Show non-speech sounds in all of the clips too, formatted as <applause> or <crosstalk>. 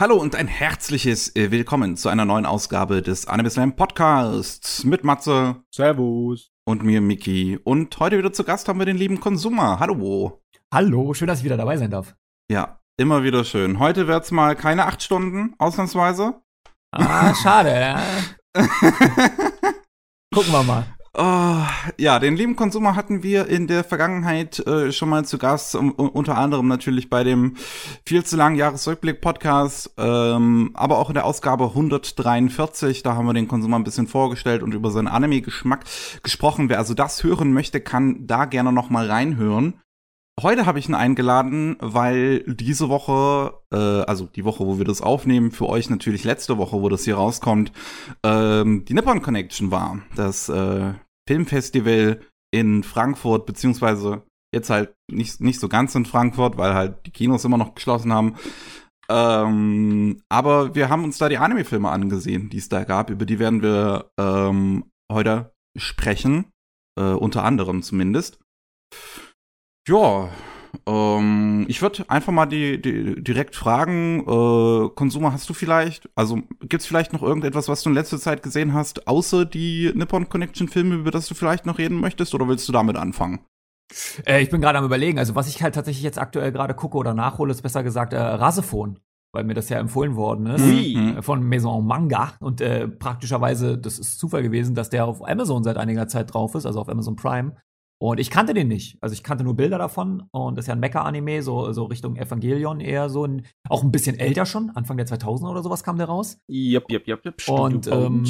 Hallo und ein herzliches äh, Willkommen zu einer neuen Ausgabe des Anime Slam Podcasts mit Matze. Servus. Und mir, Miki. Und heute wieder zu Gast haben wir den lieben Konsumer. Hallo. Hallo, schön, dass ich wieder dabei sein darf. Ja, immer wieder schön. Heute wird's mal keine acht Stunden, ausnahmsweise. Ah, schade. <laughs> Gucken wir mal. Oh, ja, den lieben Konsumer hatten wir in der Vergangenheit äh, schon mal zu Gast, um, unter anderem natürlich bei dem viel zu langen Jahresrückblick-Podcast, ähm, aber auch in der Ausgabe 143, da haben wir den Konsumer ein bisschen vorgestellt und über seinen Anime-Geschmack gesprochen. Wer also das hören möchte, kann da gerne noch mal reinhören. Heute habe ich ihn eingeladen, weil diese Woche, äh, also die Woche, wo wir das aufnehmen, für euch natürlich letzte Woche, wo das hier rauskommt, ähm, die Nippon Connection war. Das äh, Filmfestival in Frankfurt, beziehungsweise jetzt halt nicht, nicht so ganz in Frankfurt, weil halt die Kinos immer noch geschlossen haben. Ähm, aber wir haben uns da die Anime-Filme angesehen, die es da gab. Über die werden wir ähm, heute sprechen. Äh, unter anderem zumindest. Ja, ähm, ich würde einfach mal die, die direkt fragen, äh, Konsumer, hast du vielleicht, also gibt's vielleicht noch irgendetwas, was du in letzter Zeit gesehen hast, außer die Nippon Connection Filme, über das du vielleicht noch reden möchtest, oder willst du damit anfangen? Äh, ich bin gerade am überlegen, also was ich halt tatsächlich jetzt aktuell gerade gucke oder nachhole, ist besser gesagt äh, Rasephon, weil mir das ja empfohlen worden ist Mhm. äh, von Maison Manga und äh, praktischerweise, das ist Zufall gewesen, dass der auf Amazon seit einiger Zeit drauf ist, also auf Amazon Prime. Und ich kannte den nicht. Also ich kannte nur Bilder davon. Und das ist ja ein Mecha-Anime, so, so Richtung Evangelion eher so. Ein, auch ein bisschen älter schon. Anfang der 2000er oder sowas kam der raus. Yep, yep, yep, yep. Und ähm,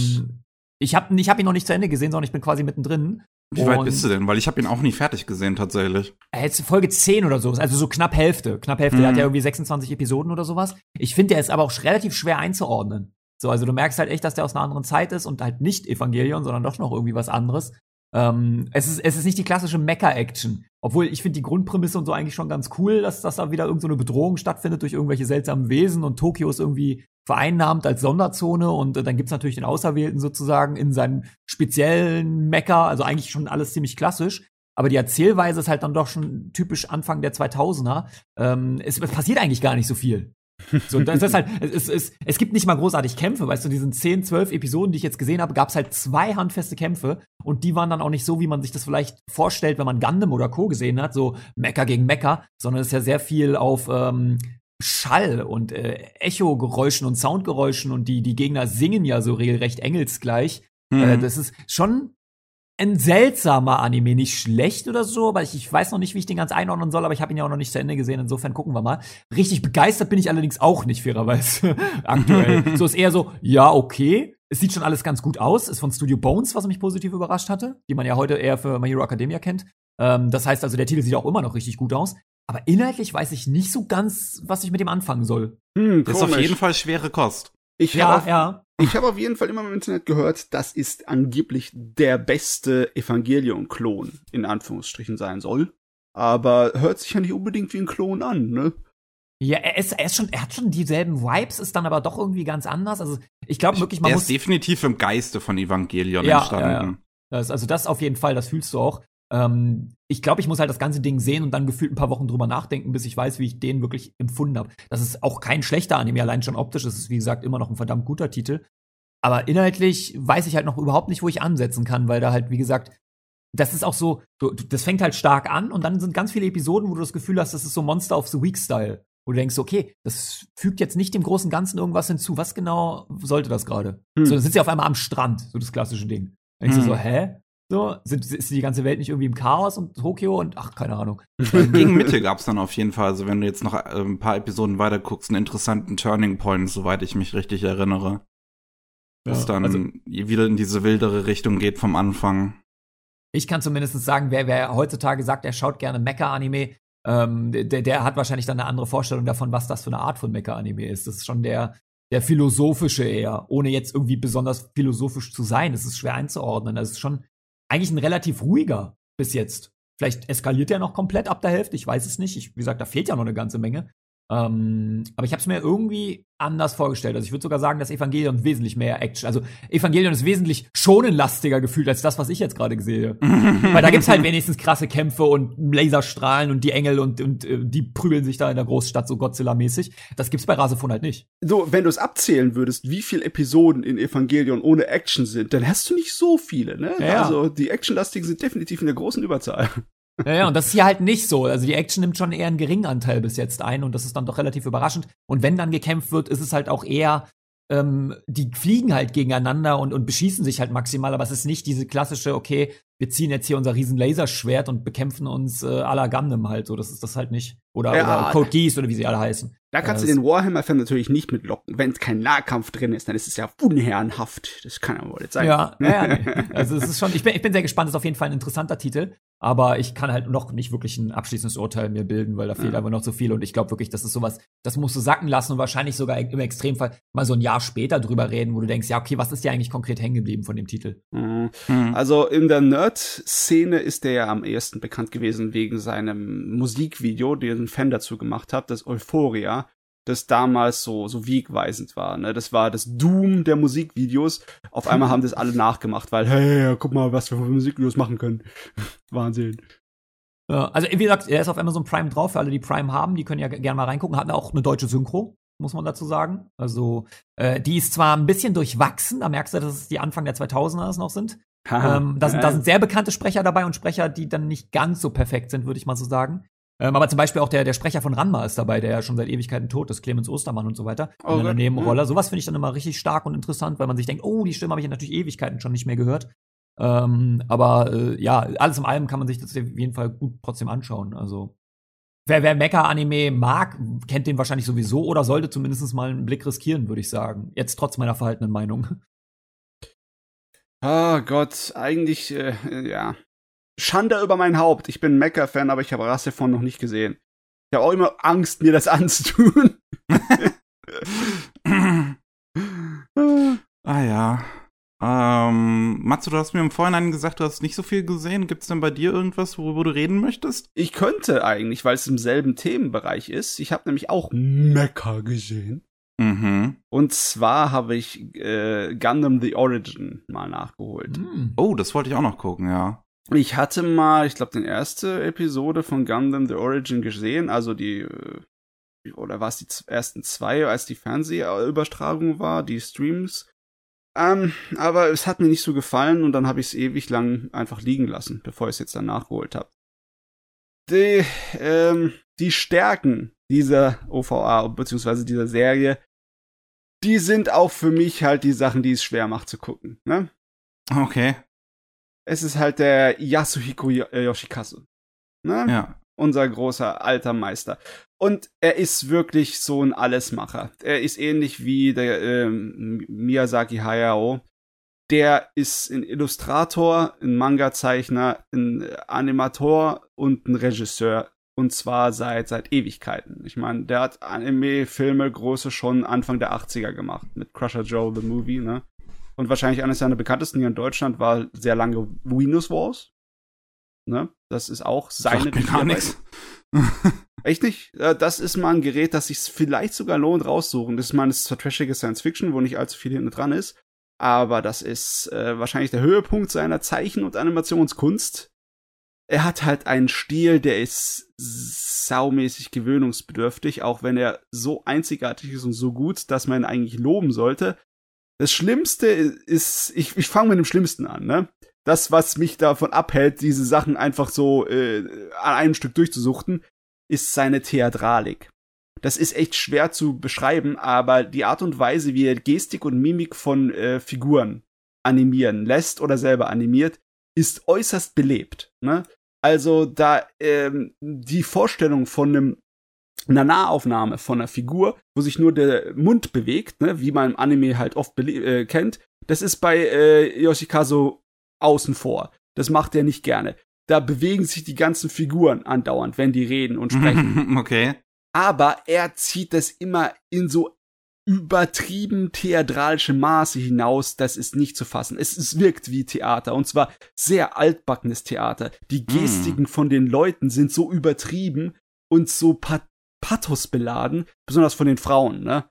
ich habe ich hab ihn noch nicht zu Ende gesehen, sondern ich bin quasi mittendrin. Wie weit Und- bist du denn? Weil ich habe ihn auch nie fertig gesehen, tatsächlich. Äh, Jetzt Folge 10 oder so, also so knapp Hälfte. Knapp Hälfte, der Mhm. hat ja irgendwie 26 Episoden oder sowas. Ich finde, der ist aber auch relativ schwer einzuordnen. So, also du merkst halt echt, dass der aus einer anderen Zeit ist und halt nicht Evangelion, sondern doch noch irgendwie was anderes. Ähm, es, ist, es ist nicht die klassische Mecha-Action. Obwohl ich finde die Grundprämisse und so eigentlich schon ganz cool, dass, dass da wieder irgendeine so Bedrohung stattfindet durch irgendwelche seltsamen Wesen und Tokio ist irgendwie vereinnahmt als Sonderzone und äh, dann gibt's natürlich den Auserwählten sozusagen in seinem speziellen Mecha, also eigentlich schon alles ziemlich klassisch. Aber die Erzählweise ist halt dann doch schon typisch Anfang der 2000er. Ähm, es, es passiert eigentlich gar nicht so viel. So, das ist halt, es, es, es gibt nicht mal großartig Kämpfe, weißt du, diesen 10, 12 Episoden, die ich jetzt gesehen habe, gab es halt zwei handfeste Kämpfe und die waren dann auch nicht so, wie man sich das vielleicht vorstellt, wenn man Gundam oder Co. gesehen hat, so Mecha gegen Mecha, sondern es ist ja sehr viel auf ähm, Schall und äh, Echo-Geräuschen und Soundgeräuschen und die, die Gegner singen ja so regelrecht engelsgleich. Mhm. Äh, das ist schon ein seltsamer Anime, nicht schlecht oder so, aber ich, ich weiß noch nicht, wie ich den ganz einordnen soll, aber ich habe ihn ja auch noch nicht zu Ende gesehen, insofern gucken wir mal. Richtig begeistert bin ich allerdings auch nicht, fairerweise, <laughs> aktuell. <laughs> so ist eher so, ja, okay, es sieht schon alles ganz gut aus, ist von Studio Bones, was mich positiv überrascht hatte, die man ja heute eher für My Hero Academia kennt. Ähm, das heißt also, der Titel sieht auch immer noch richtig gut aus, aber inhaltlich weiß ich nicht so ganz, was ich mit dem anfangen soll. Hm, das ist auf jeden Fall schwere Kost. Ich Ja, habe auf, ja. ich hab auf jeden Fall immer im Internet gehört, das ist angeblich der beste Evangelion-Klon, in Anführungsstrichen, sein soll. Aber hört sich ja nicht unbedingt wie ein Klon an, ne? Ja, er ist, er ist schon, er hat schon dieselben Vibes, ist dann aber doch irgendwie ganz anders. Also ich glaube wirklich, man er muss ist definitiv im Geiste von Evangelion Ja, entstanden. ja, ja. Das, also das auf jeden Fall, das fühlst du auch. Ähm, ich glaube, ich muss halt das ganze Ding sehen und dann gefühlt ein paar Wochen drüber nachdenken, bis ich weiß, wie ich den wirklich empfunden habe. Das ist auch kein schlechter Anime, allein schon optisch. Das ist, wie gesagt, immer noch ein verdammt guter Titel. Aber inhaltlich weiß ich halt noch überhaupt nicht, wo ich ansetzen kann, weil da halt, wie gesagt, das ist auch so, du, du- das fängt halt stark an und dann sind ganz viele Episoden, wo du das Gefühl hast, das ist so Monster of the Week-Style. Wo du denkst, okay, das fügt jetzt nicht dem großen Ganzen irgendwas hinzu. Was genau sollte das gerade? Hm. So, dann sind sie auf einmal am Strand, so das klassische Ding. Dann denkst du Hm. so, hä? So, sind, ist die ganze Welt nicht irgendwie im Chaos und Tokio und ach, keine Ahnung. <laughs> Gegen Mitte gab's dann auf jeden Fall, also wenn du jetzt noch äh, ein paar Episoden weiter guckst, einen interessanten Turning Point, soweit ich mich richtig erinnere. Was dann also, wieder in diese wildere Richtung geht vom Anfang. ich kann zumindest sagen, wer, wer heutzutage sagt, er schaut gerne Mecha-Anime, ähm, der, der hat wahrscheinlich dann eine andere Vorstellung davon, was das für eine Art von Mecha-Anime ist. Das ist schon der, der philosophische eher, ohne jetzt irgendwie besonders philosophisch zu sein. Das ist schwer einzuordnen. Das ist schon eigentlich ein relativ ruhiger bis jetzt. Vielleicht eskaliert er noch komplett ab der Hälfte, ich weiß es nicht. Ich, wie gesagt, da fehlt ja noch eine ganze Menge. Ähm, aber ich habe es mir irgendwie anders vorgestellt. Also ich würde sogar sagen, dass Evangelion wesentlich mehr Action, also Evangelion ist wesentlich schonenlastiger gefühlt als das, was ich jetzt gerade sehe. <laughs> Weil da gibt's halt wenigstens krasse Kämpfe und Laserstrahlen und die Engel und, und äh, die prügeln sich da in der Großstadt so Godzilla-mäßig. Das gibt's bei Rasefon halt nicht. So, wenn du es abzählen würdest, wie viele Episoden in Evangelion ohne Action sind, dann hast du nicht so viele, ne? Ja, ja. Also die Actionlastigen sind definitiv in der großen Überzahl. Ja, ja, und das ist hier halt nicht so. Also die Action nimmt schon eher einen geringen Anteil bis jetzt ein und das ist dann doch relativ überraschend. Und wenn dann gekämpft wird, ist es halt auch eher, ähm, die fliegen halt gegeneinander und, und beschießen sich halt maximal, aber es ist nicht diese klassische, okay, wir ziehen jetzt hier unser riesen Laserschwert und bekämpfen uns äh, à la Gundam halt so. Das ist das halt nicht. Oder, Ja. oder Code Geass oder wie sie alle heißen. Da kannst Äh, du den Warhammer-Fan natürlich nicht mitlocken. Wenn kein Nahkampf drin ist, dann ist es ja unherrenhaft. Das kann ja wohl nicht sein. Ja, ja, ja nee. also es ist schon, ich bin, ich bin sehr gespannt, es ist auf jeden Fall ein interessanter Titel, aber ich kann halt noch nicht wirklich ein abschließendes Urteil mir bilden, weil da fehlt Ja. einfach noch so viel und ich glaube wirklich, das ist sowas, das musst du sacken lassen und wahrscheinlich sogar im Extremfall mal so ein Jahr später drüber reden, wo du denkst, ja, okay, was ist dir eigentlich konkret hängen geblieben von dem Titel? Mhm. Hm. Also in der Nerd-Szene ist der ja am ehesten bekannt gewesen wegen seinem Musikvideo, den ein Fan dazu gemacht hat, das Euphoria, das damals so, so wegweisend war. Ne? Das war das Doom der Musikvideos. Auf <laughs> einmal haben das alle nachgemacht, weil, hey, guck mal, was wir für Musikvideos machen können. <laughs> Wahnsinn. Ja, also wie gesagt, er ist auf Amazon Prime drauf, für alle, die Prime haben, die können ja gerne mal reingucken, hat auch eine deutsche Synchro. Muss man dazu sagen. Also, äh, die ist zwar ein bisschen durchwachsen, da merkst du, dass es die Anfang der 2000er noch sind. <laughs> Ähm, da, sind, da sind sehr bekannte Sprecher dabei und Sprecher, die dann nicht ganz so perfekt sind, würde ich mal so sagen. Ähm, aber zum Beispiel auch der, der Sprecher von Ranma ist dabei, der ja schon seit Ewigkeiten tot ist, Clemens Ostermann und so weiter. Oh in einer Nebenrolle. Sowas finde ich dann immer richtig stark und interessant, weil man sich denkt, oh, die Stimme habe ich ja natürlich Ewigkeiten schon nicht mehr gehört. Ähm, aber äh, ja, alles in allem kann man sich das auf jeden Fall gut trotzdem anschauen. Also wer, wer Mecha-Anime mag, kennt den wahrscheinlich sowieso oder sollte zumindest mal einen Blick riskieren, würde ich sagen. Jetzt trotz meiner verhaltenen Meinung. Ah Gott, eigentlich, äh, ja. Schande über mein Haupt. Ich bin Mecha-Fan, aber ich habe Rassefon noch nicht gesehen. Ich habe auch immer Angst, mir das <laughs> anzutun. ah ja. Ähm, Matsu, du hast mir im Vorhinein gesagt, du hast nicht so viel gesehen. Gibt's denn bei dir irgendwas, worüber du reden möchtest? Ich könnte eigentlich, weil es im selben Themenbereich ist. Ich habe nämlich auch Mecha gesehen. Mhm. Und zwar habe ich äh, Gundam The Origin mal nachgeholt. Hm. Oh, das wollte ich auch noch gucken, ja. Ich hatte mal, ich glaube, die erste Episode von Gundam The Origin gesehen, also die, äh, oder war es die ersten zwei, als die Fernsehüberstrahlung war, die Streams. Ähm, aber es hat mir nicht so gefallen und dann habe ich es ewig lang einfach liegen lassen, bevor ich es jetzt dann nachgeholt habe. Die, ähm, die Stärken dieser OVA beziehungsweise dieser Serie, die sind auch für mich halt die Sachen, die es schwer macht zu gucken. Ne? Okay. Es ist halt der Yasuhiko äh, Yoshikazu. Ne? Ja. Unser großer alter Meister. Und er ist wirklich so ein Allesmacher. Er ist ähnlich wie der ähm, Miyazaki Hayao. Der ist ein Illustrator, ein Manga-Zeichner, ein Animator und ein Regisseur. Und zwar seit, seit Ewigkeiten. Ich meine, der hat Anime-Filme große schon Anfang der 80er gemacht. Mit Crusher Joe, the Movie, ne? Und wahrscheinlich eines seiner bekanntesten hier in Deutschland war sehr lange Venus Wars. Ne? Das ist auch seine mir gar nichts. <laughs> Echt nicht? Äh, Das ist mal ein Gerät, das sich vielleicht sogar lohnt raussuchen. Das ist mal eine trashige Science Fiction, wo nicht allzu viel hinten dran ist. Aber das ist äh, wahrscheinlich der Höhepunkt seiner Zeichen- und Animationskunst. Er hat halt einen Stil, der ist saumäßig gewöhnungsbedürftig, auch wenn er so einzigartig ist und so gut, dass man ihn eigentlich loben sollte. Das Schlimmste ist, ich, ich fange mit dem Schlimmsten an, ne? Das, was mich davon abhält, diese Sachen einfach so äh, an einem Stück durchzusuchten, ist seine Theatralik. Das ist echt schwer zu beschreiben, aber die Art und Weise, wie er Gestik und Mimik von äh, Figuren animieren lässt oder selber animiert, ist äußerst belebt. Ne? Also da ähm, die Vorstellung von einem einer Nahaufnahme von einer Figur, wo sich nur der Mund bewegt, ne, wie man im Anime halt oft äh, kennt, das ist bei äh, Yoshikazu außen vor. Das macht er nicht gerne. Da bewegen sich die ganzen Figuren andauernd, wenn die reden und sprechen <laughs> okay. aber er zieht das immer in so übertrieben theatralische Maße hinaus, das ist nicht zu fassen. Es, es wirkt wie Theater und zwar sehr altbackenes Theater. Die Gestiken von den Leuten sind so übertrieben und so Pathos beladen, besonders von den Frauen, ne?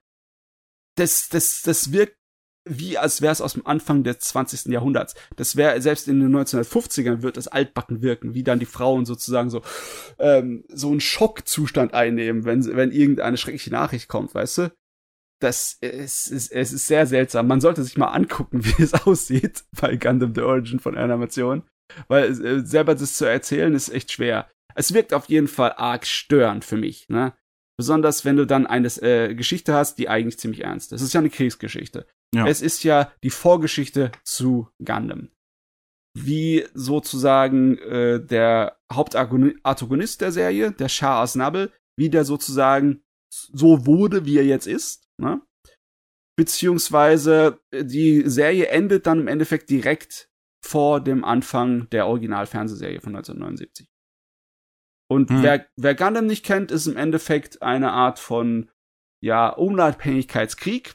Das, das, das wirkt wie als wäre es aus dem Anfang des 20. Jahrhunderts. Das wäre selbst in den 1950ern wird es altbacken wirken, wie dann die Frauen sozusagen so ähm, so einen Schockzustand einnehmen, wenn wenn irgendeine schreckliche Nachricht kommt, weißt du? Das ist, ist es ist sehr seltsam. Man sollte sich mal angucken, <laughs> wie es aussieht bei Gundam The Origin von Animation, weil äh, selber das zu erzählen ist echt schwer. Es wirkt auf jeden Fall arg störend für mich, ne? Besonders wenn du dann eine äh, Geschichte hast, die eigentlich ziemlich ernst ist. Es ist ja eine Kriegsgeschichte. Ja. Es ist ja die Vorgeschichte zu Gundam. Wie sozusagen äh, der Hauptantagonist der Serie, der Shah Asnabel, wie der sozusagen so wurde, wie er jetzt ist. Ne? Beziehungsweise äh, die Serie endet dann im Endeffekt direkt vor dem Anfang der Original-Fernsehserie von 1979. Und hm. wer, wer Gundam nicht kennt, ist im Endeffekt eine Art von ja, Unabhängigkeitskrieg,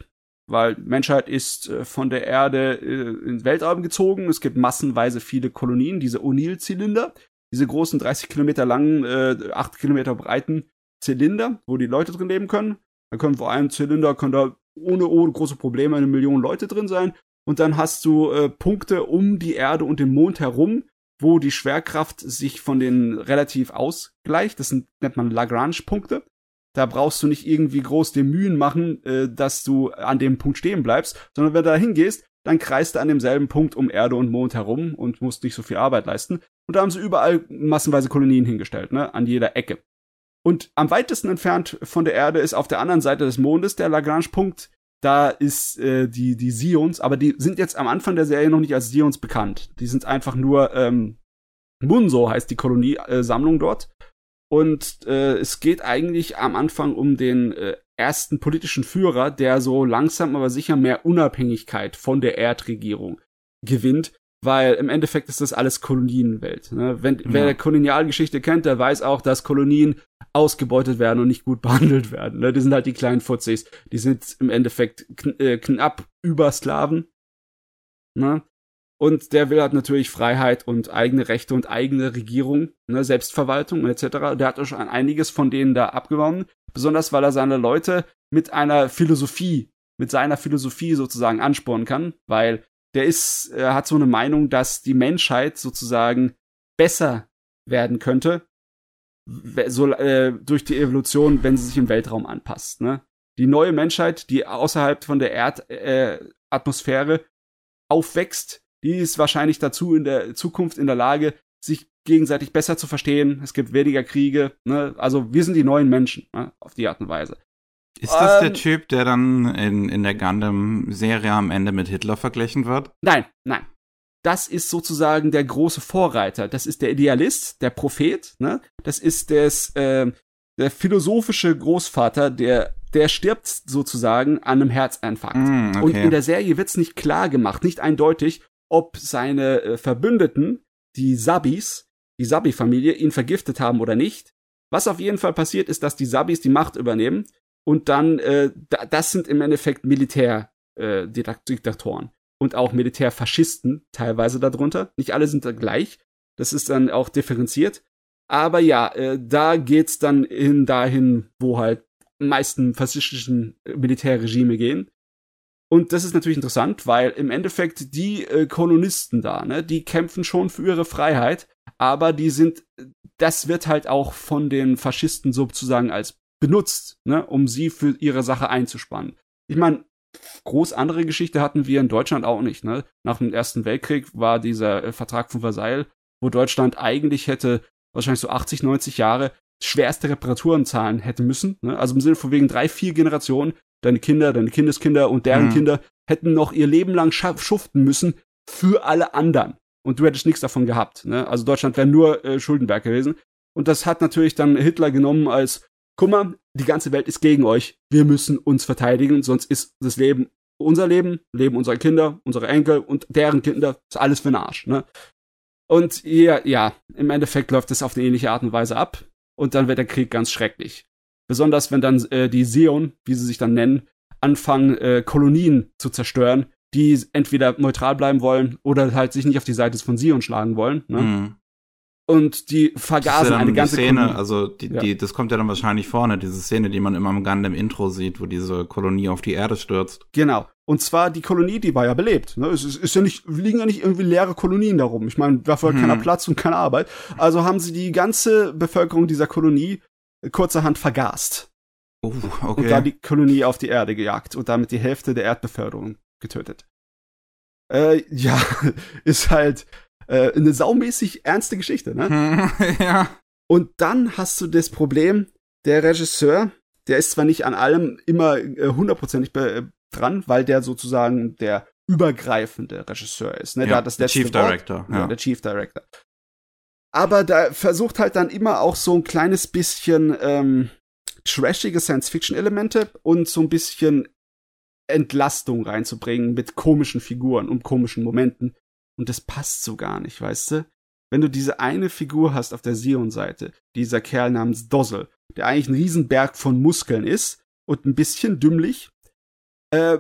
weil Menschheit ist äh, von der Erde äh, ins Weltraum gezogen. Es gibt massenweise viele Kolonien, diese O'Neill-Zylinder, diese großen 30 Kilometer langen, äh, 8 Kilometer breiten Zylinder, wo die Leute drin leben können. Da können vor einem Zylinder können da ohne, ohne große Probleme eine Million Leute drin sein. Und dann hast du äh, Punkte um die Erde und den Mond herum, wo die Schwerkraft sich von den relativ ausgleicht. Das sind, nennt man Lagrange-Punkte. Da brauchst du nicht irgendwie groß den Mühen machen, äh, dass du an dem Punkt stehen bleibst, sondern wenn du da hingehst, dann kreist du an demselben Punkt um Erde und Mond herum und musst nicht so viel Arbeit leisten. Und da haben sie überall massenweise Kolonien hingestellt, ne, an jeder Ecke. Und am weitesten entfernt von der Erde ist auf der anderen Seite des Mondes der Lagrange-Punkt. Da ist äh, die die Sions, aber die sind jetzt am Anfang der Serie noch nicht als Sions bekannt. Die sind einfach nur ähm, Munso heißt die Koloniesammlung dort. Und äh, es geht eigentlich am Anfang um den äh, ersten politischen Führer, der so langsam aber sicher mehr Unabhängigkeit von der Erdregierung gewinnt, weil im Endeffekt ist das alles Kolonienwelt. Ne? Wenn, ja. Wer Kolonialgeschichte kennt, der weiß auch, dass Kolonien ausgebeutet werden und nicht gut <laughs> behandelt werden. Ne? Die sind halt die kleinen Fuzzis. Die sind im Endeffekt kn äh, knapp über Sklaven. Ne? Und der will halt natürlich Freiheit und eigene Rechte und eigene Regierung, ne, Selbstverwaltung etc. Der hat auch schon einiges von denen da abgewonnen, besonders weil er seine Leute mit einer Philosophie, mit seiner Philosophie sozusagen anspornen kann, weil der ist, er hat so eine Meinung, dass die Menschheit sozusagen besser werden könnte, so, äh, durch die Evolution, wenn sie sich im Weltraum anpasst. Ne? Die neue Menschheit, die außerhalb von der Erdatmosphäre äh, aufwächst, die ist wahrscheinlich dazu in der Zukunft in der Lage, sich gegenseitig besser zu verstehen. Es gibt weniger Kriege. Ne? Also wir sind die neuen Menschen ne? auf die Art und Weise. Ist das ähm, der Typ, der dann in, in der Gundam-Serie am Ende mit Hitler verglichen wird? Nein, nein. Das ist sozusagen der große Vorreiter. Das ist der Idealist, der Prophet. Ne? Das ist des, äh, der philosophische Großvater, der der stirbt sozusagen an einem Herzinfarkt. Mm, okay. Und in der Serie wird's nicht klar gemacht, nicht eindeutig, ob seine äh, Verbündeten, die Sabis, die Sabi-Familie, ihn vergiftet haben oder nicht. Was auf jeden Fall passiert, ist, dass die Sabis die Macht übernehmen und dann, äh, das sind im Endeffekt Militärdiktatoren äh, und auch Militärfaschisten teilweise darunter. Nicht alle sind da gleich. Das ist dann auch differenziert. Aber ja, äh, da geht's dann hin dahin, wo halt meisten faschistischen Militärregime gehen. Und das ist natürlich interessant, weil im Endeffekt die äh, Kolonisten da, ne, die kämpfen schon für ihre Freiheit, aber die sind, das wird halt auch von den Faschisten sozusagen als benutzt, ne, um sie für ihre Sache einzuspannen. Ich meine, groß andere Geschichte hatten wir in Deutschland auch nicht, ne? Nach dem Ersten Weltkrieg war dieser äh, Vertrag von Versailles, wo Deutschland eigentlich hätte wahrscheinlich so 80, 90 Jahre schwerste Reparaturen zahlen hätte müssen. Ne? Also im Sinne von wegen drei, vier Generationen deine Kinder, deine Kindeskinder und deren mhm. Kinder hätten noch ihr Leben lang schuften müssen für alle anderen. Und du hättest nichts davon gehabt. Ne? Also Deutschland wäre nur äh, Schuldenberg gewesen. Und das hat natürlich dann Hitler genommen als, guck mal, die ganze Welt ist gegen euch. Wir müssen uns verteidigen, sonst ist das Leben unser Leben, Leben unserer Kinder, unserer Enkel und deren Kinder, ist alles für den Arsch. Ne? Und ja, ja, im Endeffekt läuft es auf eine ähnliche Art und Weise ab. Und dann wird der Krieg ganz schrecklich. Besonders wenn dann äh, die Sion, wie sie sich dann nennen, anfangen, äh, Kolonien zu zerstören, die entweder neutral bleiben wollen oder halt sich nicht auf die Seite von Sion schlagen wollen. Ne? Mhm. Und die vergasen ja eine ganze Szene, Kolonie. also die, Ja. die, das kommt ja dann wahrscheinlich vorne, diese Szene, die man immer im Gundam-Intro sieht, wo diese Kolonie auf die Erde stürzt. Genau. Und zwar die Kolonie, die war ja belebt. Ne? Es ist, ist ja nicht, liegen ja nicht irgendwie leere Kolonien darum. Ich meine, dafür hat Hm. keiner Platz und keine Arbeit. Also haben sie die ganze Bevölkerung dieser Kolonie kurzerhand vergast. Oh, Und da okay. die Kolonie auf die Erde gejagt und damit die Hälfte der Erdbevölkerung getötet. Äh, ja, <laughs> ist halt äh, eine saumäßig ernste Geschichte, ne? <laughs> Ja. Und dann hast du das Problem, der Regisseur, der ist zwar nicht an allem immer äh, hundertprozentig äh, dran, weil der sozusagen der übergreifende Regisseur ist. Ne? Ja, der hat das der letzte Chief Wort. Director, Ja. ja. der Chief Director. Aber da versucht halt dann immer auch so ein kleines bisschen ähm, trashige Science-Fiction-Elemente und so ein bisschen Entlastung reinzubringen mit komischen Figuren und komischen Momenten. Und das passt so gar nicht, weißt du? Wenn du diese eine Figur hast auf der Sion-Seite, dieser Kerl namens Dozzle, der eigentlich ein Riesenberg von Muskeln ist und ein bisschen dümmlich, äh,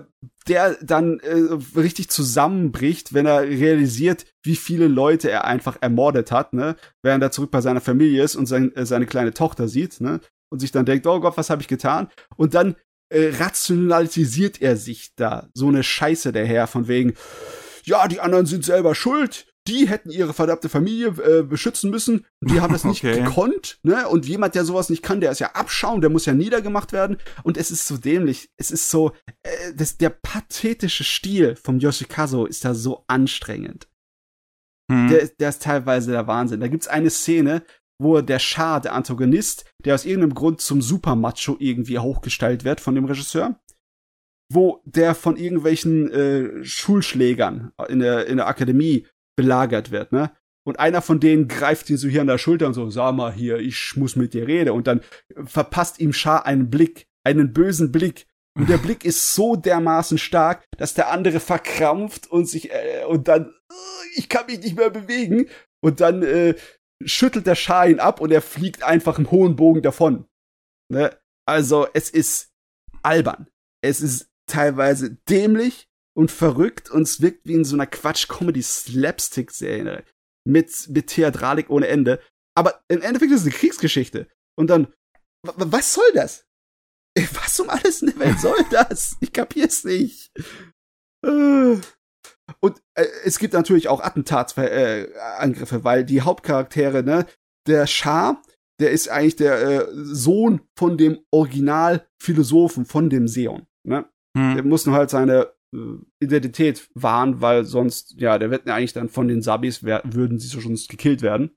der dann äh, richtig zusammenbricht, wenn er realisiert, wie viele Leute er einfach ermordet hat, ne? Während er zurück bei seiner Familie ist und sein, äh, seine kleine Tochter sieht, ne? Und sich dann denkt, oh Gott, was habe ich getan? Und dann äh, rationalisiert er sich da so eine Scheiße daher von wegen, ja, die anderen sind selber schuld. Die hätten ihre verdammte Familie äh, beschützen müssen. Die haben das <laughs> nicht Okay. gekonnt, ne? Und jemand, der sowas nicht kann, der ist ja abschauen, der muss ja niedergemacht werden. Und es ist so dämlich. Es ist so, äh, das, der pathetische Stil vom Yoshikazu ist da so anstrengend. Hm. Der, ist- der ist teilweise der Wahnsinn. Da gibt's eine Szene, wo der Schar, der Antagonist, der aus irgendeinem Grund zum Supermacho irgendwie hochgestellt wird von dem Regisseur, wo der von irgendwelchen äh, Schulschlägern in der, in der Akademie belagert wird, ne? Und einer von denen greift ihn so hier an der Schulter und so, sag mal hier, ich muss mit dir reden. Und dann verpasst ihm Schar einen Blick, einen bösen Blick. Und der Blick ist so dermaßen stark, dass der andere verkrampft und sich, äh, und dann, äh, ich kann mich nicht mehr bewegen. Und dann äh, schüttelt der Schar ihn ab und er fliegt einfach im hohen Bogen davon. Ne? Also, es ist albern. Es ist teilweise dämlich und verrückt und es wirkt wie in so einer Quatsch-Comedy-Slapstick-Serie. Mit, mit Theatralik ohne Ende. Aber im Endeffekt ist es eine Kriegsgeschichte. Und dann, wa- wa- was soll das? Was um alles in der Welt soll das? Ich kapier's nicht. Und äh, es gibt natürlich auch Attentatsangriffe, äh, weil die Hauptcharaktere, ne, der Schah, der ist eigentlich der äh, Sohn von dem Originalphilosophen, von dem Seon. Ne? Der Hm. muss nur halt seine äh, Identität wahren, weil sonst, ja, der wird ja eigentlich dann von den Sabis, würden sie schon gekillt werden.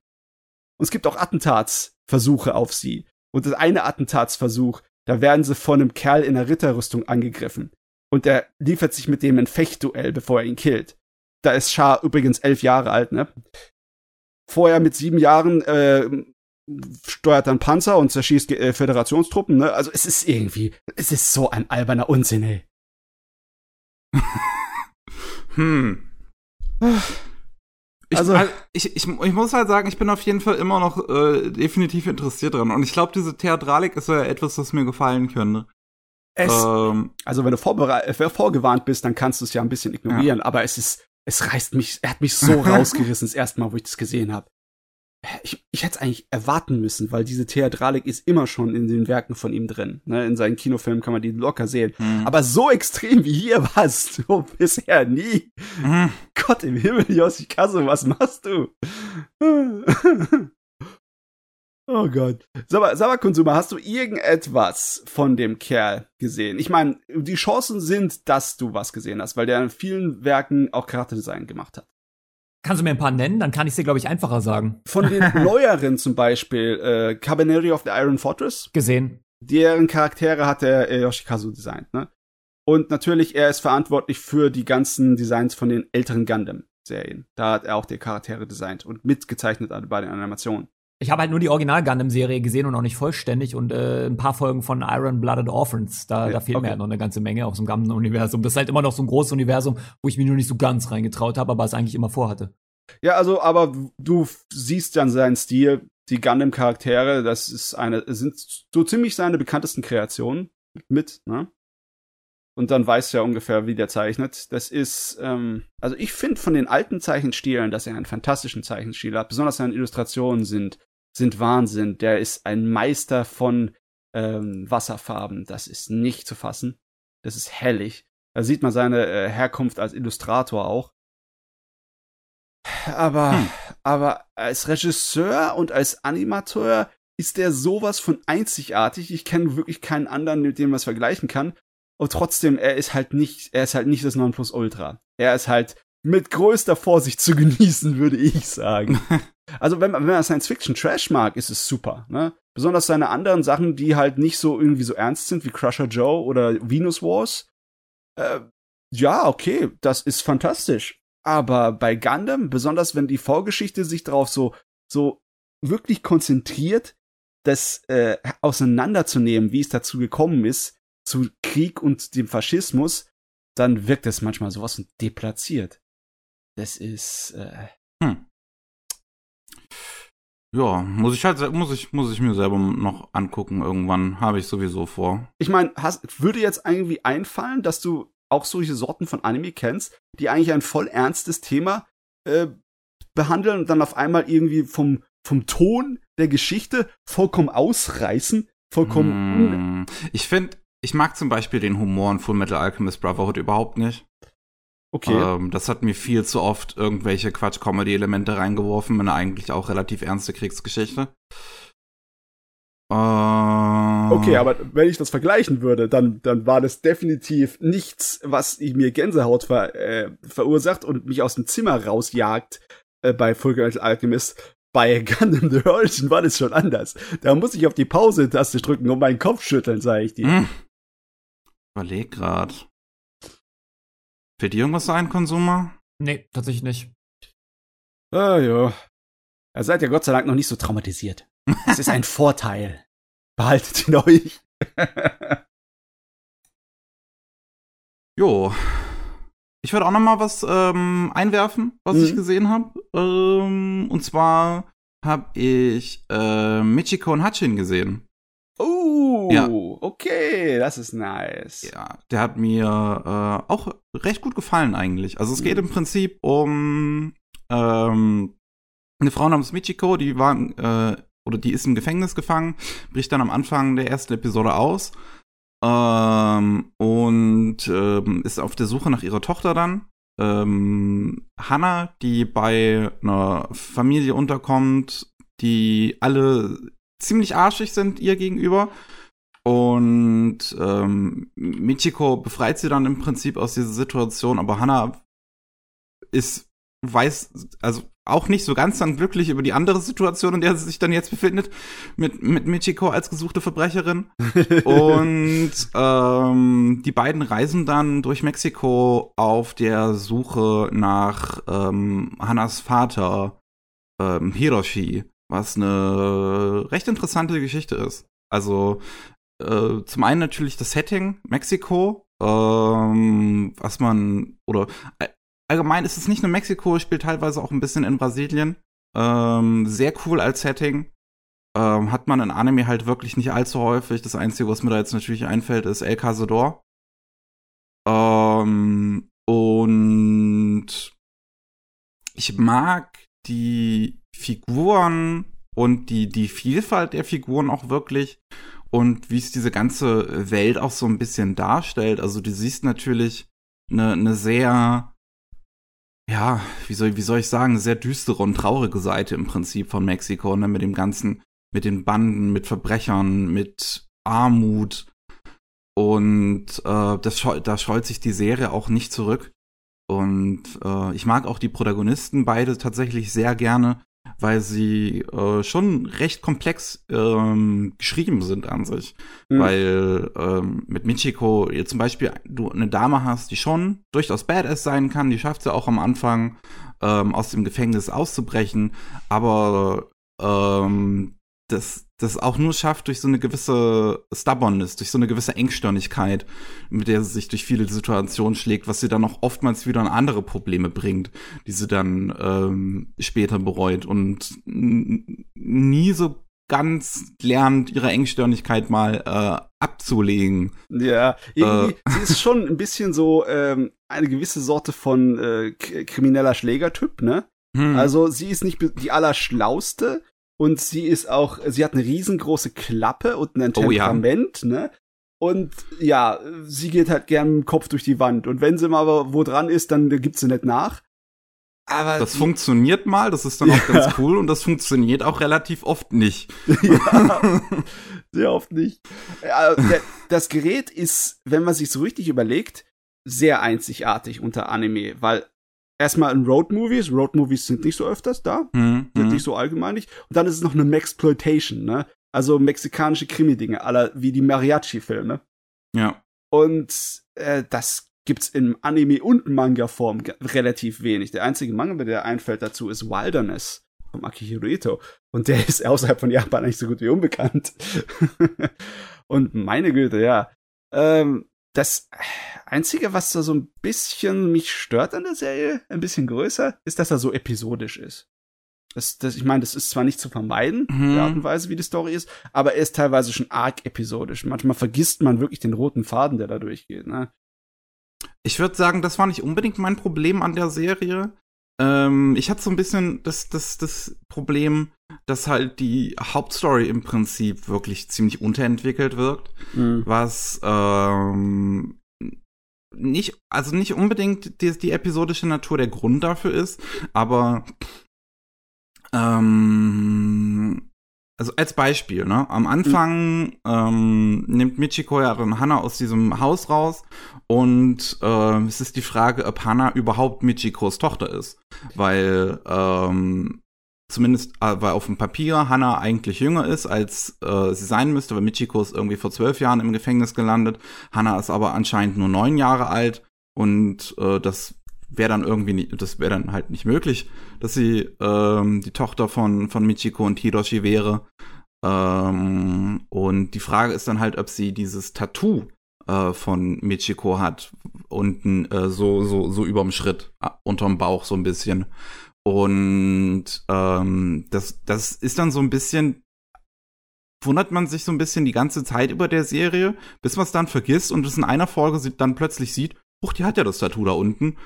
Und es gibt auch Attentatsversuche auf sie. Und das eine Attentatsversuch, da werden sie von einem Kerl in einer Ritterrüstung angegriffen. Und er liefert sich mit dem ein Fechtduell, bevor er ihn killt. Da ist Shah übrigens elf Jahre alt, ne? Vorher mit sieben Jahren äh, steuert dann Panzer und zerschießt äh, Föderationstruppen, ne? Also es ist irgendwie, es ist so ein alberner Unsinn, ey. <laughs> Hm. Ich, Also- also, ich, ich, ich muss halt sagen, ich bin auf jeden Fall immer noch äh, definitiv interessiert dran. Und ich glaube, diese Theatralik ist ja etwas, was mir gefallen könnte. Es, Ähm, also wenn du äh, vorgewarnt bist, dann kannst du es ja ein bisschen ignorieren, aber es ist, es reißt mich, er hat mich so <laughs> rausgerissen, das erste Mal, wo ich das gesehen habe. Ich, ich hätte es eigentlich erwarten müssen, weil diese Theatralik ist immer schon in den Werken von ihm drin. Ne? In seinen Kinofilmen kann man die locker sehen. hm. Aber so extrem wie hier war es so bisher nie. Hm. Gott im Himmel, Yoshikazu, was machst du? <laughs> Oh Gott. Konsumer, hast du irgendetwas von dem Kerl gesehen? Ich meine, die Chancen sind, dass du was gesehen hast, weil der in vielen Werken auch Charakterdesign gemacht hat. Kannst du mir ein paar nennen? Dann kann ich dir, glaube ich, einfacher sagen. Von den <laughs> neueren zum Beispiel, äh, Cabaneri of the Iron Fortress, Gesehen. deren Charaktere hat der äh, Yoshikazu designt, ne? Und natürlich, er ist verantwortlich für die ganzen Designs von den älteren Gundam-Serien. Da hat er auch die Charaktere designt und mitgezeichnet bei den Animationen. Ich habe halt nur die Original Gundam-Serie gesehen und auch nicht vollständig und äh, ein paar Folgen von Iron Blooded Orphans. Da, Ja, da fehlt okay. mir halt noch eine ganze Menge aus dem Gundam-Universum. Das ist halt immer noch so ein großes Universum, wo ich mich nur nicht so ganz reingetraut habe, aber es eigentlich immer vorhatte. Ja, also, aber du siehst dann seinen Stil, die Gundam-Charaktere, das ist eine, sind so ziemlich seine bekanntesten Kreationen mit, ne? Und dann weißt du ja ungefähr, wie der zeichnet. Das ist, ähm, also ich finde von den alten Zeichenstilen, dass er einen fantastischen Zeichenstil hat. Besonders seine Illustrationen sind, sind Wahnsinn. Der ist ein Meister von ähm, Wasserfarben. Das ist nicht zu fassen. Das ist hellig. Da sieht man seine äh, Herkunft als Illustrator auch. Aber, hm. aber als Regisseur und als Animateur ist der sowas von einzigartig. Ich kenne wirklich keinen anderen, mit dem man es vergleichen kann. Und trotzdem, er ist halt nicht, er ist halt nicht das Nonplusultra. Er ist halt mit größter Vorsicht zu <laughs> genießen, würde ich sagen. <laughs> also, wenn man, wenn man Science Fiction Trash mag, ist es super, ne? Besonders seine anderen Sachen, die halt nicht so irgendwie so ernst sind wie Crusher Joe oder Venus Wars. Äh, ja, okay, das ist fantastisch. Aber bei Gundam, besonders wenn die Vorgeschichte sich darauf so, so wirklich konzentriert, das äh, auseinanderzunehmen, wie es dazu gekommen ist, zu Krieg und dem Faschismus, dann wirkt es manchmal sowas und deplatziert. Das ist. Äh hm. Ja, muss ich halt, muss ich, muss ich mir selber noch angucken. Irgendwann habe ich sowieso vor. Ich meine, würde jetzt irgendwie einfallen, dass du auch solche Sorten von Anime kennst, die eigentlich ein voll ernstes Thema äh, behandeln und dann auf einmal irgendwie vom vom Ton der Geschichte vollkommen ausreißen, vollkommen. Mm, ich finde, ich mag zum Beispiel den Humor in Full Metal Alchemist Brotherhood überhaupt nicht. Okay. Ähm, das hat mir viel zu oft irgendwelche Quatsch-Comedy-Elemente reingeworfen in eine eigentlich auch relativ ernste Kriegsgeschichte. Ähm, okay, aber wenn ich das vergleichen würde, dann, dann war das definitiv nichts, was mir Gänsehaut ver, äh, verursacht und mich aus dem Zimmer rausjagt äh, bei Full Metal Alchemist. Bei Gundam The Origin war das schon anders. Da muss ich auf die Pause-Taste drücken und meinen Kopf schütteln, sage ich dir. Überleg grad. Fällt dir irgendwas ein, Konsumer? Nee, tatsächlich nicht. Ah, ja. Er seid ja Gott sei Dank noch nicht so traumatisiert. Das ist ein <laughs> Vorteil. Behaltet ihn euch. <laughs> jo. Ich würde auch noch mal was ähm, einwerfen, was mhm. ich gesehen habe. Ähm, und zwar habe ich äh, Michiko und Hachin gesehen. Oh, ja. okay, das ist nice. Ja, der hat mir äh, auch recht gut gefallen eigentlich. Also es geht mhm. im Prinzip um ähm, eine Frau namens Michiko, die war äh, oder die ist im Gefängnis gefangen, bricht dann am Anfang der ersten Episode aus ähm, und ähm, ist auf der Suche nach ihrer Tochter dann. Ähm, Hannah, die bei einer Familie unterkommt, die alle ziemlich arschig sind ihr gegenüber. Und ähm, Michiko befreit sie dann im Prinzip aus dieser Situation, aber Hannah ist, weiß, also auch nicht so ganz dann glücklich über die andere Situation, in der sie sich dann jetzt befindet, mit, mit Michiko als gesuchte Verbrecherin. <laughs> und ähm, die beiden reisen dann durch Mexiko auf der Suche nach ähm, Hannas Vater, ähm, Hiroshi was eine recht interessante Geschichte ist. Also äh, zum einen natürlich das Setting, Mexiko, ähm, was man, oder allgemein ist es nicht nur Mexiko, spielt teilweise auch ein bisschen in Brasilien. Ähm, sehr cool als Setting. Ähm, hat man in Anime halt wirklich nicht allzu häufig. Das Einzige, was mir da jetzt natürlich einfällt, ist El Cazador. Ähm, und ich mag die Figuren und die, die Vielfalt der Figuren auch wirklich und wie es diese ganze Welt auch so ein bisschen darstellt. Also du siehst natürlich eine, eine sehr, ja, wie soll, wie soll ich sagen, sehr düstere und traurige Seite im Prinzip von Mexiko, ne, mit dem ganzen, mit den Banden, mit Verbrechern, mit Armut. Und äh, das, da scheut sich die Serie auch nicht zurück. Und äh, ich mag auch die Protagonisten beide tatsächlich sehr gerne weil sie äh, schon recht komplex ähm, geschrieben sind an sich. Mhm. Weil ähm, mit Michiko jetzt zum Beispiel du eine Dame hast, die schon durchaus Badass sein kann, die schafft ja auch am Anfang ähm, aus dem Gefängnis auszubrechen, aber ähm, das, das auch nur schafft durch so eine gewisse Stubbornness, durch so eine gewisse Engstirnigkeit, mit der sie sich durch viele Situationen schlägt, was sie dann auch oftmals wieder an andere Probleme bringt, die sie dann ähm, später bereut und nie so ganz lernt, ihre Engstirnigkeit mal äh, abzulegen. Ja, irgendwie, äh. sie ist schon ein bisschen so ähm, eine gewisse Sorte von äh, krimineller Schlägertyp, ne? Hm. Also sie ist nicht die allerschlauste und sie ist auch, sie hat eine riesengroße Klappe und ein Temperament, oh, ja. ne? Und ja, sie geht halt gern mit dem Kopf durch die Wand. Und wenn sie mal wo dran ist, dann gibt sie nicht nach. Aber das funktioniert mal, das ist dann auch <laughs> ja. ganz cool und das funktioniert auch relativ oft nicht. <laughs> Ja, sehr oft nicht. Ja, das Gerät ist, wenn man sich so richtig überlegt, sehr einzigartig unter Anime, weil erstmal in Road-Movies, Road-Movies sind nicht so öfters da, mhm. sind nicht so allgemein nicht. Und dann ist es noch eine Maxploitation, ne? Also mexikanische Krimi-Dinge, aller wie die Mariachi-Filme. Ja. Und äh, das gibt's im Anime und Manga-Form relativ wenig. Der einzige Manga, der einfällt dazu, ist Wilderness vom Akihiro Ito. Und der ist außerhalb von Japan nicht so gut wie unbekannt. <laughs> und meine Güte, ja. Ähm, das Einzige, was da so ein bisschen mich stört an der Serie, ein bisschen größer, ist, dass er so episodisch ist. Das, das, ich meine, das ist zwar nicht zu vermeiden, mhm. die Art und Weise, wie die Story ist, aber er ist teilweise schon arg episodisch. Manchmal vergisst man wirklich den roten Faden, der da durchgeht. Ne? Ich würde sagen, das war nicht unbedingt mein Problem an der Serie. Ähm, ich hatte so ein bisschen das, das, das Problem, dass halt die Hauptstory im Prinzip wirklich ziemlich unterentwickelt wirkt, mhm. was ähm, nicht, also nicht unbedingt die, die episodische Natur der Grund dafür ist, aber ähm, also als Beispiel, ne? Am Anfang mhm. ähm, nimmt Michiko ja dann Hana aus diesem Haus raus und äh, es ist die Frage, ob Hana überhaupt Michikos Tochter ist. Weil ähm, zumindest äh, weil auf dem Papier Hana eigentlich jünger ist, als äh, sie sein müsste, weil Michiko ist irgendwie vor zwölf Jahren im Gefängnis gelandet. Hana ist aber anscheinend nur neun Jahre alt und äh, das wäre dann irgendwie nicht, das wäre dann halt nicht möglich, dass sie ähm, die Tochter von, von Michiko und Hiroshi wäre. Ähm, und die Frage ist dann halt, ob sie dieses Tattoo äh, von Michiko hat, unten äh, so, so, so überm Schritt, äh, unterm Bauch so ein bisschen. Und ähm, das, das ist dann so ein bisschen wundert man sich so ein bisschen die ganze Zeit über der Serie, bis man es dann vergisst und es in einer Folge dann plötzlich sieht, huch, die hat ja das Tattoo da unten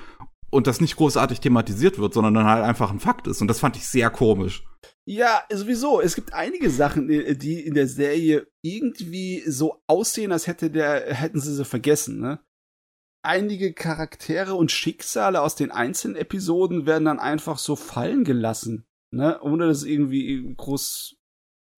und das nicht großartig thematisiert wird, sondern dann halt einfach ein Fakt ist. Und das fand ich sehr komisch. Ja, sowieso. Es gibt einige Sachen, die in der Serie irgendwie so aussehen, als hätte der, hätten sie sie vergessen, ne? Einige Charaktere und Schicksale aus den einzelnen Episoden werden dann einfach so fallen gelassen, ne? Ohne dass irgendwie groß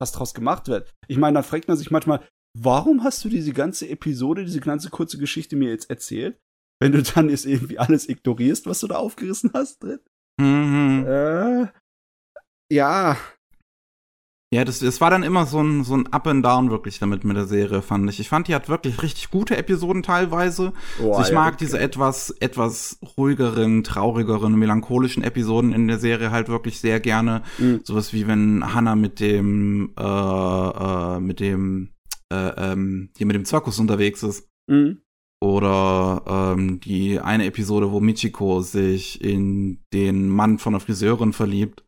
was draus gemacht wird. Ich meine, dann fragt man sich manchmal, warum hast du diese ganze Episode, diese ganze kurze Geschichte mir jetzt erzählt? Wenn du dann jetzt irgendwie alles ignorierst, was du da aufgerissen hast drin. Mhm. Äh, ja. Ja, das, das war dann immer so ein, so ein Up and Down wirklich damit mit der Serie, fand ich. Ich fand, die hat wirklich richtig gute Episoden teilweise. Oh, also ich ja, mag okay. diese etwas, etwas ruhigeren, traurigeren, melancholischen Episoden in der Serie halt wirklich sehr gerne. Mhm. Sowas wie wenn Hannah mit dem, äh, äh, mit dem, äh, ähm, hier mit dem Zirkus unterwegs ist. Mhm. Oder ähm, die eine Episode, wo Michiko sich in den Mann von der Friseurin verliebt.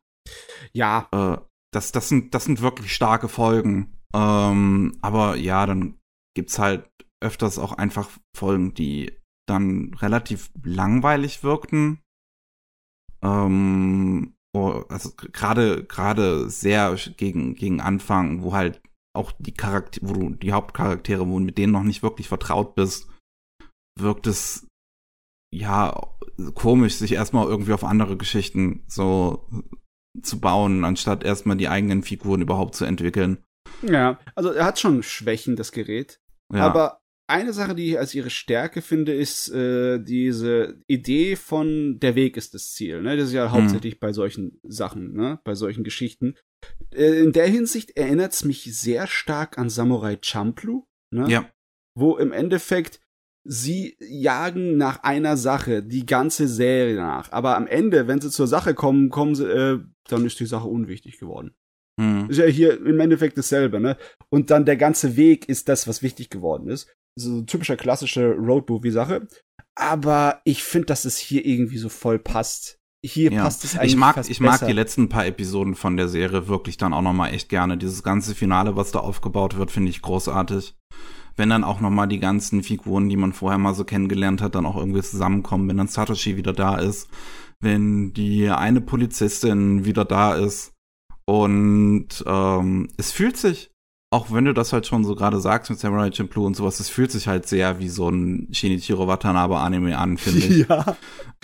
Ja. Äh, das, das, sind, das sind wirklich starke Folgen. Ähm, aber ja, dann gibt's halt öfters auch einfach Folgen, die dann relativ langweilig wirkten. Ähm, oh, also gerade gerade sehr gegen gegen Anfang, wo halt auch die Charaktere, wo du die Hauptcharaktere, wo du mit denen noch nicht wirklich vertraut bist, wirkt es ja komisch, sich erstmal irgendwie auf andere Geschichten so zu bauen, anstatt erstmal die eigenen Figuren überhaupt zu entwickeln. Ja, also er hat schon Schwächen, das Gerät. Ja. Aber eine Sache, die ich als ihre Stärke finde, ist äh, diese Idee von der Weg ist das Ziel. Ne? Das ist ja hm. hauptsächlich bei solchen Sachen, ne? bei solchen Geschichten. Äh, in der Hinsicht erinnert es mich sehr stark an Samurai Champloo. Ne? Ja. Wo im Endeffekt sie jagen nach einer Sache die ganze Serie nach. Aber am Ende, wenn sie zur Sache kommen, kommen sie, äh, dann ist die Sache unwichtig geworden. Hm. Ist ja hier im Endeffekt dasselbe, ne? Und dann der ganze Weg ist das, was wichtig geworden ist. So typischer klassische Roadmovie-Sache. Aber ich finde, dass es hier irgendwie so voll passt. hier Ja. passt es eigentlich Ich mag, ich mag besser. die letzten paar Episoden von der Serie wirklich dann auch noch mal echt gerne. Dieses ganze Finale, was da aufgebaut wird, finde ich großartig. Wenn dann auch noch mal die ganzen Figuren, die man vorher mal so kennengelernt hat, dann auch irgendwie zusammenkommen, wenn dann Satoshi wieder da ist, wenn die eine Polizistin wieder da ist und ähm, es fühlt sich, auch wenn du das halt schon so gerade sagst mit Samurai Champloo und sowas, es fühlt sich halt sehr wie so ein Shinichiro Watanabe Anime an, finde ich. <laughs> Ja.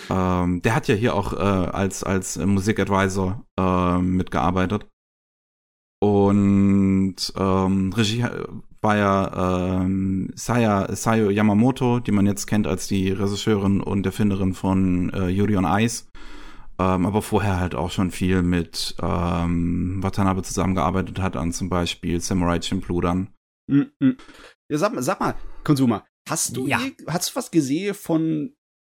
Ähm, der hat ja hier auch äh, als, als Musikadvisor äh, mitgearbeitet. Und ähm, Regie war ja ähm, Saya, Sayo Yamamoto, die man jetzt kennt als die Regisseurin und Erfinderin von äh, Yuri on Ice. Ähm, aber vorher halt auch schon viel mit ähm, Watanabe zusammengearbeitet hat, an zum Beispiel Samurai Champloo dann. Mm, mm. ja sag, mal- sag mal, Konsumer, hast du, Ja. je- hast du was gesehen von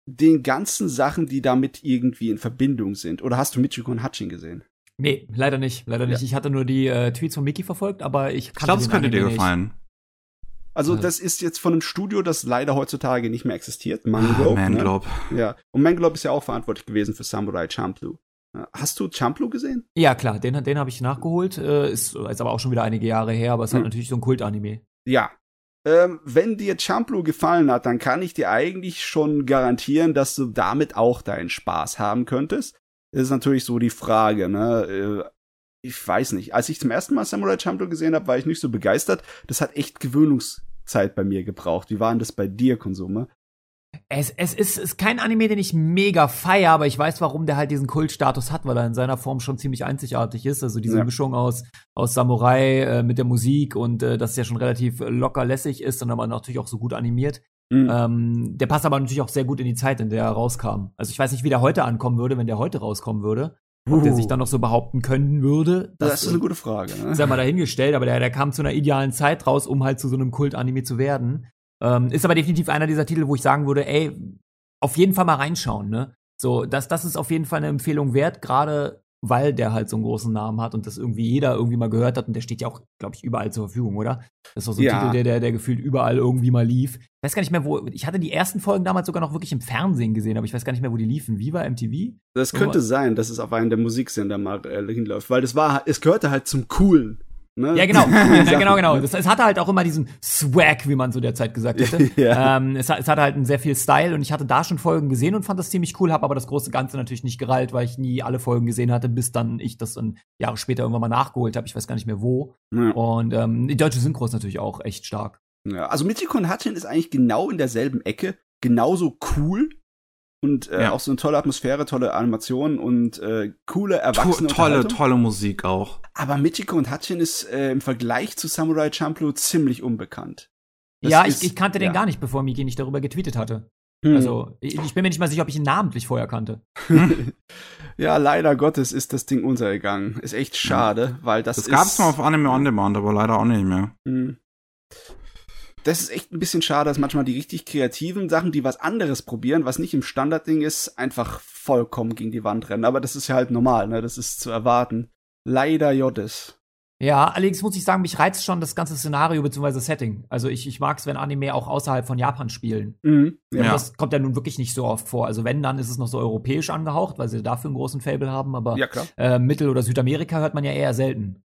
den ganzen Sachen, die damit irgendwie in Verbindung sind? Oder hast du Michiko und Hachin gesehen? Nee, leider nicht, leider nicht. Ja. Ich hatte nur die äh, Tweets von Mickey verfolgt, aber ich Ich kannte glaube, es könnte dir Anime nicht. gefallen. Also das ist jetzt von einem Studio, das leider heutzutage nicht mehr existiert. Manglobe. Man ne? Globe. Ja. Und Manglobe ist ja auch verantwortlich gewesen für Samurai Champloo. Hast du Champloo gesehen? Ja, klar, den, den habe ich nachgeholt. Äh, ist, ist aber auch schon wieder einige Jahre her, aber ist halt Hm. natürlich so ein Kult-Anime. Ja. Ähm, wenn dir Champloo gefallen hat, dann kann ich dir eigentlich schon garantieren, dass du damit auch deinen Spaß haben könntest. Das ist natürlich so die Frage, ne? Äh, ich weiß nicht. Als ich zum ersten Mal Samurai Champloo gesehen habe, war ich nicht so begeistert. Das hat echt Gewöhnungszeit bei mir gebraucht. Wie war denn das bei dir, Konsume? Es, es ist, ist kein Anime, den ich mega feier, aber ich weiß, warum der halt diesen Kultstatus hat, weil er in seiner Form schon ziemlich einzigartig ist. Also diese Ja. Mischung aus, aus Samurai äh, mit der Musik und äh, dass es ja schon relativ locker lässig ist und aber natürlich auch so gut animiert. Mhm. Ähm, der passt aber natürlich auch sehr gut in die Zeit, in der er rauskam. Also ich weiß nicht, wie der heute ankommen würde, wenn der heute rauskommen würde. Ob der sich dann noch so behaupten können würde. das, ist eine gute Frage. Ne? ist ja mal dahingestellt, aber der, der kam zu einer idealen Zeit raus, um halt zu so einem Kult-Anime zu werden. Ähm, ist aber definitiv einer dieser Titel, wo ich sagen würde, ey, auf jeden Fall mal reinschauen, ne? So, das, das ist auf jeden Fall eine Empfehlung wert, gerade weil der halt so einen großen Namen hat und das irgendwie jeder irgendwie mal gehört hat und der steht ja auch, glaube ich, überall zur Verfügung, oder? Das ist doch so ein Ja. Titel, der, der, der gefühlt überall irgendwie mal lief. Ich weiß gar nicht mehr, wo, ich hatte die ersten Folgen damals sogar noch wirklich im Fernsehen gesehen, aber ich weiß gar nicht mehr, wo die liefen. Viva, MTV? Das könnte sein, dass es auf einen der Musiksender mal äh, hinläuft, weil das war, es gehörte halt zum Coolen. Ne? <laughs> Ja, genau. Ja, genau, genau. Das, es hatte halt auch immer diesen Swag, wie man zu der Zeit gesagt hätte. <laughs> Ja. ähm, es, hat- es hatte halt einen sehr viel Style und ich hatte da schon Folgen gesehen und fand das ziemlich cool, habe aber das große Ganze natürlich nicht gereilt, weil ich nie alle Folgen gesehen hatte, bis dann ich das dann Jahre später irgendwann mal nachgeholt habe. Ich weiß gar nicht mehr wo. Ja. Und ähm, die deutsche Synchro ist natürlich auch echt stark. Ja, also Michiko und Hachin ist eigentlich genau in derselben Ecke, genauso cool und äh, Ja. auch so eine tolle Atmosphäre, tolle Animationen und äh, coole To erwachsene tolle, Unterhaltung. tolle Musik auch. Aber Michiko und Hachin ist äh, im Vergleich zu Samurai Champloo ziemlich unbekannt. Das ja, ist- ich, ich kannte den ja. gar nicht, bevor Miki nicht darüber getweetet hatte. Hm. Also ich, ich bin mir nicht mal sicher, ob ich ihn namentlich vorher kannte. <laughs> ja, leider Gottes ist das Ding untergegangen. Ist echt schade, weil das, Das ist. gab's mal auf Anime On Demand, aber leider auch nicht mehr. Hm. Das ist echt ein bisschen schade, dass manchmal die richtig kreativen Sachen, die was anderes probieren, was nicht im Standardding ist, einfach vollkommen gegen die Wand rennen. Aber das ist ja halt normal, ne? Das ist zu erwarten. Leider Jottes. Ja, allerdings muss ich sagen, mich reizt schon das ganze Szenario bzw. Setting. Also ich, ich mag es, wenn Anime auch außerhalb von Japan spielen. Mhm. Und Ja. das kommt ja nun wirklich nicht so oft vor. Also wenn, dann ist es noch so europäisch angehaucht, weil sie dafür einen großen Fable haben, aber Ja, klar. äh, Mittel- oder Südamerika hört man ja eher selten.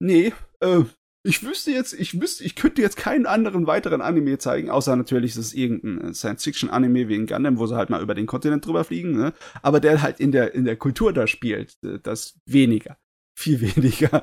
Nee, äh, ich wüsste jetzt, ich wüsste, ich könnte jetzt keinen anderen weiteren Anime zeigen, außer natürlich ist es irgendein Science-Fiction-Anime wie in Gundam, wo sie halt mal über den Kontinent drüber fliegen, ne? Aber der halt in der, in der Kultur da spielt, äh, das weniger. Viel <laughs> weniger.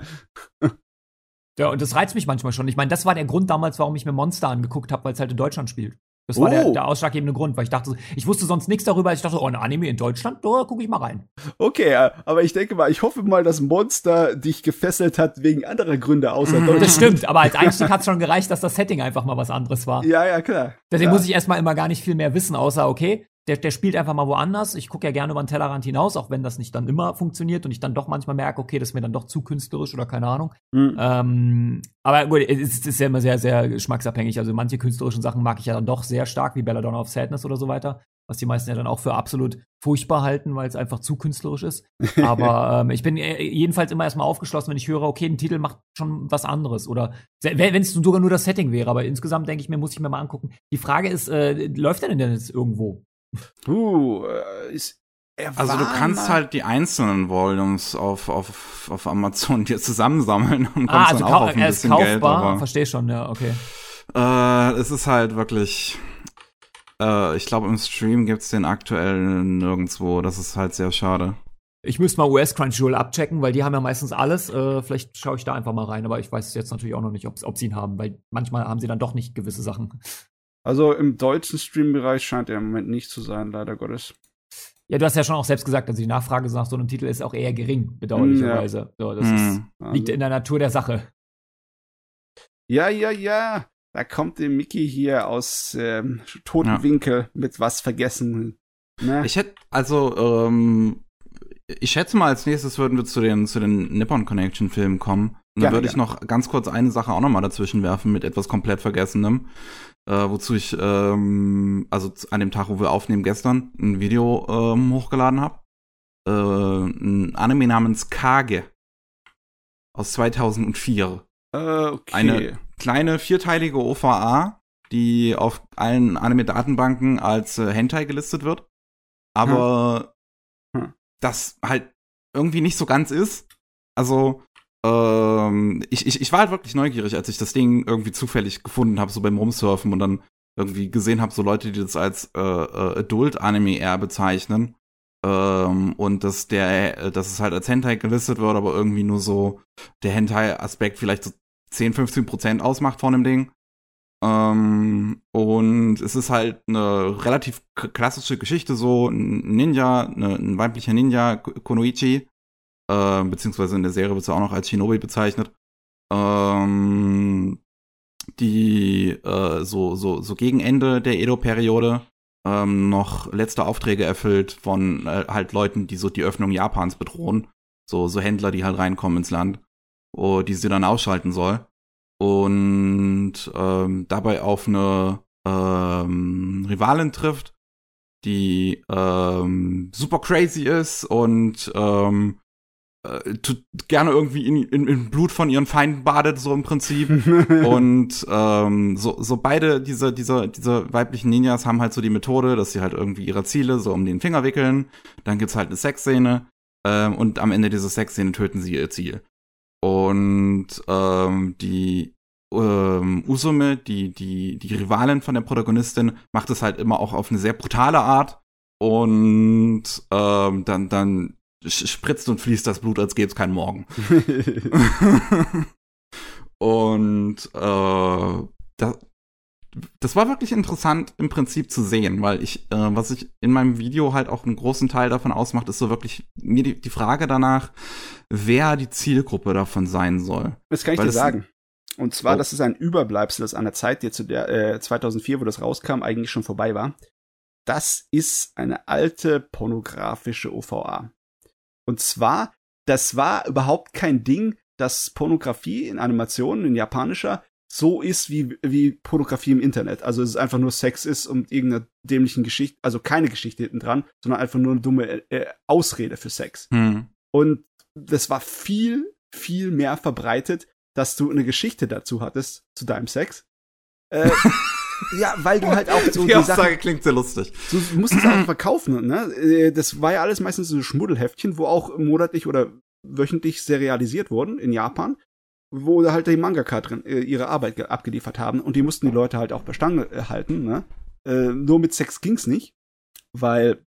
Ja, und das reizt mich manchmal schon. Ich meine, das war der Grund damals, warum ich mir Monster angeguckt habe, weil es halt in Deutschland spielt. Das war Oh. der, der ausschlaggebende Grund, weil ich dachte, so- ich wusste sonst nichts darüber. Ich dachte, oh, ein Anime in Deutschland, da gucke ich mal rein. Okay, äh, aber ich denke mal, ich hoffe mal, dass Monster dich gefesselt hat wegen anderer Gründe außer Deutschland. Das stimmt, aber als <laughs> Einstieg hat es schon gereicht, dass das Setting einfach mal was anderes war. Ja, ja, klar. Deswegen klar. muss ich erstmal immer gar nicht viel mehr wissen, außer, okay, der, der spielt einfach mal woanders. Ich gucke ja gerne über den Tellerrand hinaus, auch wenn das nicht dann immer funktioniert und ich dann doch manchmal merke, okay, das ist mir dann doch zu künstlerisch oder keine Ahnung. Hm. Ähm, aber gut, es ist, ja immer sehr, sehr geschmacksabhängig. Also manche künstlerischen Sachen mag ich ja dann doch sehr stark, wie Belladonna of Sadness oder so weiter. Was die meisten ja dann auch für absolut furchtbar halten, weil es einfach zu künstlerisch ist. <laughs> Aber ähm, ich bin äh, jedenfalls immer erstmal aufgeschlossen, wenn ich höre, okay, ein Titel macht schon was anderes. Oder wenn es sogar nur das Setting wäre. Aber insgesamt denke ich mir, muss ich mir mal angucken. Die Frage ist, äh, läuft der denn denn jetzt irgendwo? Uh, ist, Also du kannst halt die einzelnen Volumes auf, auf, auf Amazon dir zusammensammeln und kommst Ah, also dann auch auf ein er ist bisschen kaufbar. Geld. Aber Verstehe schon, ja, okay. äh, es ist halt wirklich. Äh, ich glaube, im Stream gibt's den aktuell nirgendwo. Das ist halt sehr schade. Ich müsste mal US Crunchyroll abchecken, weil die haben ja meistens alles. Äh, vielleicht schaue ich da einfach mal rein, aber ich weiß jetzt natürlich auch noch nicht, ob, ob sie ihn haben, weil manchmal haben sie dann doch nicht gewisse Sachen. Also im deutschen Streambereich scheint er im Moment nicht zu sein, leider Gottes. Ja, du hast ja schon auch selbst gesagt, also die Nachfrage nach so einem Titel ist auch eher gering, bedauerlicherweise. So, das ist, Hm. liegt Also, in der Natur der Sache. ja, ja, ja. Da kommt der Mickey hier aus ähm, toten Ja. Winkel mit was vergessen. Ne? Ich hätte, also, ähm, ich schätze mal, als nächstes würden wir zu den, zu den Nippon Connection Filmen kommen. Und dann Gerne, würde ich noch ganz kurz eine Sache auch noch mal dazwischen werfen mit etwas komplett Vergessenem. Äh, wozu ich, ähm, also an dem Tag, wo wir aufnehmen, gestern ein Video ähm, hochgeladen habe. Äh, ein Anime namens Kage. Aus 2004. äh, okay. Eine kleine vierteilige OVA, die auf allen Anime-Datenbanken als äh, Hentai gelistet wird. Aber Hm. das halt irgendwie nicht so ganz ist. Also, ähm, ich, ich, ich war halt wirklich neugierig, als ich das Ding irgendwie zufällig gefunden habe, so beim Rumsurfen und dann irgendwie gesehen habe, so Leute, die das als äh, äh, Adult-Anime eher bezeichnen. Ähm, und dass der, dass es halt als Hentai gelistet wird, aber irgendwie nur so der Hentai-Aspekt vielleicht so 10, 15 Prozent ausmacht von dem Ding. Ähm, und es ist halt eine relativ klassische Geschichte, so ein Ninja, ne, ein weiblicher Ninja, Ko- Konoichi, äh, beziehungsweise in der Serie wird sie auch noch als Shinobi bezeichnet, ähm, die äh, so, so, so gegen Ende der Edo-Periode ähm, noch letzte Aufträge erfüllt von äh, halt Leuten, die so die Öffnung Japans bedrohen. So, so Händler, die halt reinkommen ins Land, oh, die sie dann ausschalten soll. Und ähm, dabei auf eine ähm, Rivalin trifft, die ähm, super crazy ist und ähm, äh, gerne irgendwie in, in, in Blut von ihren Feinden badet, so im Prinzip. <laughs> Und ähm, so, so beide diese, diese, diese weiblichen Ninjas haben halt so die Methode, dass sie halt irgendwie ihre Ziele so um den Finger wickeln. Dann gibt's halt eine Sexszene ähm, und am Ende dieser Sexszene töten sie ihr Ziel. Und ähm, die ähm, Usume, die, die, die Rivalin von der Protagonistin, macht es halt immer auch auf eine sehr brutale Art. Und ähm, dann, dann spritzt und fließt das Blut, als gäbe es keinen Morgen. <laughs> und äh, das, das war wirklich interessant im Prinzip zu sehen, weil ich, äh, was ich in meinem Video halt auch einen großen Teil davon ausmacht, ist so wirklich mir die, die Frage danach, wer die Zielgruppe davon sein soll. Das kann ich Weil dir sagen. Und zwar, Oh. das ist ein Überbleibsel, das an der Zeit, die zu der äh, 2004, wo das rauskam, eigentlich schon vorbei war. Das ist eine alte pornografische OVA. Und zwar, das war überhaupt kein Ding, dass Pornografie in Animationen, in japanischer, so ist wie, wie Pornografie im Internet. Also es ist einfach nur Sex ist und irgendeiner dämlichen Geschichte, also keine Geschichte hinten dran, sondern einfach nur eine dumme äh, Ausrede für Sex. Hm. Und das war viel, viel mehr verbreitet, dass du eine Geschichte dazu hattest, zu deinem Sex. Äh, <laughs> ja, weil du halt auch so die Aussage Sachen, klingt sehr lustig. du musst es einfach verkaufen, ne? Äh, Das war ja alles meistens so Schmuddelheftchen, wo auch monatlich oder wöchentlich serialisiert wurden in Japan, wo halt die Mangaka drin äh, ihre Arbeit ge- abgeliefert haben und die mussten die Leute halt auch bei Stange äh, halten, ne? Nur mit Sex ging's nicht, weil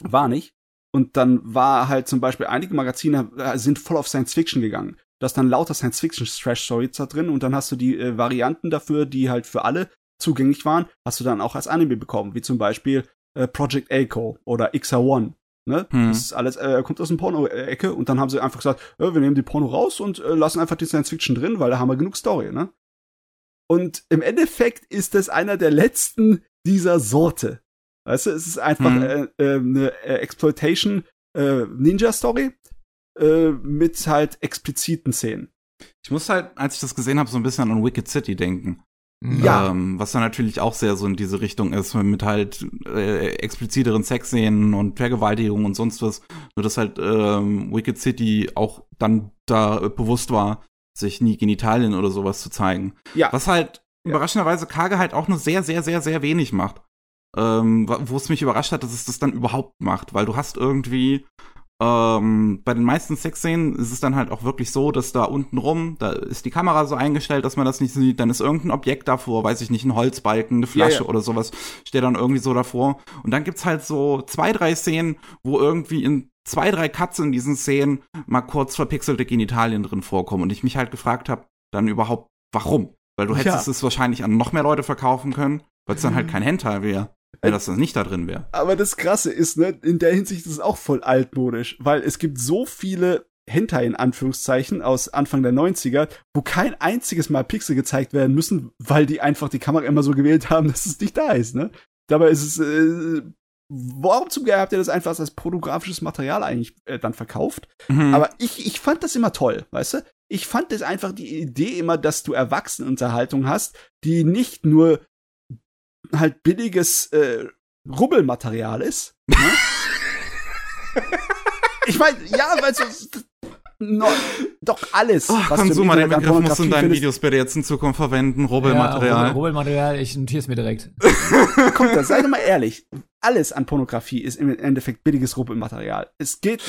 war nicht. Und dann war halt zum Beispiel einige Magazine sind voll auf Science Fiction gegangen. Da ist dann lauter Science Fiction Trash Stories da drin und dann hast du die äh, Varianten dafür, die halt für alle zugänglich waren, hast du dann auch als Anime bekommen, wie zum Beispiel äh, Project Echo oder XR1. Ne? Hm. Das ist alles, äh, kommt aus dem Porno-Ecke und dann haben sie einfach gesagt, äh, wir nehmen die Porno raus und äh, lassen einfach die Science Fiction drin, weil da haben wir genug Story, ne? Und im Endeffekt ist das einer der letzten dieser Sorte. Weißt du, es ist einfach Mhm. äh, äh, eine äh, Exploitation Ninja Story äh, mit halt expliziten Szenen. Ich muss halt, als ich das gesehen habe, so ein bisschen an Wicked City denken. Ja. Ähm, was dann natürlich auch sehr so in diese Richtung ist, mit halt äh, expliziteren Sexszenen und Vergewaltigung und sonst was. Nur dass halt ähm, Wicked City auch dann da äh, bewusst war, sich nie Genitalien oder sowas zu zeigen. Ja. Was halt Ja. überraschenderweise Kage halt auch nur sehr, sehr, sehr, sehr wenig macht. ähm, wo es mich überrascht hat, dass es das dann überhaupt macht, weil du hast irgendwie ähm, bei den meisten Sexszenen ist es dann halt auch wirklich so, dass da unten rum, da ist die Kamera so eingestellt, dass man das nicht sieht, dann ist irgendein Objekt davor, weiß ich nicht, ein Holzbalken, eine Flasche ja, ja. oder sowas, steht dann irgendwie so davor. Und dann gibt's halt so zwei, drei Szenen, wo irgendwie in zwei, drei Cuts in diesen Szenen mal kurz verpixelte Genitalien drin vorkommen und ich mich halt gefragt habe, dann überhaupt, warum? Weil du hättest ja. es wahrscheinlich an noch mehr Leute verkaufen können, weil es dann halt kein Hentai wäre wenn das nicht da drin wäre. Aber das Krasse ist, ne, in der Hinsicht ist es auch voll altmodisch, weil es gibt so viele Hentai in Anführungszeichen aus Anfang der 90er, wo kein einziges Mal Pixel gezeigt werden müssen, weil die einfach die Kamera immer so gewählt haben, <laughs> dass es nicht da ist, ne? Dabei ist es, äh, warum zum Geier habt ihr das einfach als pornografisches Material eigentlich äh, dann verkauft? Mhm. Aber ich, ich fand das immer toll, weißt du? Ich fand das einfach die Idee immer, dass du Erwachsenenunterhaltung hast, die nicht nur halt billiges äh, Rubbelmaterial ist. Ne? <laughs> ich meine, ja, weil so no, doch alles. Oh, was Konsumer, den Begriff musst du in deinen Videos bitte jetzt in Zukunft verwenden. Rubbelmaterial. Ja, Rubbelmaterial, ich notier's mir direkt. <laughs> Kommt da, sei doch mal ehrlich. Alles an Pornografie ist im Endeffekt billiges Rubbelmaterial. Es geht,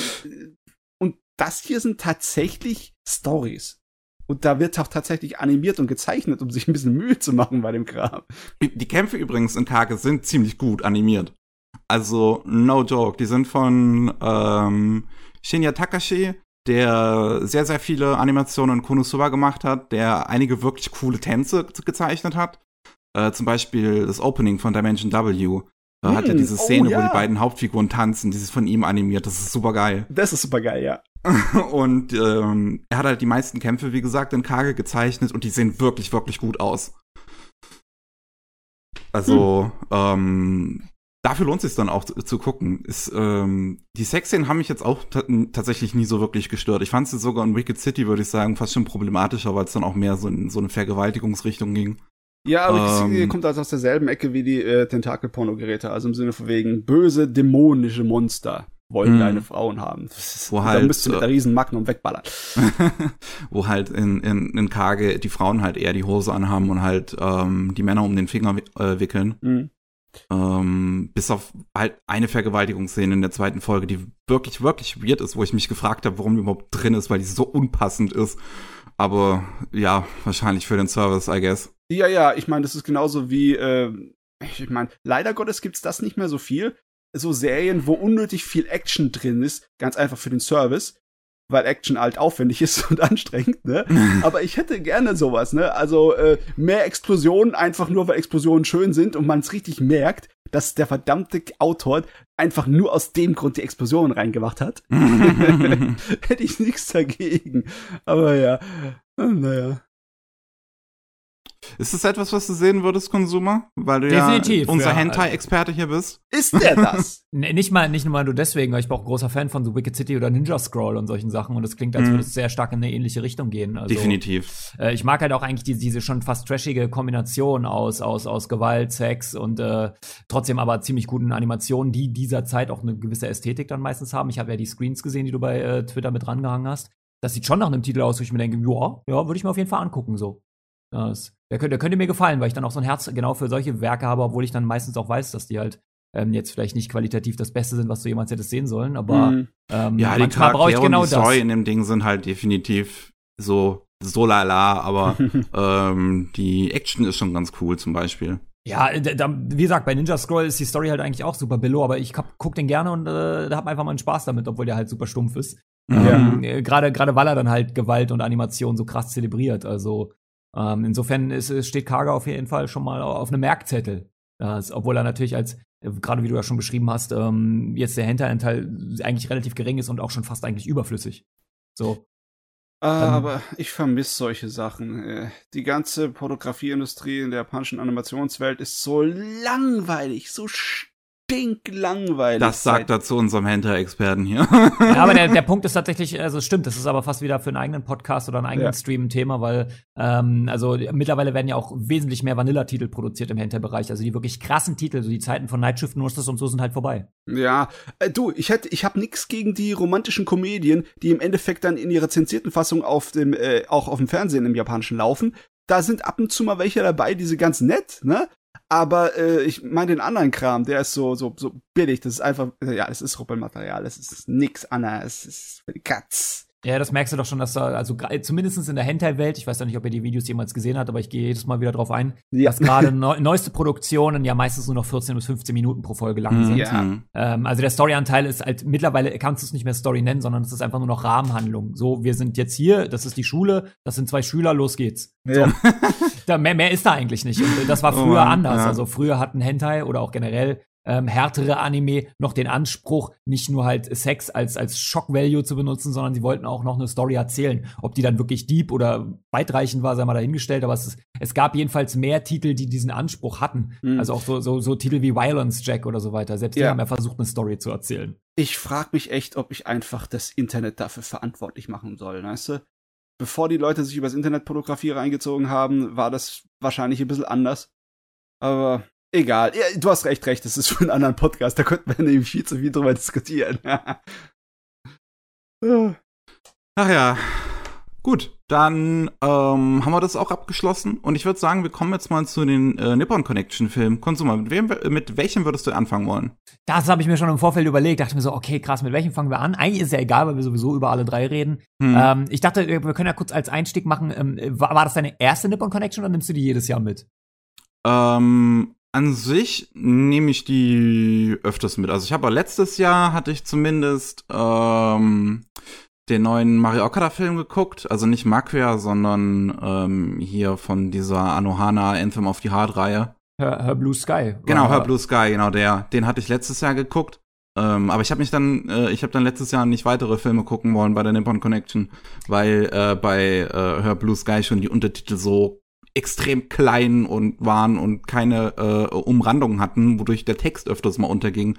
und das hier sind tatsächlich Stories. Und da wird auch tatsächlich animiert und gezeichnet, um sich ein bisschen Mühe zu machen bei dem Kram. Die Kämpfe übrigens in Kage sind ziemlich gut animiert. Also, no joke. Die sind von ähm, Shinya Takashi, der sehr, sehr viele Animationen in Konosuba gemacht hat, der einige wirklich coole Tänze gezeichnet hat. Äh, zum Beispiel das Opening von Dimension W. Da hm, hat er hm, diese Szene, oh, ja. wo die beiden Hauptfiguren tanzen, die ist von ihm animiert. Das ist super geil. Das ist super geil, ja. <laughs> und ähm, er hat halt die meisten Kämpfe, wie gesagt, in Kage gezeichnet und die sehen wirklich, wirklich gut aus. Also, hm. ähm, dafür lohnt es sich dann auch zu, zu gucken. Ist, ähm, die Sexszenen haben mich jetzt auch tatsächlich nie so wirklich gestört. Ich fand sie sogar in Wicked City, würde ich sagen, fast schon problematischer, weil es dann auch mehr so in so eine Vergewaltigungsrichtung ging. Ja, aber ähm, kommt also aus derselben Ecke wie die äh, Tentakel-Pornogeräte, also im Sinne von wegen böse, dämonische Monster wollen mm. deine Frauen haben. Wo halt, da müsst ihr mit der riesen Magnum wegballern. <laughs> wo halt in, in, in Kage die Frauen halt eher die Hose anhaben und halt ähm, die Männer um den Finger äh, wickeln. Mm. Ähm, bis auf halt eine Vergewaltigungsszene in der zweiten Folge, die wirklich, wirklich weird ist, wo ich mich gefragt habe, warum die überhaupt drin ist, weil die so unpassend ist. Aber ja, wahrscheinlich für den Service, I guess. Ja, ja, ich meine, das ist genauso wie, äh, ich meine, leider Gottes gibt's das nicht mehr so viel so Serien, wo unnötig viel Action drin ist, ganz einfach für den Service, weil Action halt aufwendig <laughs> ist und anstrengend, ne? <laughs> Aber ich hätte gerne sowas, ne? Also äh, mehr Explosionen einfach nur, weil Explosionen schön sind und man es richtig merkt, dass der verdammte Autor einfach nur aus dem Grund die Explosionen reingemacht hat. <laughs> hätte ich nichts dagegen. Aber ja, naja. Ist das etwas, was du sehen würdest, Konsumer? Weil du Definitiv, ja unser ja. Hentai-Experte hier bist. Ist der das? <laughs> nee, nicht mal, nicht nur du deswegen, weil ich bin auch großer Fan von The Wicked City oder Ninja Scroll und solchen Sachen und es klingt, als mhm. würde es sehr stark in eine ähnliche Richtung gehen. Also, Definitiv. Äh, ich mag halt auch eigentlich diese, diese schon fast trashige Kombination aus, aus, aus Gewalt, Sex und äh, trotzdem aber ziemlich guten Animationen, die dieser Zeit auch eine gewisse Ästhetik dann meistens haben. Ich habe ja die Screens gesehen, die du bei äh, Twitter mit rangehangen hast. Das sieht schon nach einem Titel aus, wo ich mir denke, ja, ja, würde ich mir auf jeden Fall angucken, so. Das, der, könnte, der könnte mir gefallen, weil ich dann auch so ein Herz genau für solche Werke habe, obwohl ich dann meistens auch weiß, dass die halt ähm, jetzt vielleicht nicht qualitativ das Beste sind, was du jemals hättest sehen sollen, aber mhm. ähm, ja, die brauche ich genau und die das. Story in dem Ding sind halt definitiv so so lala, aber <laughs> ähm, die Action ist schon ganz cool zum Beispiel. Ja, da, wie gesagt, bei Ninja Scroll ist die Story halt eigentlich auch super billo, aber ich guck den gerne und äh, da hab einfach mal einen Spaß damit, obwohl der halt super stumpf ist. Mhm. Ähm, gerade gerade weil er dann halt Gewalt und Animation so krass zelebriert. Also ähm, insofern ist, steht Kaga auf jeden Fall schon mal auf einem Merkzettel. Das, obwohl er natürlich als, äh, gerade wie du ja schon beschrieben hast, ähm, jetzt der Hinteranteil eigentlich relativ gering ist und auch schon fast eigentlich überflüssig. So. Ah, aber ich vermisse solche Sachen. Äh, die ganze Fotografieindustrie in der japanischen Animationswelt ist so langweilig, so stinklangweilig. Das sagt er zu unserem Hentai-Experten hier. Ja, aber der, <laughs> der Punkt ist tatsächlich, also stimmt, das ist aber fast wieder für einen eigenen Podcast oder einen eigenen ja. Stream ein Thema, weil ähm, also mittlerweile werden ja auch wesentlich mehr Vanilla-Titel produziert im Hentai-Bereich. Also die wirklich krassen Titel, so die Zeiten von Nightshift Nurses und so sind halt vorbei. Ja, äh, du, ich hätte, ich habe nichts gegen die romantischen Komödien, die im Endeffekt dann in ihrer zensierten Fassung auf dem, äh, auch auf dem Fernsehen im Japanischen laufen. Da sind ab und zu mal welche dabei, die sind ganz nett, ne? Aber äh, ich meine den anderen Kram, der ist so, so, so billig. Das ist einfach, ja, es ist Ruppelmaterial. Es ist nix anderes. Es ist für die Katz. Ja, das merkst du doch schon, dass da, also zumindest in der Hentai-Welt, ich weiß ja nicht, ob ihr die Videos jemals gesehen habt, aber ich gehe jedes Mal wieder drauf ein, ja. dass gerade neu, neueste Produktionen ja meistens nur noch 14 bis 15 Minuten pro Folge lang sind. Ja. Ähm, also der Storyanteil ist halt, mittlerweile kannst du es nicht mehr Story nennen, sondern es ist einfach nur noch Rahmenhandlung. So, wir sind jetzt hier, das ist die Schule, das sind zwei Schüler, los geht's. Ja. So. da, mehr, mehr ist da eigentlich nicht. Und das war oh früher oh anders. Ja. Also früher hatten Hentai oder auch generell ähm, härtere Anime noch den Anspruch, nicht nur halt Sex als, als Shock-Value zu benutzen, sondern sie wollten auch noch eine Story erzählen. Ob die dann wirklich deep oder weitreichend war, sei mal dahingestellt, aber es, ist, es gab jedenfalls mehr Titel, die diesen Anspruch hatten. Mhm. Also auch so, so, so Titel wie Violence Jack oder so weiter. Selbst die haben ja versucht, eine Story zu erzählen. Ich frage mich echt, ob ich einfach das Internet dafür verantwortlich machen soll, weißt du? Bevor die Leute sich übers Internet Pornografie reingezogen haben, war das wahrscheinlich ein bisschen anders. Aber Egal. Ja, du hast recht, recht. Das ist für einen anderen Podcast. Da könnten wir nämlich viel zu viel drüber diskutieren. <laughs> Ach ja. Gut, dann ähm, haben wir das auch abgeschlossen. Und ich würde sagen, wir kommen jetzt mal zu den äh, Nippon Connection Filmen. Konsumer, mit, wem, mit welchem würdest du anfangen wollen? Das habe ich mir schon im Vorfeld überlegt. Dachte mir so, okay, krass, mit welchem fangen wir an? Eigentlich ist es ja egal, weil wir sowieso über alle drei reden. Hm. Ähm, ich dachte, wir können ja kurz als Einstieg machen. Ähm, war, war das deine erste Nippon Connection oder nimmst du die jedes Jahr mit? Ähm, an sich nehme ich die öfters mit. Also ich habe letztes Jahr hatte ich zumindest ähm, den neuen Mario Okada Film geguckt, also nicht Maquia, sondern ähm, hier von dieser Anohana Anthem of the Heart Reihe. Her, Her Blue Sky. Genau, Her Blue Sky, genau der. Den hatte ich letztes Jahr geguckt. Ähm, aber ich habe mich dann, äh, ich habe dann letztes Jahr nicht weitere Filme gucken wollen bei der Nippon Connection, weil äh, bei äh, Her Blue Sky schon die Untertitel so extrem klein und waren und keine äh, Umrandungen hatten, wodurch der Text öfters mal unterging.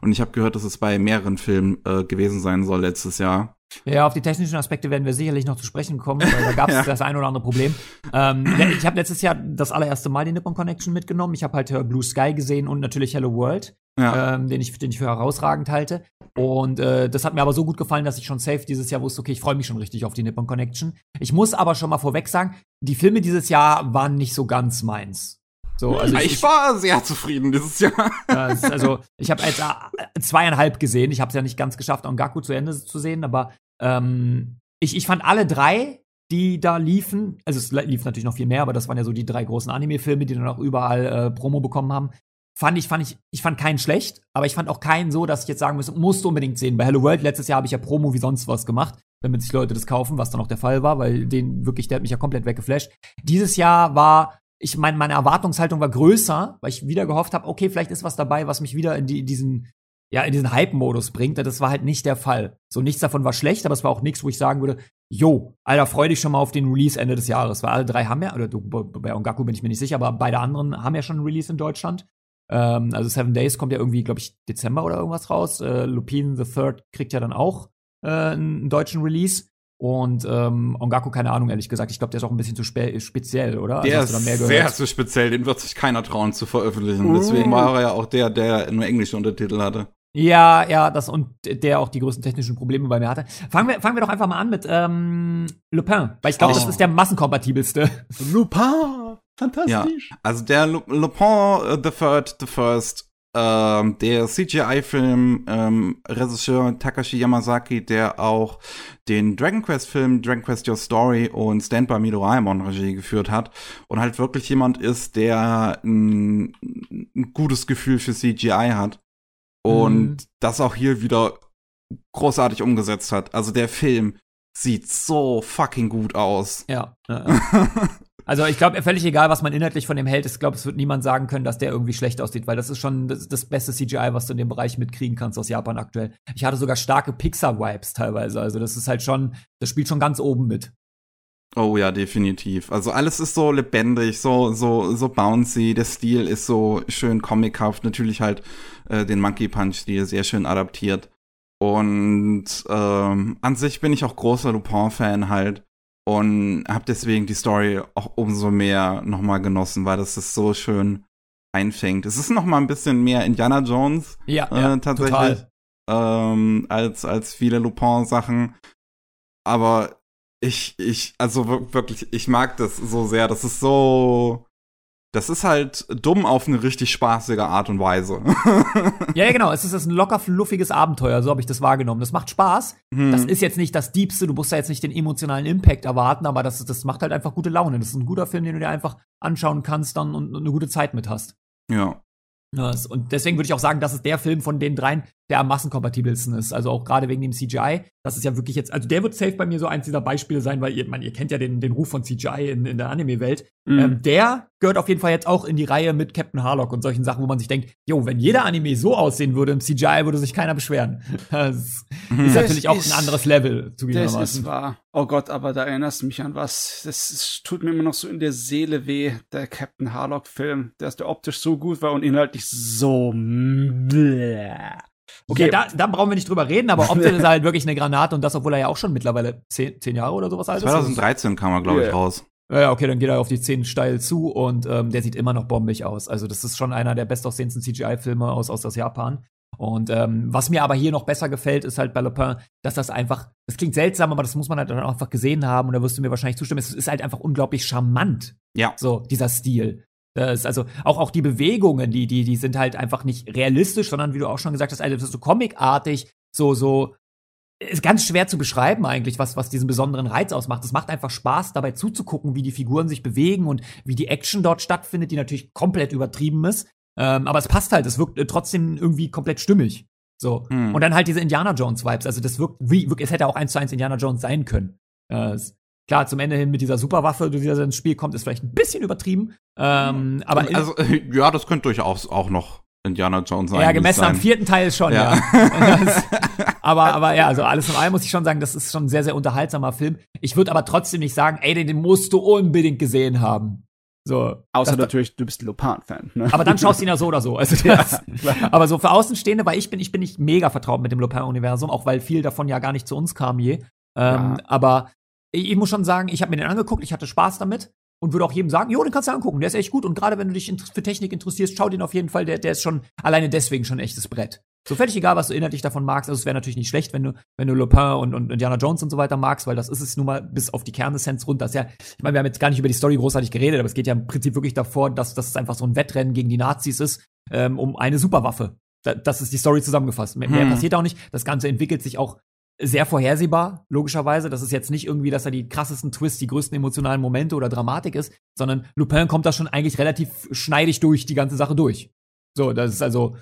Und ich habe gehört, dass es bei mehreren Filmen äh, gewesen sein soll letztes Jahr. Ja, auf die technischen Aspekte werden wir sicherlich noch zu sprechen kommen, weil da gab es <laughs> ja. das ein oder andere Problem. Ähm, ich habe letztes Jahr das allererste Mal die Nippon Connection mitgenommen. Ich habe halt äh, Blue Sky gesehen und natürlich Hello World, ja. ähm, den, ich, den ich für herausragend halte. Und äh, das hat mir aber so gut gefallen, dass ich schon safe dieses Jahr wusste, okay, ich freue mich schon richtig auf die Nippon Connection. Ich muss aber schon mal vorweg sagen, die Filme dieses Jahr waren nicht so ganz meins. So, also ich, ich, war sehr zufrieden dieses Jahr. also ich habe jetzt äh, zweieinhalb gesehen. Ich habe es ja nicht ganz geschafft, Ongaku zu Ende zu sehen, aber ähm, ich, ich fand alle drei, die da liefen, also es lief natürlich noch viel mehr, aber das waren ja so die drei großen Anime-Filme, die dann auch überall äh, Promo bekommen haben. Fand ich, fand ich, ich fand keinen schlecht, aber ich fand auch keinen so, dass ich jetzt sagen muss, musst du unbedingt sehen. Bei Hello World letztes Jahr habe ich ja Promo wie sonst was gemacht, damit sich Leute das kaufen, was dann auch der Fall war, weil den wirklich, der hat mich ja komplett weggeflasht. Dieses Jahr war ich meine, meine Erwartungshaltung war größer, weil ich wieder gehofft habe, okay, vielleicht ist was dabei, was mich wieder in die, diesen, ja, in diesen Hype-Modus bringt. Das war halt nicht der Fall. So nichts davon war schlecht, aber es war auch nichts, wo ich sagen würde, jo, Alter, freu dich schon mal auf den Release Ende des Jahres. Weil alle drei haben ja, oder bei Ongaku bin ich mir nicht sicher, aber beide anderen haben ja schon einen Release in Deutschland. Ähm, also Seven Days kommt ja irgendwie, glaube ich, Dezember oder irgendwas raus. Äh, Lupin the Third kriegt ja dann auch äh, einen deutschen Release. Und ähm, Ongaku, keine Ahnung, ehrlich gesagt. Ich glaube, der ist auch ein bisschen zu spe speziell, oder? Der also, ist sehr zu speziell. Den wird sich keiner trauen zu veröffentlichen. Mm. Deswegen war er ja auch der, der nur englische Untertitel hatte. Ja, ja, das und der auch die größten technischen Probleme bei mir hatte. Fangen wir, fangen wir doch einfach mal an mit ähm, Lupin, weil ich glaube, oh. das ist der massenkompatibelste. Lupin, fantastisch. Ja, also der Lupin uh, the Third, the First ähm, der CGI-Film ähm, Regisseur Takashi Yamazaki, der auch den Dragon Quest-Film Dragon Quest Your Story und Stand By Me Doraemon Regie geführt hat und halt wirklich jemand ist, der ein, ein gutes Gefühl für CGI hat und mhm. das auch hier wieder großartig umgesetzt hat. Also der Film sieht so fucking gut aus. Ja. ja, ja. <laughs> Also ich glaube, völlig egal, was man inhaltlich von dem hält, ich glaube, es wird niemand sagen können, dass der irgendwie schlecht aussieht, weil das ist schon das, das, beste CGI, was du in dem Bereich mitkriegen kannst aus Japan aktuell. Ich hatte sogar starke Pixar-Vibes teilweise. Also das ist halt schon, das spielt schon ganz oben mit. Oh ja, definitiv. Also alles ist so lebendig, so so so bouncy. Der Stil ist so schön comichaft. Natürlich halt äh, den Monkey Punch Stil sehr schön adaptiert. Und ähm, an sich bin ich auch großer Lupin-Fan halt und habe deswegen die Story auch umso mehr nochmal genossen, weil das ist so schön einfängt. Es ist nochmal ein bisschen mehr Indiana Jones ja, äh, ja tatsächlich ähm, als als viele Lupin Sachen, aber ich ich also wirklich ich mag das so sehr. Das ist so Das ist halt dumm auf eine richtig spaßige Art und Weise. <laughs> ja, ja, genau. Es ist ein locker fluffiges Abenteuer, so habe ich das wahrgenommen. Das macht Spaß. Hm. Das ist jetzt nicht das Diebste, du musst da jetzt nicht den emotionalen Impact erwarten, aber das, das macht halt einfach gute Laune. Das ist ein guter Film, den du dir einfach anschauen kannst dann und eine gute Zeit mit hast. Ja. Und deswegen würde ich auch sagen, das ist der Film von den dreien, der am massenkompatibelsten ist. Also auch gerade wegen dem CGI. Das ist ja wirklich jetzt, also der wird safe bei mir so eins dieser Beispiele sein, weil ihr, man, ihr kennt ja den, den Ruf von CGI in, in der Anime-Welt. Mhm. Ähm, der gehört auf jeden Fall jetzt auch in die Reihe mit Captain Harlock und solchen Sachen, wo man sich denkt, jo, wenn jeder Anime so aussehen würde im CGI, würde sich keiner beschweren. <laughs> Das mhm. ist natürlich auch ist, ein anderes Level, zugegebenermaßen. Das ist wahr. Oh Gott, aber da erinnerst du mich an was. Das ist, tut mir immer noch so in der Seele weh, der Captain Harlock-Film, dass der optisch so gut war und inhaltlich so. Bleh. Okay, ja, da, da brauchen wir nicht drüber reden, aber optisch ist er halt wirklich eine Granate und das, obwohl er ja auch schon mittlerweile zehn, zehn Jahre oder sowas alt ist. 2013 kam er, glaube ich, raus. Ja, okay, dann geht er auf die 10 steil zu und ähm, der sieht immer noch bombig aus. Also das ist schon einer der bestaussehendsten CGI-Filme aus, aus, aus Japan. Und ähm, was mir aber hier noch besser gefällt, ist halt bei Lupin, dass das einfach, das klingt seltsam, aber das muss man halt dann einfach gesehen haben und da wirst du mir wahrscheinlich zustimmen, es ist halt einfach unglaublich charmant. Ja. So, dieser Stil. Das, also auch, auch die Bewegungen, die, die, die sind halt einfach nicht realistisch, sondern wie du auch schon gesagt hast, also das ist so comicartig, so, so, ist ganz schwer zu beschreiben eigentlich, was, was diesen besonderen Reiz ausmacht. Es macht einfach Spaß, dabei zuzugucken, wie die Figuren sich bewegen und wie die Action dort stattfindet, die natürlich komplett übertrieben ist. Ähm, aber es passt halt, es wirkt äh, trotzdem irgendwie komplett stimmig. So. Hm. Und dann halt diese Indiana Jones Vibes. Also das wirkt wie, wirkt, es hätte auch eins zu eins Indiana Jones sein können. Äh, klar, zum Ende hin mit dieser Superwaffe, die da ins Spiel kommt, ist vielleicht ein bisschen übertrieben. Ähm, aber also, ja, das könnte durchaus auch noch Indiana Jones sein. Ja, gemessen am vierten Teil schon, ja. ja. <laughs> das, aber, aber ja, also alles in allem muss ich schon sagen, das ist schon ein sehr, sehr unterhaltsamer Film. Ich würde aber trotzdem nicht sagen, ey, den, den musst du unbedingt gesehen haben. So. Außer natürlich, du bist Lupin-Fan. Ne? Aber dann schaust du ihn ja so oder so. Also <laughs> das, ja, aber so für Außenstehende, weil ich bin, ich bin nicht mega vertraut mit dem Lupin-Universum, auch weil viel davon ja gar nicht zu uns kam je. Ähm, ja. Aber ich, ich muss schon sagen, ich habe mir den angeguckt, ich hatte Spaß damit und würde auch jedem sagen, jo, den kannst du angucken, der ist echt gut und gerade wenn du dich für Technik interessierst, schau den auf jeden Fall, der, der ist schon alleine deswegen schon ein echtes Brett. So völlig egal, was du inhaltlich davon magst. Also es wäre natürlich nicht schlecht, wenn du, wenn du Lupin und, und Indiana Jones und so weiter magst, weil das ist es nun mal bis auf die Kernessenz runter. Das ist ja, ich meine, wir haben jetzt gar nicht über die Story großartig geredet, aber es geht ja im Prinzip wirklich davor, dass, dass es einfach so ein Wettrennen gegen die Nazis ist, ähm, um eine Superwaffe. Da, das ist die Story zusammengefasst. Mehr, hm. mehr passiert auch nicht. Das Ganze entwickelt sich auch sehr vorhersehbar, logischerweise. Das ist jetzt nicht irgendwie, dass er die krassesten Twists, die größten emotionalen Momente oder Dramatik ist, sondern Lupin kommt da schon eigentlich relativ schneidig durch die ganze Sache durch. So, das ist also.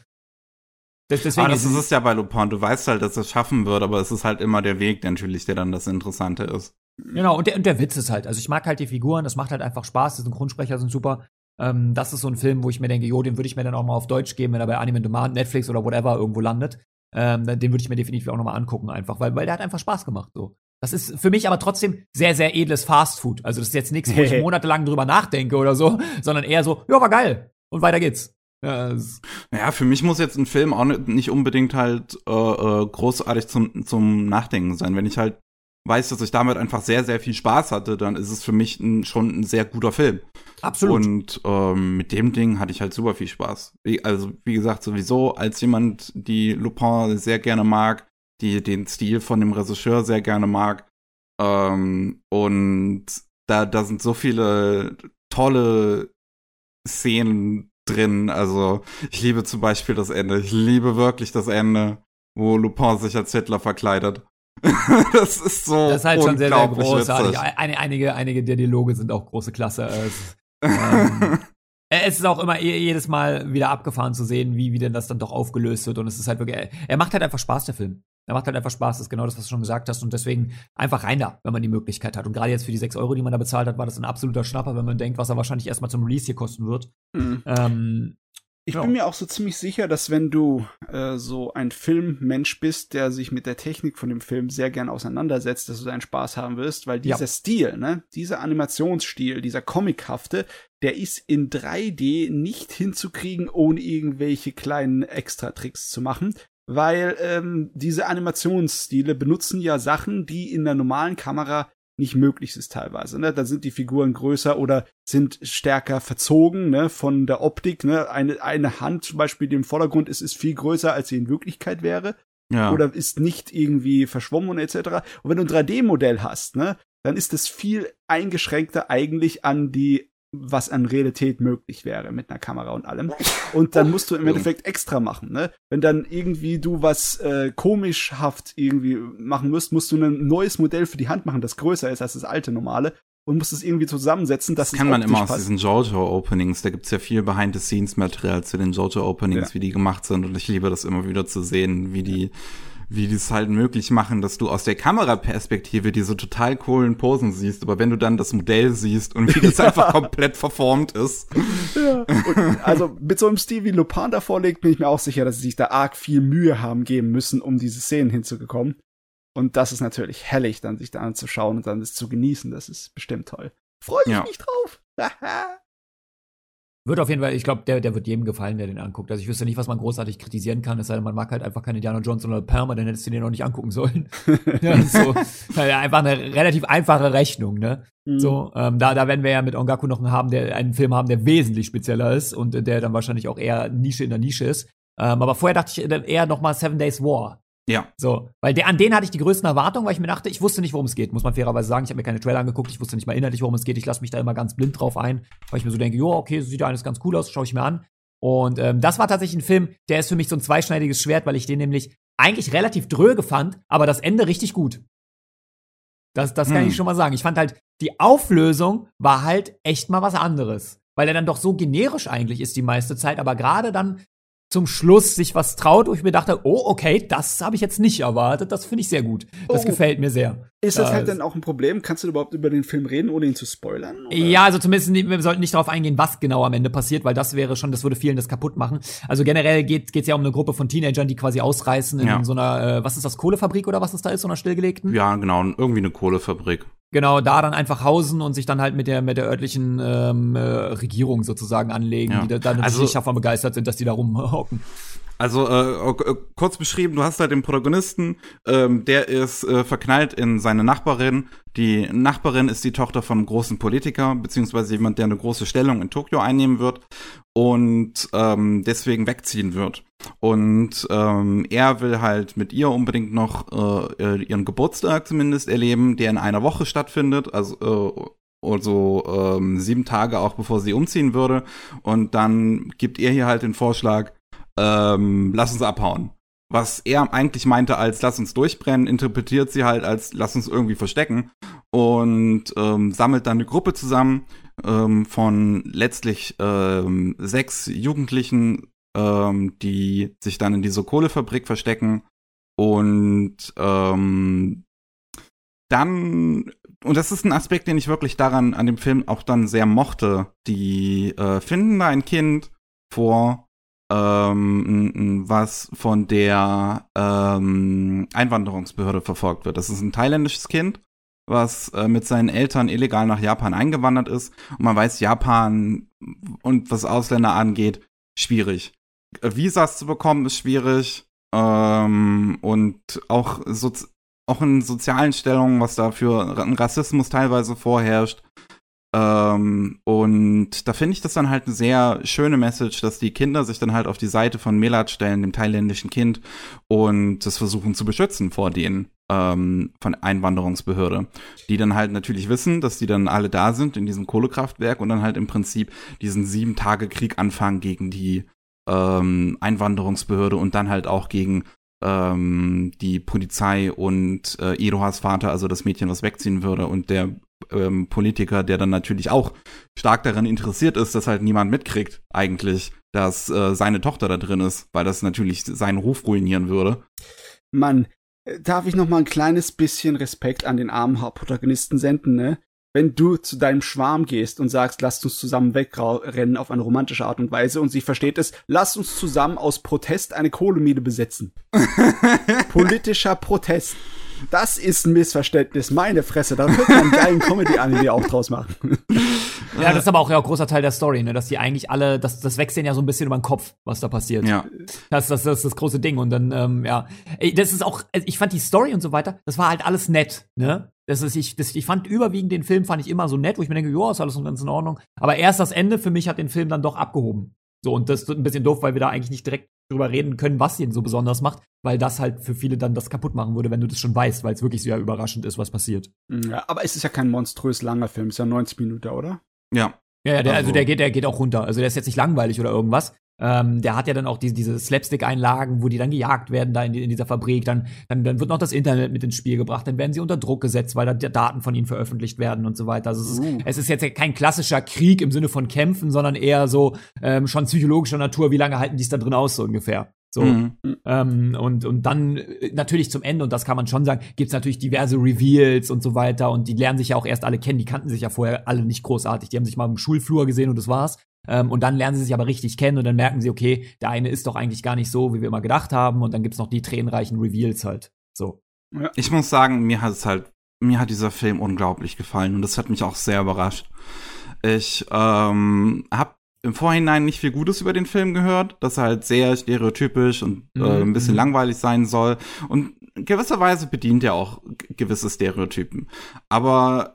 Das, deswegen aber das ist es ja bei Lupin. Du weißt halt, dass er es schaffen wird, aber es ist halt immer der Weg natürlich, der dann das Interessante ist. Genau, und der, und der Witz ist halt. Also ich mag halt die Figuren, das macht halt einfach Spaß, die Synchronsprecher sind super. Ähm, das ist so ein Film, wo ich mir denke, jo, den würde ich mir dann auch mal auf Deutsch geben, wenn er bei Anime Demand, Netflix oder whatever irgendwo landet. Ähm, den würde ich mir definitiv auch nochmal angucken, einfach, weil, weil der hat einfach Spaß gemacht. So. Das ist für mich aber trotzdem sehr, sehr edles Fastfood. Also, das ist jetzt nichts, wo ich <laughs> monatelang drüber nachdenke oder so, sondern eher so, ja, war geil. Und weiter geht's. Ja, ja, für mich muss jetzt ein Film auch nicht unbedingt halt äh, äh, großartig zum, zum Nachdenken sein. Wenn ich halt weiß, dass ich damit einfach sehr, sehr viel Spaß hatte, dann ist es für mich ein, schon ein sehr guter Film. Absolut. Und ähm, mit dem Ding hatte ich halt super viel Spaß. Also, wie gesagt, sowieso als jemand, die Lupin sehr gerne mag, die den Stil von dem Regisseur sehr gerne mag. Ähm, und da, da sind so viele tolle Szenen drin. Also, ich liebe zum Beispiel das Ende. Ich liebe wirklich das Ende, wo Lupin sich als Hitler verkleidet. <laughs> das ist so. Das ist halt schon sehr, sehr großartig. Eine, einige, einige der Dialoge sind auch große Klasse. ähm, <laughs> es ist auch immer jedes Mal wieder abgefahren zu sehen, wie, wie denn das dann doch aufgelöst wird. Und es ist halt wirklich, er macht halt einfach Spaß, der Film. Er macht halt einfach Spaß, das ist genau das, was du schon gesagt hast. Und deswegen einfach rein da, wenn man die Möglichkeit hat. Und gerade jetzt für die 6 Euro, die man da bezahlt hat, war das ein absoluter Schnapper, wenn man denkt, was er wahrscheinlich erstmal zum Release hier kosten wird. Mhm. Ähm, ich ja. bin mir auch so ziemlich sicher, dass wenn du äh, so ein Filmmensch bist, der sich mit der Technik von dem Film sehr gern auseinandersetzt, dass du deinen Spaß haben wirst, weil dieser ja. Stil, ne, dieser Animationsstil, dieser comichafte, der ist in 3D nicht hinzukriegen, ohne irgendwelche kleinen Extra-Tricks zu machen. Weil ähm, diese Animationsstile benutzen ja Sachen, die in der normalen Kamera nicht möglich ist teilweise. Ne? Da sind die Figuren größer oder sind stärker verzogen ne? von der Optik. Ne? Eine, eine Hand zum Beispiel, die im Vordergrund ist, ist viel größer, als sie in Wirklichkeit wäre. Ja. Oder ist nicht irgendwie verschwommen etc. Und wenn du ein 3D-Modell hast, ne, dann ist es viel eingeschränkter eigentlich an die was an Realität möglich wäre mit einer Kamera und allem. Und dann musst du im Endeffekt extra machen, ne? Wenn dann irgendwie du was äh, komischhaft irgendwie machen musst, musst du ein neues Modell für die Hand machen, das größer ist als das alte normale und musst es irgendwie zusammensetzen, dass das kann man immer aus passt. diesen JoJo-Openings, da gibt's ja viel Behind-the-Scenes-Material zu den JoJo-Openings, ja. wie die gemacht sind und ich liebe das immer wieder zu sehen, wie die wie die es halt möglich machen, dass du aus der Kameraperspektive diese total coolen Posen siehst, aber wenn du dann das Modell siehst und wie <laughs> das ja. einfach komplett verformt ist. Ja. Also mit so einem Stil wie Lupin da vorlegt, bin ich mir auch sicher, dass sie sich da arg viel Mühe haben geben müssen, um diese Szenen hinzugekommen. Und das ist natürlich hellig, dann sich da anzuschauen und dann das zu genießen. Das ist bestimmt toll. Freue ich ja. mich drauf. <laughs> Wird auf jeden Fall, ich glaube, der, der wird jedem gefallen, der den anguckt. Also ich wüsste nicht, was man großartig kritisieren kann, es sei denn, man mag halt einfach keine Indiana Jones oder Perma, dann hättest du den noch nicht angucken sollen. <laughs> ja, so, einfach eine relativ einfache Rechnung, ne? Mhm. So, ähm, da, da werden wir ja mit Ongaku noch einen, haben, der, einen Film haben, der wesentlich spezieller ist und der dann wahrscheinlich auch eher Nische in der Nische ist. Ähm, aber vorher dachte ich eher noch mal Seven Days War. Ja. So, weil der, an den hatte ich die größten Erwartungen, weil ich mir dachte, ich wusste nicht, worum es geht, muss man fairerweise sagen. Ich habe mir keine Trailer angeguckt, ich wusste nicht mal inhaltlich, worum es geht. Ich lasse mich da immer ganz blind drauf ein, weil ich mir so denke, jo, okay, so sieht ja alles ganz cool aus, schaue ich mir an. Und ähm, das war tatsächlich ein Film, der ist für mich so ein zweischneidiges Schwert, weil ich den nämlich eigentlich relativ dröge fand, aber das Ende richtig gut. Das, das kann hm. ich schon mal sagen. Ich fand halt, die Auflösung war halt echt mal was anderes. Weil er dann doch so generisch eigentlich ist die meiste Zeit, aber gerade dann zum Schluss sich was traut, wo ich mir dachte, oh, okay, das habe ich jetzt nicht erwartet. Das finde ich sehr gut. Das oh. gefällt mir sehr. Ist das, halt dann auch ein Problem? Kannst du überhaupt über den Film reden, ohne ihn zu spoilern? Oder? Ja, also zumindest, wir sollten nicht darauf eingehen, was genau am Ende passiert, weil das wäre schon, das würde vielen das kaputt machen. Also generell geht es ja um eine Gruppe von Teenagern, die quasi ausreißen in ja. so einer, äh, was ist das, Kohlefabrik oder was das da ist, so einer stillgelegten? Ja, genau, irgendwie eine Kohlefabrik. Genau, da dann einfach hausen und sich dann halt mit der mit der örtlichen ähm, äh, Regierung sozusagen anlegen, ja. die da, dann natürlich also, nicht davon begeistert sind, dass die da rumhocken. Also äh, äh, kurz beschrieben, du hast halt den Protagonisten, ähm, der ist äh, verknallt in seine Nachbarin. Die Nachbarin ist die Tochter von einem großen Politiker, beziehungsweise jemand, der eine große Stellung in Tokio einnehmen wird und ähm, deswegen wegziehen wird. Und ähm, er will halt mit ihr unbedingt noch äh, ihren Geburtstag zumindest erleben, der in einer Woche stattfindet. Also äh, also ähm, sieben Tage auch bevor sie umziehen würde. Und dann gibt er hier halt den Vorschlag, ähm, lass uns abhauen. Was er eigentlich meinte als lass uns durchbrennen, interpretiert sie halt als lass uns irgendwie verstecken und ähm, sammelt dann eine Gruppe zusammen ähm, von letztlich ähm, sechs Jugendlichen, ähm, die sich dann in diese Kohlefabrik verstecken und ähm, dann und das ist ein Aspekt, den ich wirklich daran an dem Film auch dann sehr mochte. Die äh, finden da ein Kind vor, ähm, was von der ähm, Einwanderungsbehörde verfolgt wird. Das ist ein thailändisches Kind, was äh, mit seinen Eltern illegal nach Japan eingewandert ist. Und man weiß, Japan und was Ausländer angeht, schwierig. Visas zu bekommen ist schwierig. Ähm, und auch, so, auch in sozialen Stellungen, was da für Rassismus teilweise vorherrscht, ähm, und da finde ich das dann halt eine sehr schöne Message, dass die Kinder sich dann halt auf die Seite von Melat stellen, dem thailändischen Kind, und das versuchen zu beschützen vor denen ähm, von Einwanderungsbehörde. Die dann halt natürlich wissen, dass die dann alle da sind in diesem Kohlekraftwerk und dann halt im Prinzip diesen sieben Tage Krieg anfangen gegen die ähm, Einwanderungsbehörde und dann halt auch gegen ähm, die Polizei und äh, Irohas Vater, also das Mädchen, was wegziehen würde, und der ähm, Politiker, der dann natürlich auch stark daran interessiert ist, dass halt niemand mitkriegt, eigentlich, dass äh, seine Tochter da drin ist, weil das natürlich seinen Ruf ruinieren würde. Mann, äh, darf ich noch mal ein kleines bisschen Respekt an den armen Hauptprotagonisten senden, ne? Wenn du zu deinem Schwarm gehst und sagst, lasst uns zusammen wegrennen auf eine romantische Art und Weise und sie versteht es, lasst uns zusammen aus Protest eine Kohlemine besetzen. <laughs> Politischer Protest. Das ist ein Missverständnis. Meine Fresse, da wird man einen geilen Comedy-Anime auch draus machen. Ja, das ist aber auch ja ein großer Teil der Story, ne? dass die eigentlich alle, das, das wächst denen ja so ein bisschen über den Kopf, was da passiert. Ja. Das, das, das ist das große Ding. Und dann, ähm, ja, Ey, das ist auch, ich fand die Story und so weiter, das war halt alles nett, ne? Das ist, ich, das, ich fand überwiegend den Film fand ich immer so nett, wo ich mir denke, ja, ist alles ganz in Ordnung. Aber erst das Ende für mich hat den Film dann doch abgehoben. So, und das ist ein bisschen doof, weil wir da eigentlich nicht direkt drüber reden können, was ihn so besonders macht, weil das halt für viele dann das kaputt machen würde, wenn du das schon weißt, weil es wirklich sehr überraschend ist, was passiert. Ja, aber es ist ja kein monströs langer Film, es ist ja 90 Minuten, oder? Ja. Ja, ja der, also, also der geht, der geht auch runter. Also der ist jetzt nicht langweilig oder irgendwas. Ähm, der hat ja dann auch die, diese Slapstick-Einlagen, wo die dann gejagt werden da in, die, in, dieser Fabrik. Dann, dann, dann wird noch das Internet mit ins Spiel gebracht. Dann werden sie unter Druck gesetzt, weil da Daten von ihnen veröffentlicht werden und so weiter. Also es ist, uh. es ist jetzt kein klassischer Krieg im Sinne von Kämpfen, sondern eher so ähm, schon psychologischer Natur. Wie lange halten die es da drin aus, so ungefähr? So. Mhm. Ähm, und, und dann äh, natürlich zum Ende, und das kann man schon sagen, gibt's natürlich diverse Reveals und so weiter. Und die lernen sich ja auch erst alle kennen. Die kannten sich ja vorher alle nicht großartig. Die haben sich mal im Schulflur gesehen und das war's. Ähm, und dann lernen sie sich aber richtig kennen und dann merken sie, okay, der eine ist doch eigentlich gar nicht so, wie wir immer gedacht haben. Und dann gibt's noch die tränenreichen Reveals halt. So. Ja. Ich muss sagen, mir hat es halt, mir hat dieser Film unglaublich gefallen und das hat mich auch sehr überrascht. Ich ähm, habe im Vorhinein nicht viel Gutes über den Film gehört, dass er halt sehr stereotypisch und äh, ein bisschen mhm. langweilig sein soll. Und gewisserweise bedient er auch gewisse Stereotypen. Aber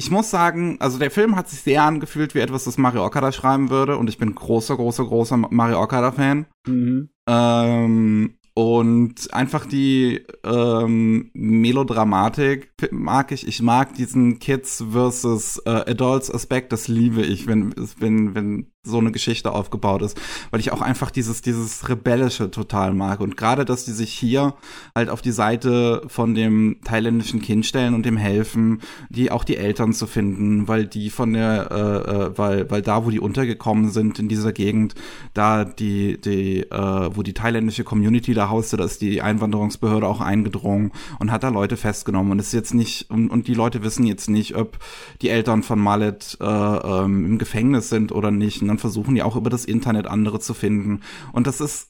ich muss sagen, also der Film hat sich sehr angefühlt wie etwas, das Mario Okada schreiben würde. Und ich bin großer, großer, großer Mario Okada-Fan. Mhm. Ähm, und einfach die ähm, Melodramatik mag ich. Ich mag diesen Kids versus äh, Adults Aspekt. Das liebe ich, wenn, wenn, wenn so eine Geschichte aufgebaut ist, weil ich auch einfach dieses dieses rebellische total mag. Und gerade dass die sich hier halt auf die Seite von dem thailändischen Kind stellen und dem helfen, die auch die Eltern zu finden, weil die von der äh, äh, weil weil da wo die untergekommen sind in dieser Gegend, da die die äh, wo die thailändische Community da hauste, da ist die Einwanderungsbehörde auch eingedrungen und hat da Leute festgenommen. Und ist jetzt nicht und, und die Leute wissen jetzt nicht, ob die Eltern von Malet äh, ähm, im Gefängnis sind oder nicht und dann versuchen ja auch über das Internet andere zu finden. Und das ist,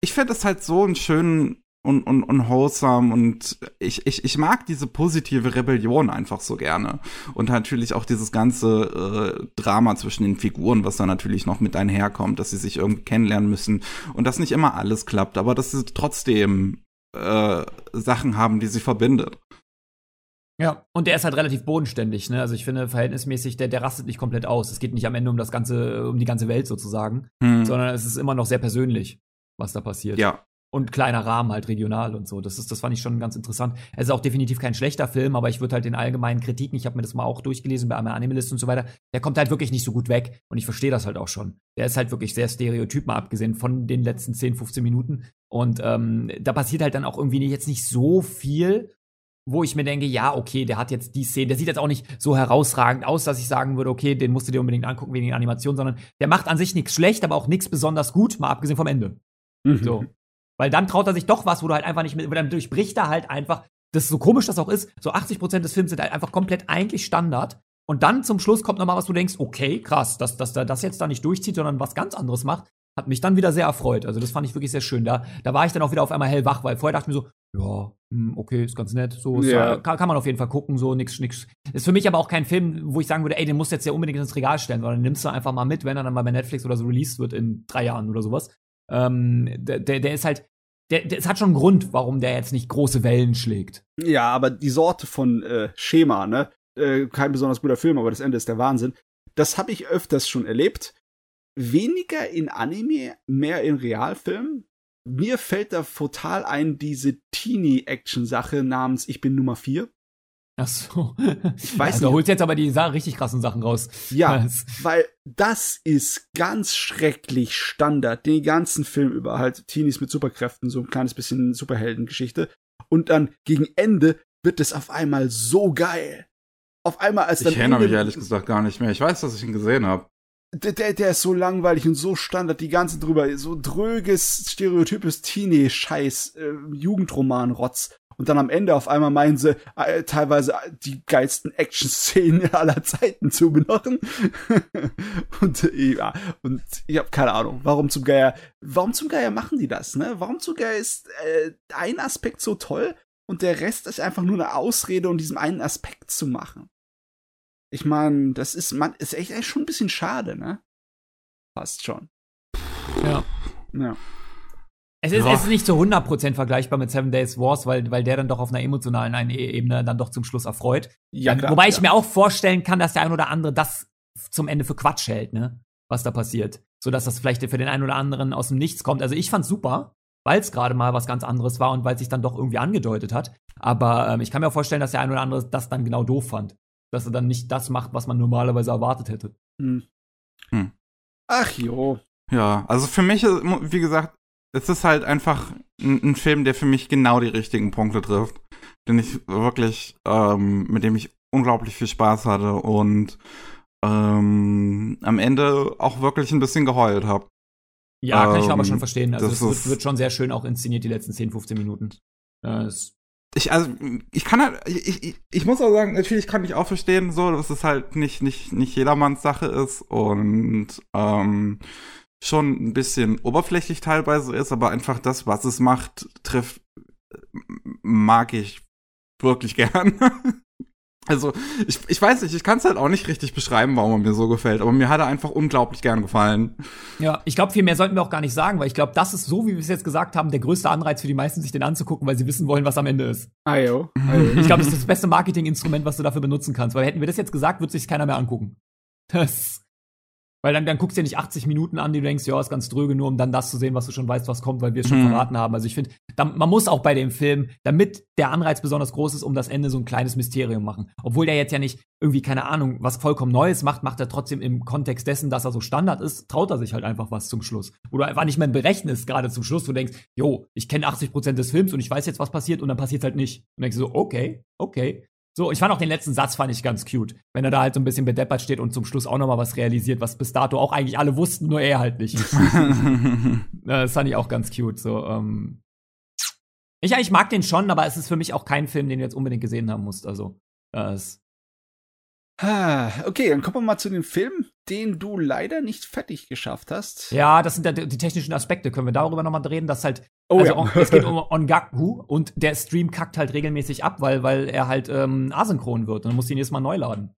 ich finde es halt so einen schönen und, und, und wholesome und ich, ich, ich mag diese positive Rebellion einfach so gerne. Und natürlich auch dieses ganze äh, Drama zwischen den Figuren, was da natürlich noch mit einherkommt, dass sie sich irgendwie kennenlernen müssen und dass nicht immer alles klappt, aber dass sie trotzdem äh, Sachen haben, die sie verbindet. Ja, und der ist halt relativ bodenständig, ne? Also ich finde verhältnismäßig, der, der rastet nicht komplett aus. Es geht nicht am Ende um das ganze, um die ganze Welt sozusagen, hm. sondern es ist immer noch sehr persönlich, was da passiert. Ja. Und kleiner Rahmen halt regional und so. Das ist, das fand ich schon ganz interessant. Es ist auch definitiv kein schlechter Film, aber ich würde halt den allgemeinen Kritiken, ich habe mir das mal auch durchgelesen bei Animalist und so weiter, der kommt halt wirklich nicht so gut weg. Und ich verstehe das halt auch schon. Der ist halt wirklich sehr stereotyp, mal abgesehen von den letzten 10, 15 Minuten. Und ähm, da passiert halt dann auch irgendwie jetzt nicht so viel wo ich mir denke, ja, okay, der hat jetzt die Szene, der sieht jetzt auch nicht so herausragend aus, dass ich sagen würde, okay, den musst du dir unbedingt angucken wegen der Animation, sondern der macht an sich nichts schlecht, aber auch nichts besonders gut, mal abgesehen vom Ende. Mhm. So. Weil dann traut er sich doch was, wo du halt einfach nicht mit, dann durchbricht er halt einfach, das ist so komisch das auch ist, so 80% des Films sind halt einfach komplett eigentlich Standard. Und dann zum Schluss kommt nochmal was, wo du denkst, okay, krass, dass, dass er das jetzt da nicht durchzieht, sondern was ganz anderes macht hat mich dann wieder sehr erfreut. Also das fand ich wirklich sehr schön. Da, da war ich dann auch wieder auf einmal hellwach, weil vorher dachte ich mir so, ja, hm, okay, ist ganz nett. So ja. kann, kann, man auf jeden Fall gucken, so nix, nix. Ist für mich aber auch kein Film, wo ich sagen würde, ey, den musst du jetzt ja unbedingt ins Regal stellen, sondern nimmst du einfach mal mit, wenn er dann mal bei Netflix oder so released wird in drei Jahren oder sowas. Ähm, der, der, der ist halt, der, der, es hat schon einen Grund, warum der jetzt nicht große Wellen schlägt. Ja, aber die Sorte von äh, Schema, ne? Äh, kein besonders guter Film, aber das Ende ist der Wahnsinn. Das habe ich öfters schon erlebt weniger in Anime, mehr in Realfilmen. Mir fällt da total ein diese Teenie-Action-Sache namens Ich bin Nummer 4. Ach so. Ich weiß ja, Du holst jetzt aber die richtig krassen Sachen raus. Ja, <laughs> weil das ist ganz schrecklich Standard. Den ganzen Film über halt Teenies mit Superkräften, so ein kleines bisschen Superheldengeschichte. Und dann gegen Ende wird es auf einmal so geil. Auf einmal als dann. Ich erinnere mich ehrlich gesagt gar nicht mehr. Ich weiß, dass ich ihn gesehen habe der, der, der ist so langweilig und so Standard, die ganze drüber, so dröges, stereotypes Teenie-Scheiß, äh, Jugendroman-Rotz. Und dann am Ende auf einmal meinen sie, äh, teilweise die geilsten Action-Szenen <laughs> aller Zeiten zu machen. <laughs> und äh, ja, und ich habe keine Ahnung, warum zum Geier, warum zum Geier machen die das, ne? Warum zum Geier ist äh, ein Aspekt so toll und der Rest ist einfach nur eine Ausrede, um diesen einen Aspekt zu machen? Ich meine, das ist, man, ist echt, echt schon ein bisschen schade, ne? Passt schon. Ja. Ja. Es ist, ja. es ist nicht zu 100% vergleichbar mit Seven Days Wars, weil, weil der dann doch auf einer emotionalen Ebene dann doch zum Schluss erfreut. Ja, klar, Wobei ich ja. mir auch vorstellen kann, dass der ein oder andere das zum Ende für Quatsch hält, ne? Was da passiert. So dass das vielleicht für den einen oder anderen aus dem Nichts kommt. Also ich fand's super, weil es gerade mal was ganz anderes war und weil sich dann doch irgendwie angedeutet hat. Aber ähm, ich kann mir auch vorstellen, dass der ein oder andere das dann genau doof fand. Dass er dann nicht das macht, was man normalerweise erwartet hätte. Hm. Hm. Ach jo. Ja, also für mich, ist, wie gesagt, es ist halt einfach ein, ein, Film, der für mich genau die richtigen Punkte trifft, den ich wirklich, ähm, mit dem ich unglaublich viel Spaß hatte und ähm, am Ende auch wirklich ein bisschen geheult habe. Ja, kann ähm, ich aber schon verstehen. Also es wird, wird, schon sehr schön auch inszeniert, die letzten 10, 15 Minuten. Äh, ich, also, ich kann halt, ich, ich, ich muss auch sagen, natürlich kann ich auch verstehen, so, dass es halt nicht, nicht, nicht jedermanns Sache ist und ähm, schon ein bisschen oberflächlich teilweise ist, aber einfach das, was es macht, trifft, mag ich wirklich <laughs> gern. Also, ich, ich weiß nicht, ich kann es halt auch nicht richtig beschreiben, warum er mir so gefällt, aber mir hat er einfach unglaublich gern gefallen. Ja, ich glaube, viel mehr sollten wir auch gar nicht sagen, weil ich glaube, das ist so, wie wir es jetzt gesagt haben, der größte Anreiz für die meisten, sich den anzugucken, weil sie wissen wollen, was am Ende ist. Ayo. Ayo. Ich glaube, das ist das beste Marketinginstrument, was du dafür benutzen kannst, weil hätten wir das jetzt gesagt, würde sich keiner mehr angucken. Das weil dann, dann guckst du dir nicht 80 Minuten an, die du denkst, ja, ist ganz dröge, nur um dann das zu sehen, was du schon weißt, was kommt, weil wir es schon mhm. verraten haben. Also ich finde, man muss auch bei dem Film, damit der Anreiz besonders groß ist, um das Ende so ein kleines Mysterium machen. Obwohl der jetzt ja nicht irgendwie, keine Ahnung, was vollkommen Neues macht, macht er trotzdem im Kontext dessen, dass er so Standard ist, traut er sich halt einfach was zum Schluss. Du einfach nicht mehr berechnest, gerade zum Schluss, wo du denkst, jo, ich kenne 80 Prozent des Films und ich weiß jetzt, was passiert und dann passiert halt nicht. Und denkst du so, okay, okay. So, ich fand auch den letzten Satz fand ich ganz cute. Wenn er da halt so ein bisschen bedeppert steht und zum Schluss auch noch mal was realisiert, was bis dato auch eigentlich alle wussten, nur er halt nicht. <laughs> das fand ich auch ganz cute. So, ähm ich, ich mag den schon, aber es ist für mich auch kein Film, den du jetzt unbedingt gesehen haben musst. Also, das Okay, dann kommen wir mal zu dem Film, den du leider nicht fertig geschafft hast. Ja, das sind ja die technischen Aspekte. Können wir darüber nochmal reden, dass halt, oh, also ja. es geht <laughs> um Ongaku und der Stream kackt halt regelmäßig ab, weil, weil er halt ähm, asynchron wird und dann muss ihn jedes Mal neu laden.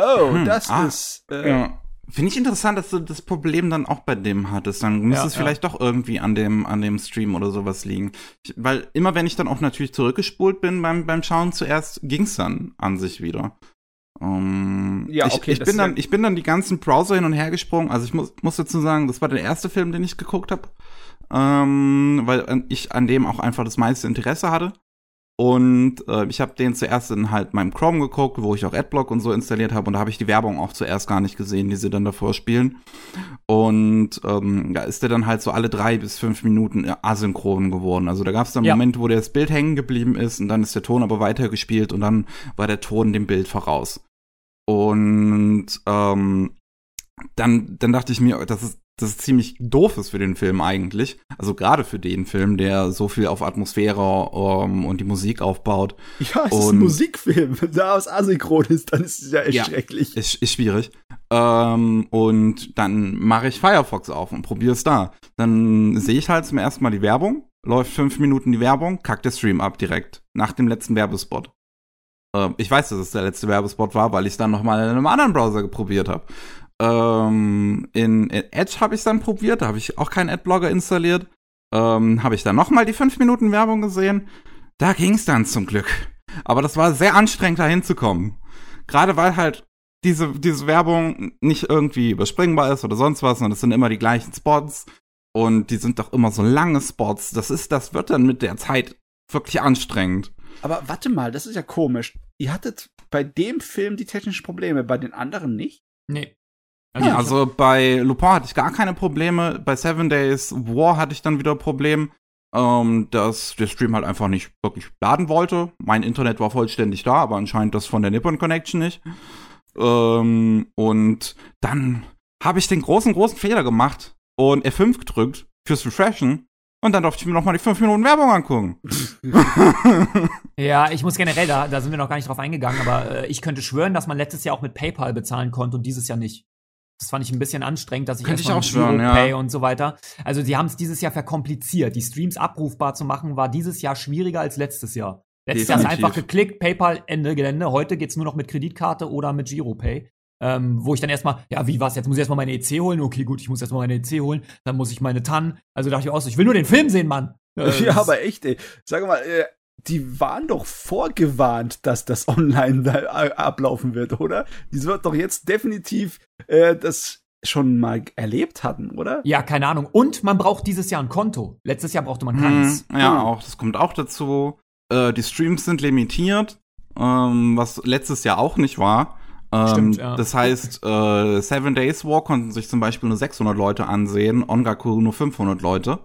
Oh, hm, das ah, ist. Äh, ja. Finde ich interessant, dass du das Problem dann auch bei dem hattest. Dann müsste ja, es vielleicht doch irgendwie an dem, an dem Stream oder sowas liegen. Ich, weil immer wenn ich dann auch natürlich zurückgespult bin beim, beim Schauen zuerst, ging's dann an sich wieder. Um, ähm, ja, okay. Ich, ich bin dann, ich bin dann die ganzen Browser hin und her gesprungen. Also ich muss, muss dazu sagen, das war der erste Film, den ich geguckt habe, ähm, weil ich an dem auch einfach das meiste Interesse hatte. Und äh, ich habe den zuerst in halt meinem Chrome geguckt, wo ich auch Adblock und so installiert habe. Und da habe ich die Werbung auch zuerst gar nicht gesehen, die sie dann davor spielen. Und ähm, da ist der dann halt so alle drei bis fünf Minuten asynchron geworden. Also da gab es dann ja. Moment, wo das Bild hängen geblieben ist und dann ist der Ton aber weitergespielt und dann war der Ton dem Bild voraus. Und ähm, dann, dann dachte ich mir, das ist, das ist ziemlich doof ist für den Film eigentlich. Also gerade für den Film, der so viel auf Atmosphäre ähm, und die Musik aufbaut. Ja, es und, ist ein Musikfilm. Wenn da aus asynchron ist, dann ist es ja echt ja, schrecklich. Ist, ist schwierig. Ähm, und dann mache ich Firefox auf und probiere es da. Dann sehe ich halt zum ersten Mal die Werbung, läuft fünf Minuten die Werbung, kackt der Stream ab direkt. Nach dem letzten Werbespot. Ähm, ich weiß, dass es der letzte Werbespot war, weil ich dann noch mal in einem anderen Browser probiert habe. Ähm, in, in, Edge habe ich dann probiert, da habe ich auch keinen Adblocker installiert. Ähm, habe ich dann noch mal die 5 Minuten Werbung gesehen. Da ging es dann zum Glück. Aber das war sehr anstrengend, da hinzukommen. Gerade weil halt diese, diese Werbung nicht irgendwie überspringbar ist oder sonst was, sondern es sind immer die gleichen Spots. Und die sind doch immer so lange Spots. Das ist, das wird dann mit der Zeit wirklich anstrengend. Aber warte mal, das ist ja komisch. Ihr hattet bei dem Film die technischen Probleme, bei den anderen nicht? Nee. Also, ja, also bei Lupin hatte ich gar keine Probleme. Bei Seven Days War hatte ich dann wieder Problem, ähm, dass der Stream halt einfach nicht wirklich laden wollte. Mein Internet war vollständig da, aber anscheinend das von der Nippon Connection nicht. Ähm, und dann habe ich den großen, großen Fehler gemacht und F5 gedrückt fürs Refreshen und dann durfte ich mir noch mal die fünf Minuten Werbung angucken. ja, ich muss generell, da, da sind wir noch gar nicht drauf eingegangen, aber äh, ich könnte schwören, dass man letztes Jahr auch mit PayPal bezahlen konnte und dieses Jahr nicht. Das fand ich ein bisschen anstrengend, dass ich Könnte ich auch schwören, Pay ja. und so weiter. Also sie haben es dieses Jahr verkompliziert. Die Streams abrufbar zu machen, war dieses Jahr schwieriger als letztes Jahr. Letztes Definitiv. Jahr ist einfach geklickt, PayPal, Ende Gelände. Heute geht's nur noch mit Kreditkarte oder mit Giropay. Ähm, wo ich dann erstmal, ja, wie was? Jetzt muss ich erstmal meine EC holen. Okay, gut, ich muss erstmal meine EC holen. Dann muss ich meine TAN. Also dachte ich auch so, ich will nur den Film sehen, Mann. <laughs> Äh, ja, aber echt, ey. Sag mal, äh, die waren doch vorgewarnt, dass das online <laughs> ablaufen wird, oder? Die wird doch jetzt definitiv äh, das schon mal erlebt hatten, oder? Ja, keine Ahnung. Und man braucht dieses Jahr ein Konto. Letztes Jahr brauchte man keins. Hm, ja, auch. Das kommt auch dazu. Äh, die Streams sind limitiert, ähm, was letztes Jahr auch nicht war. Ähm, Stimmt, ja. Das heißt, äh, Seven Days War konnten sich zum Beispiel nur 600 Leute ansehen, Ongaku nur 500 Leute.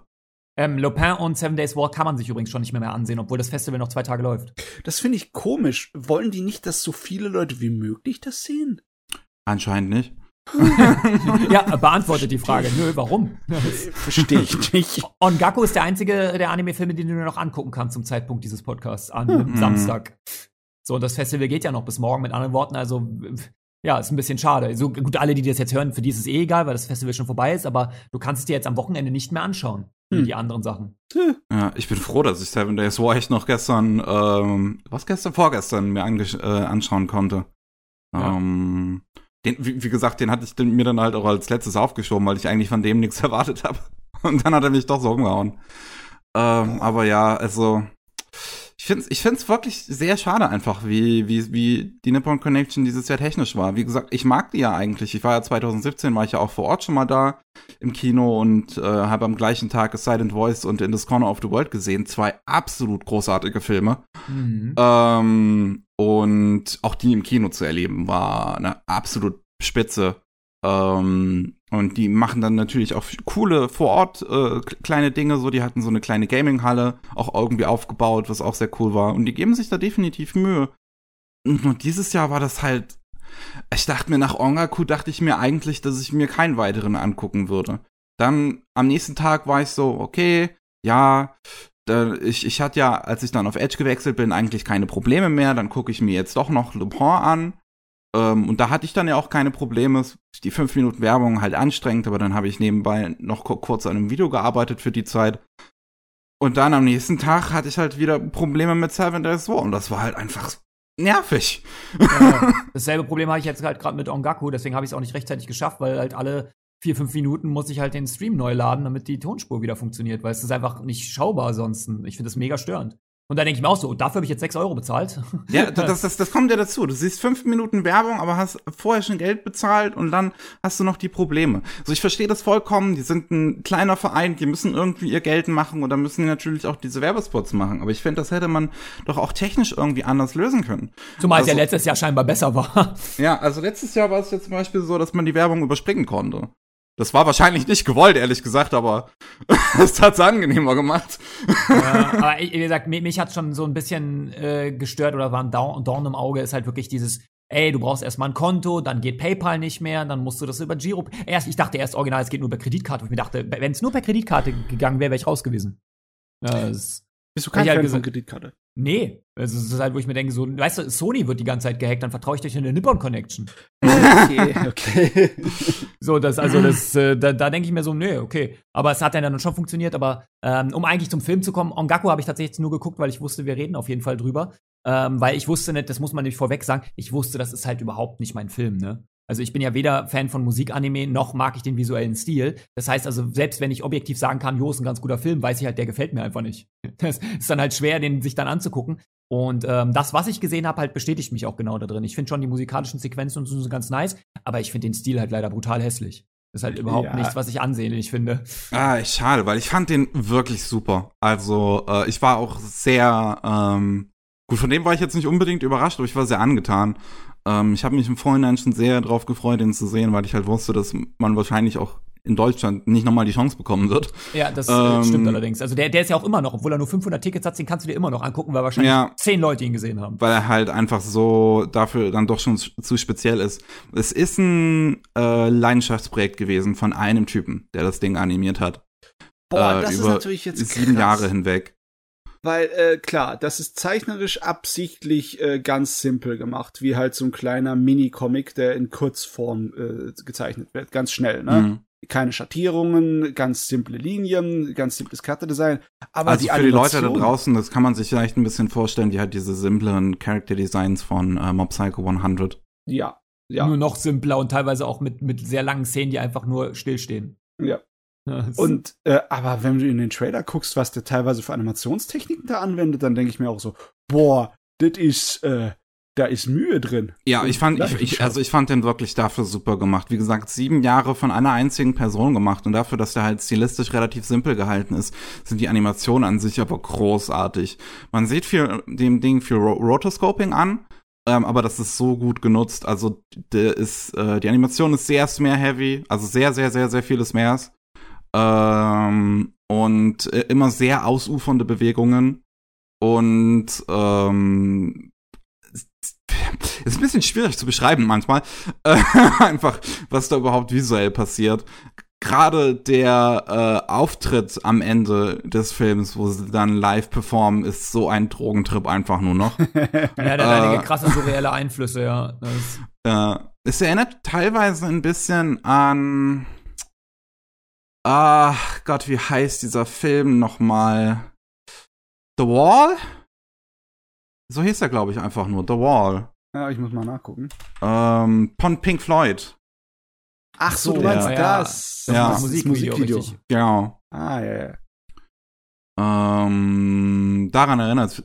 Ähm, Lopin und Seven Days War kann man sich übrigens schon nicht mehr, mehr ansehen, obwohl das Festival noch zwei Tage läuft. Das finde ich komisch. Wollen die nicht, dass so viele Leute wie möglich das sehen? Anscheinend nicht. <laughs> <laughs> ja, beantwortet die Frage. Nö, warum? Verstehe ich nicht. Ongaku ist der einzige der Anime-Filme, den du nur noch angucken kannst zum Zeitpunkt dieses Podcasts an einem Samstag. So, das Festival geht ja noch bis morgen, mit anderen Worten, also ja, ist ein bisschen schade. So gut, alle, die das jetzt hören, für die ist es eh egal, weil das Festival schon vorbei ist, aber du kannst es dir jetzt am Wochenende nicht mehr anschauen, wie Hm. die anderen Sachen. Ja, ich bin froh, dass ich Seven Days War echt noch gestern, ähm, was gestern, vorgestern mir äh, anschauen konnte. Ja. Ähm, den, wie, wie gesagt, den hatte ich den, mir dann halt auch als letztes aufgeschoben, weil ich eigentlich von dem nichts <laughs> erwartet habe. Und dann hat er mich doch so umgehauen. Ähm, aber ja, also ich finde es ich find's wirklich sehr schade einfach, wie, wie, wie die Nippon Connection dieses Jahr technisch war. Wie gesagt, ich mag die ja eigentlich. Ich war ja 2017, war ich ja auch vor Ort schon mal da im Kino und äh, habe am gleichen Tag Silent Voice und In This Corner of the World gesehen. Zwei absolut großartige Filme. Mhm. Ähm, und auch die im Kino zu erleben, war eine absolut spitze. Ähm, und die machen dann natürlich auch coole vor Ort äh, kleine Dinge, so die hatten so eine kleine Gaming-Halle auch irgendwie aufgebaut, was auch sehr cool war. Und die geben sich da definitiv Mühe. Und dieses Jahr war das halt. Ich dachte mir, nach Ongaku dachte ich mir eigentlich, dass ich mir keinen weiteren angucken würde. Dann am nächsten Tag war ich so, okay, ja, ich, ich hatte ja, als ich dann auf Edge gewechselt bin, eigentlich keine Probleme mehr. Dann gucke ich mir jetzt doch noch Le Pen an. Ähm, und da hatte ich dann ja auch keine Probleme. Die fünf Minuten Werbung halt anstrengend, aber dann habe ich nebenbei noch ku- kurz an einem Video gearbeitet für die Zeit. Und dann am nächsten Tag hatte ich halt wieder Probleme mit Seven Days War. Und das war halt einfach nervig. Ja, <laughs> dasselbe Problem habe ich jetzt halt gerade mit Ongaku, deswegen habe ich es auch nicht rechtzeitig geschafft, weil halt alle vier, fünf Minuten muss ich halt den Stream neu laden, damit die Tonspur wieder funktioniert, weil es ist einfach nicht schaubar sonst. Ich finde das mega störend. Und da denke ich mir auch so, dafür habe ich jetzt 6 Euro bezahlt. <laughs> Ja, das, das, das kommt ja dazu. Du siehst fünf Minuten Werbung, aber hast vorher schon Geld bezahlt und dann hast du noch die Probleme. So, ich verstehe das vollkommen. Die sind ein kleiner Verein, die müssen irgendwie ihr Geld machen und dann müssen die natürlich auch diese Werbespots machen. Aber ich finde, das hätte man doch auch technisch irgendwie anders lösen können. Zumal es ja Also- letztes Jahr scheinbar besser war. <laughs> Ja, also letztes Jahr war es ja zum Beispiel so, dass man die Werbung überspringen konnte. Das war wahrscheinlich nicht gewollt, ehrlich gesagt, aber <laughs> es hat's angenehmer gemacht. ja, aber <laughs> ich- wie gesagt, mich, mich hat schon so ein bisschen äh, gestört oder war ein Dorn, Dorn im Auge, ist halt wirklich dieses, ey, du brauchst erstmal ein Konto, dann geht PayPal nicht mehr, dann musst du das über Giro. Erst, ich dachte erst original, es geht nur per Kreditkarte. Ich mir dachte, wenn es nur per Kreditkarte gegangen wäre, wäre ich raus gewesen. Ja, Bist du kein Ja, Fan gesagt- von Kreditkarte? Nee, also es ist halt, wo ich mir denke, so, weißt du, Sony wird die ganze Zeit gehackt, dann vertraue ich dich in eine Nippon Connection. Okay, <laughs> okay. So, das, also das, äh, da, da denke ich mir so, nee, okay. Aber es hat ja dann schon funktioniert, aber ähm, um eigentlich zum Film zu kommen, Ongaku habe ich tatsächlich nur geguckt, weil ich wusste, wir reden auf jeden Fall drüber. Ähm, weil ich wusste nicht, das muss man nicht vorweg sagen, ich wusste, das ist halt überhaupt nicht mein Film, ne? Also ich bin ja weder Fan von Musikanime, noch mag ich den visuellen Stil. Das heißt also, selbst wenn ich objektiv sagen kann, jo, ist ein ganz guter Film, weiß ich halt, der gefällt mir einfach nicht. <laughs> Das ist dann halt schwer, den sich dann anzugucken. Und ähm, das, was ich gesehen habe, halt bestätigt mich auch genau da drin. Ich finde schon die musikalischen Sequenzen und so ganz nice, aber ich finde den Stil halt leider brutal hässlich. Das ist halt überhaupt Ja. nichts, was ich ansehnlich finde. Ah, schade, weil ich fand den wirklich super. Also, äh, ich war auch sehr, ähm, gut, von dem war ich jetzt nicht unbedingt überrascht, aber ich war sehr angetan. Ähm, ich habe mich im Vorhinein schon sehr drauf gefreut, den zu sehen, weil ich halt wusste, dass man wahrscheinlich auch in Deutschland nicht nochmal die Chance bekommen wird. Ja, das Ähm, äh, stimmt allerdings. Also der, der ist ja auch immer noch, obwohl er nur 500 Tickets hat, den kannst du dir immer noch angucken, weil wahrscheinlich Ja. zehn Leute ihn gesehen haben. weil er halt einfach so dafür dann doch schon zu speziell ist. Es ist ein äh, Leidenschaftsprojekt gewesen von einem Typen, der das Ding animiert hat. Boah, Äh, das ist über natürlich jetzt Sieben krass. Jahre hinweg. Weil, äh, klar, das ist zeichnerisch absichtlich äh, ganz simpel gemacht, wie halt so ein kleiner Mini-Comic, der in Kurzform äh, gezeichnet wird, ganz schnell, ne? Mhm. Keine Schattierungen, ganz simple Linien, ganz simples Charakterdesign. Aber Also die für die Leute da draußen, das kann man sich vielleicht ein bisschen vorstellen, die hat diese simplen Character Designs von äh, Mob Psycho 100. Ja, ja. Nur noch simpler und teilweise auch mit, mit sehr langen Szenen, die einfach nur stillstehen. Ja. Und äh, aber wenn du in den Trailer guckst, was der teilweise für Animationstechniken da anwendet, dann denke ich mir auch so, boah, das ist, äh, da ist Mühe drin. Ja, ich fand, ich, ich, also ich fand den wirklich dafür super gemacht. Wie gesagt, sieben Jahre von einer einzigen Person gemacht und dafür, dass der halt stilistisch relativ simpel gehalten ist, sind die Animationen an sich aber großartig. Man sieht viel dem Ding viel Ro Rotoscoping an. Ähm, aber das ist so gut genutzt. Also der ist, äh, die Animation ist sehr Smear-heavy, also sehr, sehr, sehr, sehr viele Smears. Ähm, und äh, immer sehr ausufernde Bewegungen. Und ähm, ist ein bisschen schwierig zu beschreiben manchmal. <laughs> Äh, einfach, was da überhaupt visuell passiert. Gerade der äh, Auftritt am Ende des Films, wo sie dann live performen, ist so ein Drogentrip einfach nur noch. <laughs> ja, der hat einige äh, krasse surreale Einflüsse, ja. <laughs> Das äh, es erinnert teilweise ein bisschen an. Ach Gott, wie heißt dieser Film nochmal? The Wall? So hieß er, glaube ich, einfach nur. The Wall. Ja, ich muss mal nachgucken. Ähm, von Pink Floyd. Ach so, du meinst ja, das. Ja, ja. Das Musikvideo. Musikvideo. Genau. Ah, ja, ja. Ähm, daran erinnert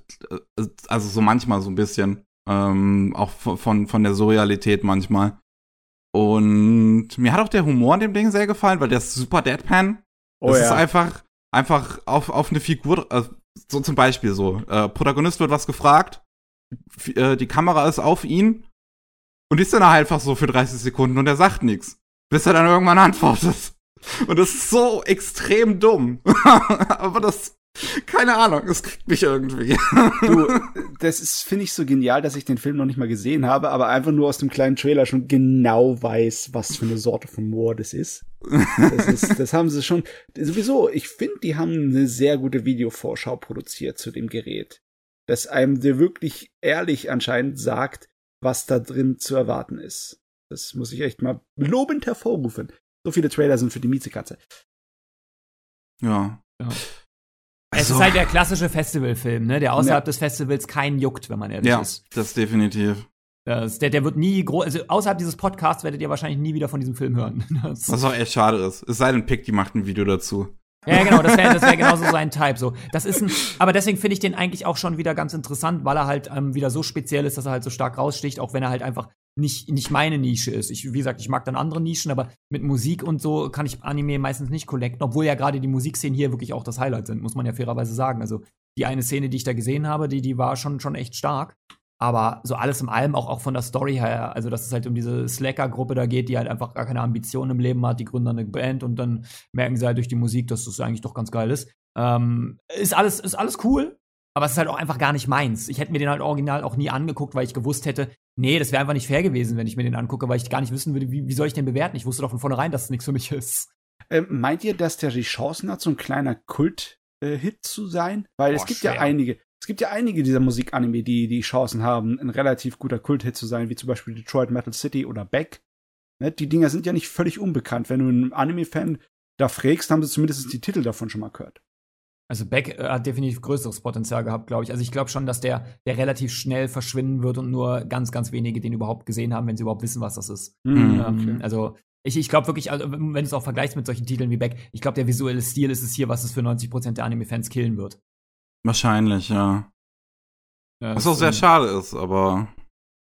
es, also so manchmal so ein bisschen. Ähm, auch von, von der Surrealität manchmal. Und mir hat auch der Humor in dem Ding sehr gefallen, weil der ist super deadpan. Oh, das ja. ist einfach, einfach auf, auf eine Figur, äh, so zum Beispiel so. Äh, Protagonist wird was gefragt, äh, die Kamera ist auf ihn und ist dann einfach so für 30 Sekunden und er sagt nichts bis er dann irgendwann antwortet. <laughs> Und das ist so extrem dumm. <laughs> Aber das, keine Ahnung, das kriegt mich irgendwie. <laughs> du, das ist, finde ich, so genial, dass ich den Film noch nicht mal gesehen habe, aber einfach nur aus dem kleinen Trailer schon genau weiß, was für eine Sorte von Moor das ist. Das, ist, <laughs> das haben sie schon. Sowieso, ich finde, die haben eine sehr gute Videovorschau produziert zu dem Gerät. Dass einem der wirklich ehrlich anscheinend sagt, was da drin zu erwarten ist. Das muss ich echt mal lobend hervorrufen. So viele Trailer sind für die Miezekatze. Ja. ja. Es also, ist halt der klassische Festivalfilm, ne? Der außerhalb ja. des Festivals keinen juckt, wenn man ehrlich ja, ist. Ja, das definitiv. Das, der, der wird nie groß, also außerhalb dieses Podcasts werdet ihr wahrscheinlich nie wieder von diesem Film hören. <laughs> Das Was auch echt schade ist. Es sei denn, Pick, die macht ein Video dazu. Ja, genau, das wäre das wär <laughs> genauso sein Type. So, das ist ein, aber deswegen finde ich den eigentlich auch schon wieder ganz interessant, weil er halt ähm, wieder so speziell ist, dass er halt so stark raussticht, auch wenn er halt einfach nicht, nicht meine Nische ist. Ich, wie gesagt, ich mag dann andere Nischen, aber mit Musik und so kann ich Anime meistens nicht collecten, obwohl ja gerade die Musikszenen hier wirklich auch das Highlight sind, muss man ja fairerweise sagen. Also die eine Szene, die ich da gesehen habe, die, die war schon, schon echt stark. Aber so alles im allem, auch, auch von der Story her, also dass es halt um diese Slacker-Gruppe da geht, die halt einfach gar keine Ambitionen im Leben hat, die gründen eine Band und dann merken sie halt durch die Musik, dass das eigentlich doch ganz geil ist. Ähm, ist alles, ist alles cool, aber es ist halt auch einfach gar nicht meins. Ich hätte mir den halt original auch nie angeguckt, weil ich gewusst hätte, nee, das wäre einfach nicht fair gewesen, wenn ich mir den angucke, weil ich gar nicht wissen würde, wie, wie soll ich den bewerten. Ich wusste doch von vornherein, dass es nichts für mich ist. Ähm, meint ihr, dass der die Chancen hat, so ein kleiner Kult-Hit äh, zu sein? Weil Boah, es gibt schwer. ja einige, es gibt ja einige dieser Musikanime, die die Chancen haben, ein relativ guter Kult-Hit zu sein, wie zum Beispiel Detroit Metal City oder Beck. Ne? Die Dinger sind ja nicht völlig unbekannt. Wenn du einen Anime-Fan da fragst, haben sie zumindest die Titel davon schon mal gehört. Also Beck äh, hat definitiv größeres Potenzial gehabt, glaube ich. Also ich glaube schon, dass der, der relativ schnell verschwinden wird und nur ganz, ganz wenige den überhaupt gesehen haben, wenn sie überhaupt wissen, was das ist. Mhm, ähm, okay. Also ich, ich glaube wirklich, also, wenn du es auch vergleichst mit solchen Titeln wie Beck, ich glaube, der visuelle Stil ist es hier, was es für 90% der Anime-Fans killen wird. Wahrscheinlich, ja. ja was auch sehr ähm, schade ist, aber.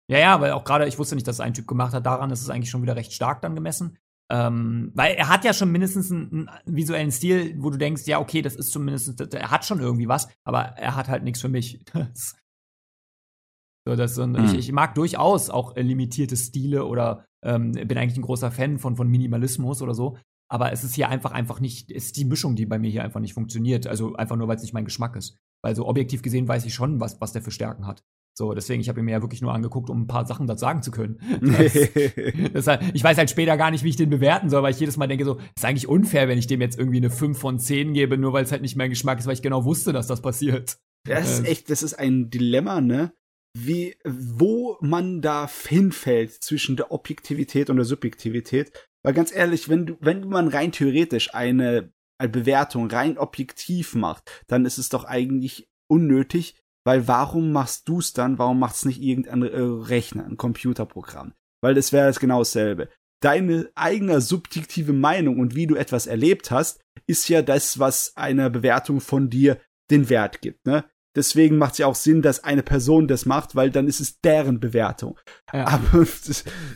Ja, ja, weil auch gerade, ich wusste nicht, dass es ein Typ gemacht hat, daran ist es eigentlich schon wieder recht stark dann gemessen. Ähm, weil er hat ja schon mindestens einen, einen, visuellen Stil, wo du denkst, ja, okay, das ist zumindest, er hat schon irgendwie was, aber er hat halt nichts für mich. <laughs> so, das, mhm. ich, ich, mag durchaus auch limitierte Stile oder ähm, bin eigentlich ein großer Fan von, von Minimalismus oder so. Aber es ist hier einfach einfach nicht, es ist die Mischung, die bei mir hier einfach nicht funktioniert. Also einfach nur, weil es nicht mein Geschmack ist. Weil so objektiv gesehen weiß ich schon, was, was der für Stärken hat. So, deswegen, ich habe ihn mir ja wirklich nur angeguckt, um ein paar Sachen dazu sagen zu können. <laughs> <laughs> Das, das, ich weiß halt später gar nicht, wie ich den bewerten soll, weil ich jedes Mal denke so, ist eigentlich unfair, wenn ich dem jetzt irgendwie eine 5 von 10 gebe, nur weil es halt nicht mein Geschmack ist, weil ich genau wusste, dass das passiert. Das ist echt, das ist ein Dilemma, ne? Wie, wo man da hinfällt zwischen der Objektivität und der Subjektivität. Weil ganz ehrlich, wenn du, wenn man rein theoretisch eine, eine Bewertung rein objektiv macht, dann ist es doch eigentlich unnötig, weil warum machst du es dann? Warum macht es nicht irgendein äh, Rechner, ein Computerprogramm? Weil das wäre genau dasselbe. Deine eigene subjektive Meinung und wie du etwas erlebt hast, ist ja das, was einer Bewertung von dir den Wert gibt. Ne? Deswegen macht es ja auch Sinn, dass eine Person das macht, weil dann ist es deren Bewertung. Ja. Aber,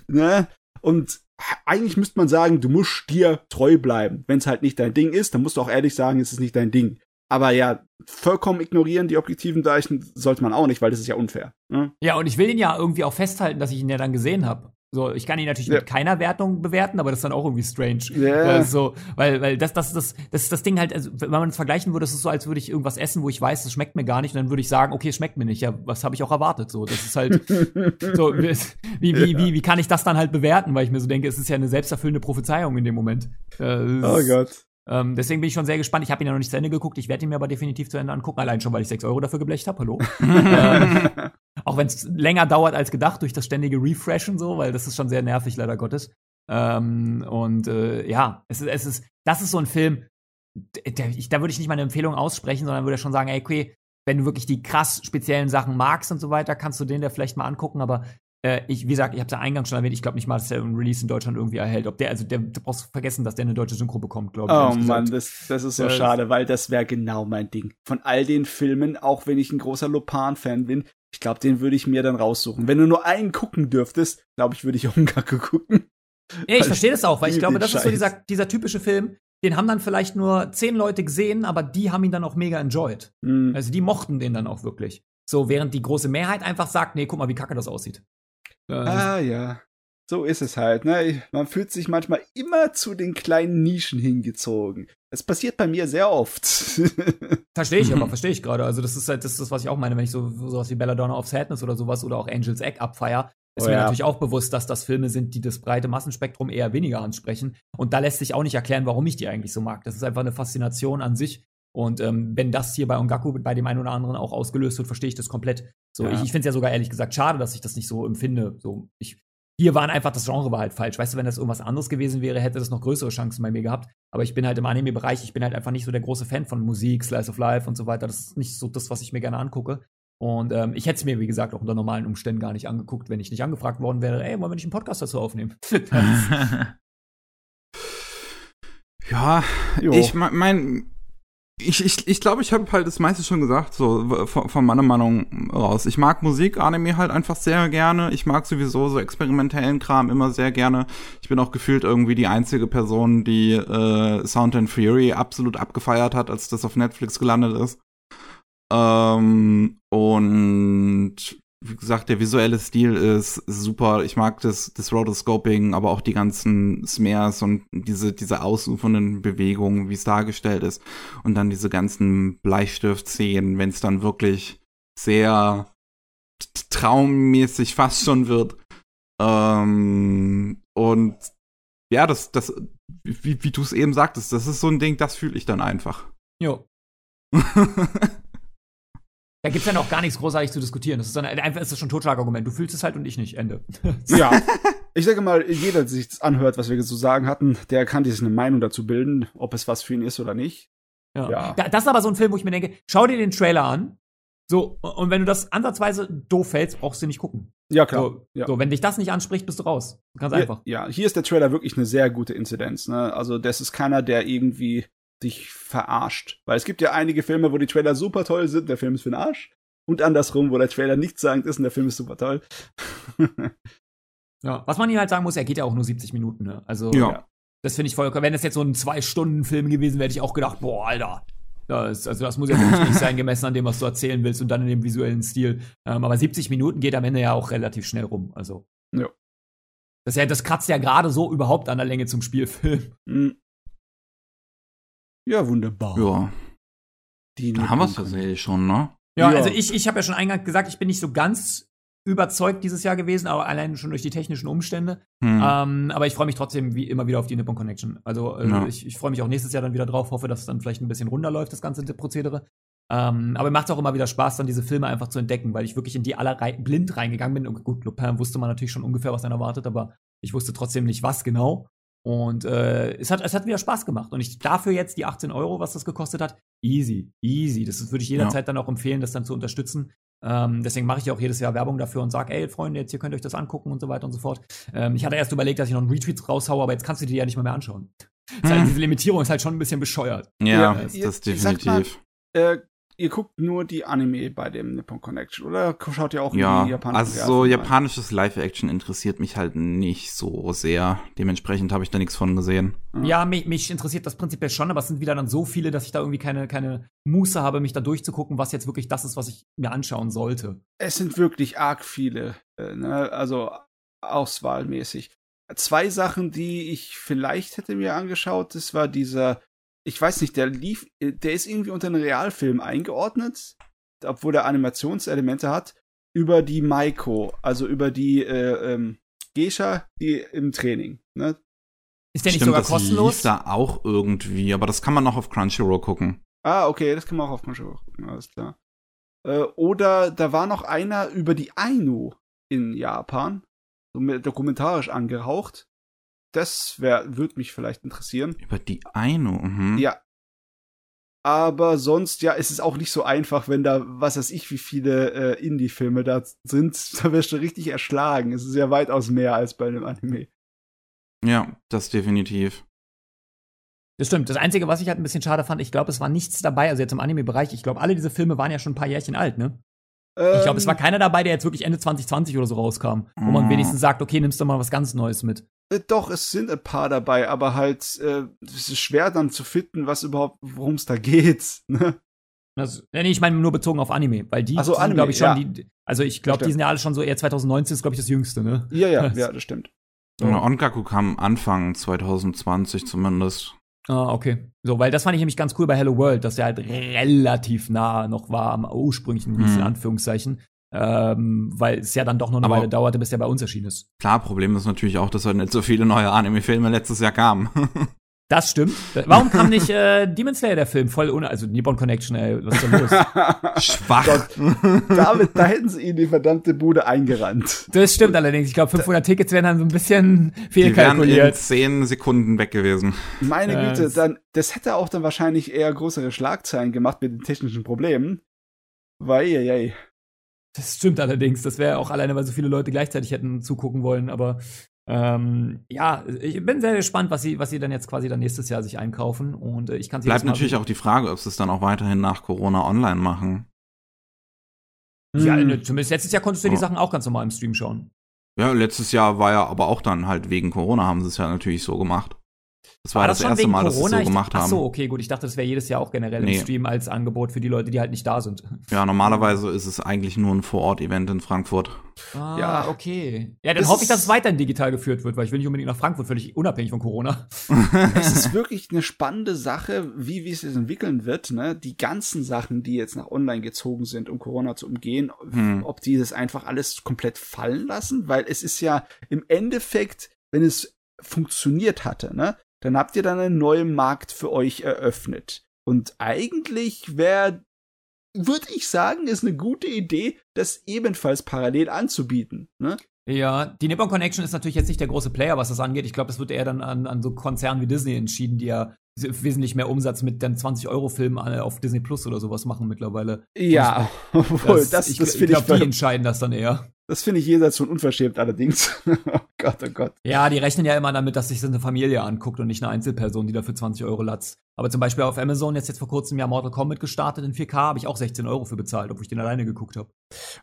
ne? Und eigentlich müsste man sagen, du musst dir treu bleiben. Wenn es halt nicht dein Ding ist, dann musst du auch ehrlich sagen, es ist nicht dein Ding. Aber ja, vollkommen ignorieren die objektiven Zeichen sollte man auch nicht, weil das ist ja unfair. Ne? Ja, und ich will ihn ja irgendwie auch festhalten, dass ich ihn ja dann gesehen habe. So, ich kann ihn natürlich ja. mit keiner Wertung bewerten, aber das ist dann auch irgendwie strange. Ja. Weil, so, weil, weil das, das, das, das ist das Ding halt, also, wenn man es vergleichen würde, ist es so, als würde ich irgendwas essen, wo ich weiß, es schmeckt mir gar nicht, und dann würde ich sagen, okay, es schmeckt mir nicht. Ja, was habe ich auch erwartet? So, das ist halt <laughs> so, wie, wie, wie, wie kann ich das dann halt bewerten? Weil ich mir so denke, es ist ja eine selbsterfüllende Prophezeiung in dem Moment. Äh, oh Gott. Ähm, deswegen bin ich schon sehr gespannt. Ich habe ihn ja noch nicht zu Ende geguckt. Ich werde ihn mir aber definitiv zu Ende angucken. Allein schon, weil ich 6 Euro dafür geblecht habe. Hallo. <laughs> äh, auch wenn es länger dauert als gedacht durch das ständige Refreshen so, weil das ist schon sehr nervig, leider Gottes. Ähm, und äh, ja, es ist, es ist, das ist so ein Film, der, ich, da würde ich nicht meine Empfehlung aussprechen, sondern würde schon sagen, ey, okay, wenn du wirklich die krass speziellen Sachen magst und so weiter, kannst du den da vielleicht mal angucken, aber äh, ich, wie gesagt, ich habe es ja eingangs schon erwähnt, ich glaube nicht mal, dass der ein Release in Deutschland irgendwie erhält. Ob der, also der, du brauchst vergessen, dass der eine deutsche Synchro bekommt, glaube ich. Oh Mann, das, das ist so das schade, weil das wäre genau mein Ding. Von all den Filmen, auch wenn ich ein großer Lopan-Fan bin, ich glaube, den würde ich mir dann raussuchen. Wenn du nur einen gucken dürftest, glaube ich, würde ich Ongaku gucken. Ja, ich verstehe das auch, weil ich glaube, das Scheiß. ist so dieser, dieser typische Film, den haben dann vielleicht nur zehn Leute gesehen, aber die haben ihn dann auch mega enjoyed. Mhm. Also die mochten den dann auch wirklich. So, während die große Mehrheit einfach sagt, nee, guck mal, wie kacke das aussieht. Ah ja, so ist es halt. Ne? Man fühlt sich manchmal immer zu den kleinen Nischen hingezogen. Das passiert bei mir sehr oft. <laughs> verstehe ich aber, <laughs> verstehe ich gerade. Also das ist halt das, ist, was ich auch meine, wenn ich so sowas wie Belladonna of Sadness oder sowas oder auch Angels Egg abfeier, ist oh, mir ja. natürlich auch bewusst, dass das Filme sind, die das breite Massenspektrum eher weniger ansprechen. Und da lässt sich auch nicht erklären, warum ich die eigentlich so mag. Das ist einfach eine Faszination an sich. Und ähm, wenn das hier bei Ongaku bei dem einen oder anderen auch ausgelöst wird, verstehe ich das komplett. So, ja. ich, ich finde es ja sogar ehrlich gesagt schade, dass ich das nicht so empfinde. So, ich, hier waren einfach, das Genre war halt falsch. Weißt du, wenn das irgendwas anderes gewesen wäre, hätte das noch größere Chancen bei mir gehabt. Aber ich bin halt im Anime-Bereich, ich bin halt einfach nicht so der große Fan von Musik, Slice of Life und so weiter. Das ist nicht so das, was ich mir gerne angucke. Und ähm, ich hätte es mir, wie gesagt, auch unter normalen Umständen gar nicht angeguckt, wenn ich nicht angefragt worden wäre, ey, wollen wir nicht einen Podcast dazu aufnehmen? <laughs> ja, jo. ich mein, ich, ich, ich glaube, ich habe halt das meiste schon gesagt, so von, von meiner Meinung raus. Ich mag Musik, Anime halt einfach sehr gerne. Ich mag sowieso so experimentellen Kram immer sehr gerne. Ich bin auch gefühlt irgendwie die einzige Person, die äh, Sound and Fury absolut abgefeiert hat, als das auf Netflix gelandet ist. Ähm, und wie gesagt, der visuelle Stil ist super. Ich mag das, das Rotoscoping, aber auch die ganzen Smears und diese, diese ausufernden Bewegungen, wie es dargestellt ist. Und dann diese ganzen Bleistift-Szenen, wenn es dann wirklich sehr traummäßig fast schon wird. Ähm, und ja, das, das, wie, wie du es eben sagtest, das ist so ein Ding, das fühle ich dann einfach. Jo. <laughs> Da gibt es ja noch gar nichts großartig zu diskutieren. Das ist dann einfach ist das schon ein Totschlagargument. Du fühlst es halt und ich nicht. Ende. <laughs> ja. Ich sage mal, jeder, der sich das anhört, was wir so sagen hatten, der kann sich eine Meinung dazu bilden, ob es was für ihn ist oder nicht. Ja. ja. Das ist aber so ein Film, wo ich mir denke, schau dir den Trailer an. So, und wenn du das ansatzweise doof fällst, brauchst du nicht gucken. Ja, klar. So, ja. so, wenn dich das nicht anspricht, bist du raus. Ganz hier, einfach. Ja, hier ist der Trailer wirklich eine sehr gute Inzidenz. Ne? Also, das ist keiner, der irgendwie dich verarscht. Weil es gibt ja einige Filme, wo die Trailer super toll sind, der Film ist für den Arsch und andersrum, wo der Trailer nichtssagend ist und der Film ist super toll. ja, was man hier halt sagen muss, er geht ja auch nur 70 Minuten, ne? Also, ja. das finde ich voll, wenn das jetzt so ein Zwei-Stunden-Film gewesen wäre, hätte ich auch gedacht, boah, Alter. Das, also das muss ja wirklich nicht sein, gemessen an dem, was du erzählen willst und dann in dem visuellen Stil. Ähm, aber 70 Minuten geht am Ende ja auch relativ schnell rum. Also. Ja. Das, ja, das kratzt ja gerade so überhaupt an der Länge zum Spielfilm. Mhm. Ja, wunderbar. Ja. Die Dann haben wir es tatsächlich schon, ne? Ja, ja. also ich, ich habe ja schon eingangs gesagt, ich bin nicht so ganz überzeugt dieses Jahr gewesen, aber allein schon durch die technischen Umstände. Hm. Ähm, aber ich freue mich trotzdem wie immer wieder auf die Nippon Connection. Also äh, ja. ich, ich freue mich auch nächstes Jahr dann wieder drauf, hoffe, dass es dann vielleicht ein bisschen runterläuft, das ganze Prozedere. Ähm, aber mir macht es auch immer wieder Spaß, dann diese Filme einfach zu entdecken, weil ich wirklich in die alle rei blind reingegangen bin. Und gut, Lupin wusste man natürlich schon ungefähr, was dann erwartet, aber ich wusste trotzdem nicht, was genau. Und äh, es, hat, es hat wieder Spaß gemacht. Und ich dafür jetzt die 18 Euro, was das gekostet hat, easy, easy. Das würde ich jederzeit ja. dann auch empfehlen, das dann zu unterstützen. Ähm, deswegen mache ich auch jedes Jahr Werbung dafür und sage, ey, Freunde, jetzt hier könnt ihr euch das angucken und so weiter und so fort. Ähm, ich hatte erst überlegt, dass ich noch einen Retweet raushaue, aber jetzt kannst du die ja nicht mal mehr anschauen. Hm. Halt, diese Limitierung ist halt schon ein bisschen bescheuert. Ja, ja das ist definitiv. Mal, äh, ihr guckt nur die Anime bei dem Nippon Connection oder schaut ihr auch Ja, die japanischen also so japanisches Live-Action interessiert mich halt nicht so sehr. Dementsprechend habe ich da nichts von gesehen. Ja, mich, mich interessiert das prinzipiell schon, aber es sind wieder dann so viele, dass ich da irgendwie keine, keine Muße habe, mich da durchzugucken, was jetzt wirklich das ist, was ich mir anschauen sollte. Es sind wirklich arg viele, äh, ne? also auswahlmäßig. Zwei Sachen, die ich vielleicht hätte mir angeschaut, das war dieser, ich weiß nicht, der lief, äh, der ist irgendwie unter einen Realfilm eingeordnet, obwohl er Animationselemente hat, über die Maiko, also über die äh, ähm, Geisha, die im Training. Ne? Ist der nicht Stimmt, sogar das kostenlos? lief da auch irgendwie, aber das kann man noch auf Crunchyroll gucken. Ah, okay, das kann man auch auf Crunchyroll gucken, alles klar. Äh, oder da war noch einer über die Ainu in Japan, so mit dokumentarisch angehaucht. Das würde mich vielleicht interessieren. Über die Ainu. Mhm. Ja. Aber sonst, ja, es ist auch nicht so einfach, wenn da, was weiß ich, wie viele äh, Indie-Filme da sind. <laughs> Da wirst du richtig erschlagen. Es ist ja weitaus mehr als bei einem Anime. Ja, das definitiv. Das stimmt. Das Einzige, was ich halt ein bisschen schade fand, ich glaube, es war nichts dabei, also jetzt im Anime-Bereich, ich glaube, alle diese Filme waren ja schon ein paar Jährchen alt, ne? Ich glaube, es war Ähm, keiner dabei, der jetzt wirklich Ende 2020 oder so rauskam, wo man Mm. wenigstens sagt, okay, nimmst du mal was ganz Neues mit. Äh, Doch, es sind ein paar dabei, aber halt, äh, es ist schwer dann zu finden, was überhaupt, worum es da geht. <laughs> Ne? Das, ja, nee, ich meine nur bezogen auf Anime, weil die Ach so, sind, Anime, glaube ich, schon ja. die, also ich glaube, die sind ja alle schon so eher 2019 ist, glaube ich, das jüngste, ne? Ja, ja, Das- <laughs> ja, das stimmt. So. Ja. Ongaku kam Anfang 2020 zumindest. Ah, okay. So, weil das fand ich nämlich ganz cool bei Hello World, dass der halt relativ nah noch war am ursprünglichen Release, in Mhm. Anführungszeichen. Ähm, weil es ja dann doch noch eine Aber- Weile dauerte, bis der bei uns erschienen ist. Klar, Problem ist natürlich auch, dass halt nicht so viele neue Anime-Filme letztes Jahr kamen. <laughs> Das stimmt. Warum kam nicht äh, Demon Slayer der Film voll ohne, also Nippon Connection, ey, was ist da los? <laughs> Schwach. David, da hätten sie ihn die verdammte Bude eingerannt. Das stimmt allerdings. Ich glaube, 500 Tickets wären dann so ein bisschen Die wären in fehlkalkuliert. zehn Sekunden weg gewesen. Meine Güte, dann, das hätte auch dann wahrscheinlich eher größere Schlagzeilen gemacht mit den technischen Problemen. Weil, ja, ja. Das stimmt allerdings. Das wäre auch alleine, weil so viele Leute gleichzeitig hätten zugucken wollen. Aber ähm, ja, ich bin sehr gespannt, was sie, was sie dann jetzt quasi dann nächstes Jahr sich einkaufen. Und äh, ich kann sie Bleibt natürlich auch die Frage, ob sie es dann auch weiterhin nach Corona online machen. Ja, Hm. ne, zumindest letztes Jahr konntest du die Ja. Sachen auch ganz normal im Stream schauen. Ja, letztes Jahr war ja aber auch dann halt wegen Corona haben sie es ja natürlich so gemacht. Das war, das, schon erste Mal, dass sie es so Ich- gemacht Ach haben. so, okay, gut. Ich dachte, das wäre jedes Jahr auch generell Nee. im Stream als Angebot für die Leute, die halt nicht da sind. Ja, normalerweise ist es eigentlich nur ein Vorort-Event in Frankfurt. Ah, Ja. okay. Ja, dann Das hoffe ich, dass es weiterhin digital geführt wird, weil ich will nicht unbedingt nach Frankfurt, völlig unabhängig von Corona. <laughs> Es ist <laughs> wirklich eine spannende Sache, wie, wie es sich entwickeln wird. Ne? Die ganzen Sachen, die jetzt nach online gezogen sind, um Corona zu umgehen, Hm. ob die das einfach alles komplett fallen lassen, weil es ist ja im Endeffekt, wenn es funktioniert hatte, ne, dann habt ihr dann einen neuen Markt für euch eröffnet. Und eigentlich wäre, würde ich sagen, ist eine gute Idee, das ebenfalls parallel anzubieten. Ne? Ja, die Nippon Connection ist natürlich jetzt nicht der große Player, was das angeht. Ich glaube, das wird eher dann an, an so Konzernen wie Disney entschieden, die ja wesentlich mehr Umsatz mit dann 20-Euro-Filmen auf Disney Plus oder sowas machen mittlerweile. Ja, <laughs> obwohl, das, ich das ich ich, glaube, die entscheiden das dann eher. Das finde ich jenseits von unverschämt allerdings. <laughs> oh Gott, oh Gott. Ja, die rechnen ja immer damit, dass sich das eine Familie anguckt und nicht eine Einzelperson, die dafür 20 Euro latzt. Aber zum Beispiel auf Amazon jetzt, jetzt vor kurzem ja Mortal Kombat gestartet in 4K, habe ich auch 16 Euro für bezahlt, obwohl ich den alleine geguckt habe.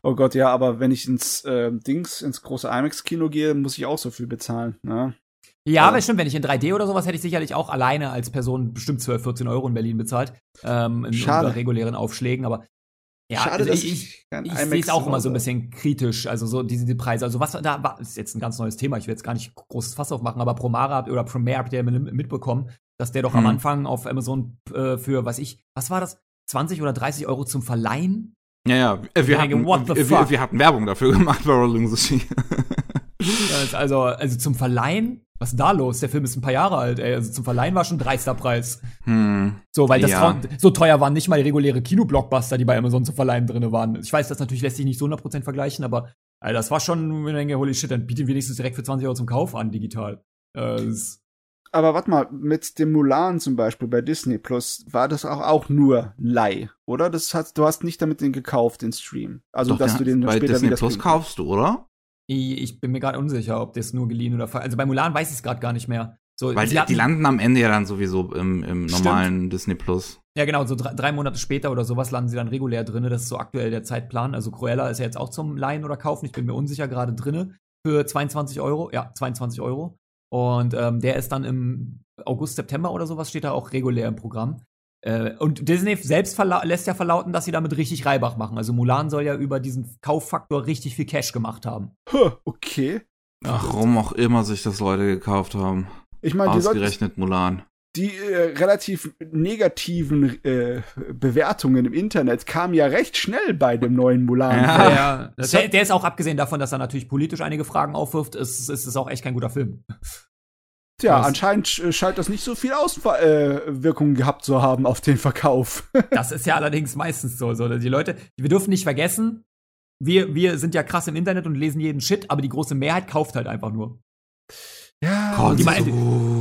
Oh Gott, ja, aber wenn ich ins äh, Dings, ins große IMAX-Kino gehe, muss ich auch so viel bezahlen. Ne? Ja, aber stimmt, wenn ich in 3D oder sowas hätte ich sicherlich auch alleine als Person bestimmt 12, 14 Euro in Berlin bezahlt. Ähm, in Schade. regulären Aufschlägen, aber ja, Schade, also dass ich, ich ich sehe es auch immer so ein bisschen kritisch, also so diese die Preise. Also was da war, ist jetzt ein ganz neues Thema. Ich will jetzt gar nicht großes Fass aufmachen, aber Promare habt- oder Premiere habt ihr mitbekommen, dass der doch am Hm. Anfang auf Amazon äh, für, was ich, was war das, 20 oder 30 Euro zum Verleihen? Ja, ja, wir, denke, hatten, wir, fuck? wir hatten Werbung dafür <laughs> gemacht bei Rolling Sushi. Also, also zum Verleihen? Was ist denn da los? Der Film ist ein paar Jahre alt, ey. Also zum Verleihen war schon ein dreister Preis. hm. So, weil das Ja. so teuer waren nicht mal die reguläre Kinoblockbuster, die bei Amazon zu verleihen drin waren. Ich weiß, das natürlich lässt sich nicht so 100% vergleichen, aber Alter, das war schon eine Menge, holy shit, dann biete ihn wenigstens direkt für 20 Euro zum Kauf an, digital. Äh, Aber warte mal, mit dem Mulan zum Beispiel bei Disney Plus war das auch, auch nur Leih, oder? Das hat, du hast nicht damit den gekauft, den Stream. Also, Doch, dass du den dann bei später Disney wieder Plus kaufst du, oder? Ich, bin mir gerade unsicher, ob das nur geliehen oder Also bei Mulan weiß ich es gerade gar nicht mehr. So, Weil die, die landen am Ende ja dann sowieso im, im Stimmt. normalen Disney Plus. Ja, genau, so drei, drei, Monate später oder sowas landen sie dann regulär drinne. Das ist so aktuell der Zeitplan. Also Cruella ist ja jetzt auch zum Leihen oder Kaufen. Ich bin mir unsicher gerade drinne. Für 22 Euro. Ja, 22 Euro. Und ähm, der ist dann im August, September oder sowas, steht da auch regulär im Programm. Äh, und Disney selbst lässt ja verlauten, dass sie damit richtig Reibach machen. Also Mulan soll ja über diesen Kauffaktor richtig viel Cash gemacht haben. Okay. Ach, warum auch immer sich das Leute gekauft haben. Ich meine, ausgerechnet Mulan die äh, relativ negativen äh, Bewertungen im Internet kamen ja recht schnell bei dem neuen Mulan. <laughs> Ja, ja. Das, der, der, ist auch abgesehen davon, dass er natürlich politisch einige Fragen aufwirft, ist, ist es auch echt kein guter Film. Tja, das, anscheinend scheint das nicht so viel Auswirkungen äh, gehabt zu haben auf den Verkauf. <laughs> das ist ja allerdings meistens so. so. Die Leute, wir dürfen nicht vergessen, wir, wir sind ja krass im Internet und lesen jeden Shit, aber die große Mehrheit kauft halt einfach nur. Ja, die,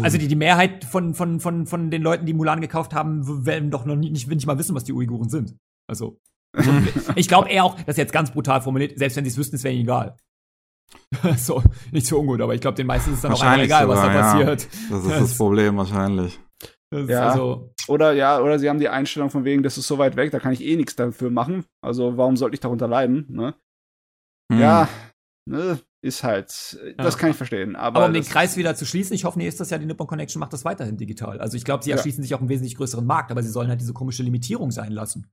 also die, die Mehrheit von, von, von, von den Leuten, die Mulan gekauft haben, werden doch noch nicht, nicht mal wissen, was die Uiguren sind. Also, <laughs> ich glaube eher auch, das ist jetzt ganz brutal formuliert, selbst wenn sie es wüssten, es wäre ihnen egal. <laughs> so, nicht so ungut, aber ich glaube, den meisten ist es dann auch egal, sogar, was da ja. passiert. Das ist das, <laughs> das Problem wahrscheinlich. ja. Also, oder ja, oder sie haben die Einstellung von wegen, das ist so weit weg, da kann ich eh nichts dafür machen. Also warum sollte ich darunter leiden? Ne? Hm. Ja, ne, ist halt, das ja. kann ich verstehen. Aber, aber um den Kreis wieder zu schließen, ich hoffe, nächstes Jahr die Nippon Connection macht das weiterhin digital. Also ich glaube, sie erschließen ja. sich auch einen wesentlich größeren Markt, aber sie sollen halt diese komische Limitierung sein lassen.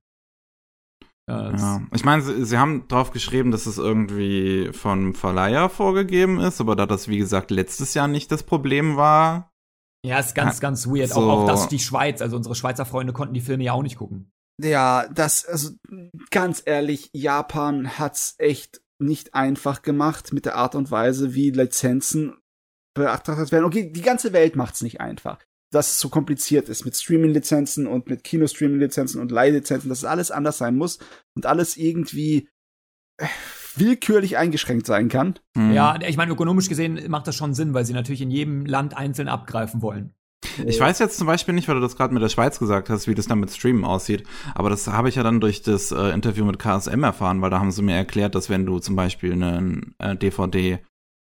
Ja, ich meine, sie, sie, haben drauf geschrieben, dass es irgendwie vom Verleiher vorgegeben ist, aber da das, wie gesagt, letztes Jahr nicht das Problem war. Ja, ist ganz, ganz weird. So. Auch, auch das die Schweiz, also unsere Schweizer Freunde konnten die Filme ja auch nicht gucken. Ja, das, also ganz ehrlich, Japan hat's echt nicht einfach gemacht mit der Art und Weise, wie Lizenzen beachtet werden. Okay, die ganze Welt macht's nicht einfach. Dass es so kompliziert ist mit Streaming-Lizenzen und mit Kino-Streaming-Lizenzen und Leihlizenzen, dass es alles anders sein muss und alles irgendwie äh, willkürlich eingeschränkt sein kann. Mhm. Ja, ich meine, ökonomisch gesehen macht das schon Sinn, weil sie natürlich in jedem Land einzeln abgreifen wollen. Ich weiß jetzt zum Beispiel nicht, weil du das gerade mit der Schweiz gesagt hast, wie das dann mit Streamen aussieht. Aber das habe ich ja dann durch das äh, Interview mit KSM erfahren, weil da haben sie mir erklärt, dass wenn du zum Beispiel eine äh, DVD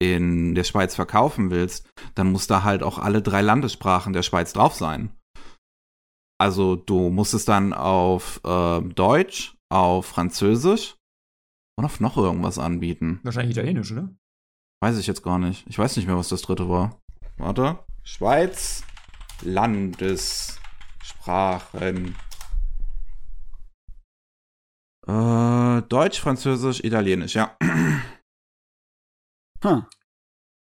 in der Schweiz verkaufen willst, dann muss da halt auch alle drei Landessprachen der Schweiz drauf sein. Also du musst es dann auf äh, Deutsch, auf Französisch und auf noch irgendwas anbieten. Wahrscheinlich Italienisch, oder? Weiß ich jetzt gar nicht. Ich weiß nicht mehr, was das dritte war. Warte. Schweiz. Landessprachen. Äh, Deutsch, Französisch, Italienisch, ja. <clears throat> Hm.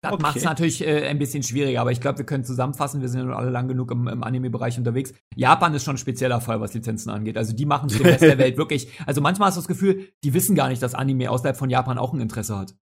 Das okay. macht es natürlich äh, ein bisschen schwieriger, aber ich glaube, wir können zusammenfassen, wir sind ja alle lang genug im, im Anime-Bereich unterwegs. Japan ist schon ein spezieller Fall, was Lizenzen angeht. Also die machen es dem Rest der <laughs> Welt wirklich. Also manchmal hast du das Gefühl, die wissen gar nicht, dass Anime außerhalb von Japan auch ein Interesse hat.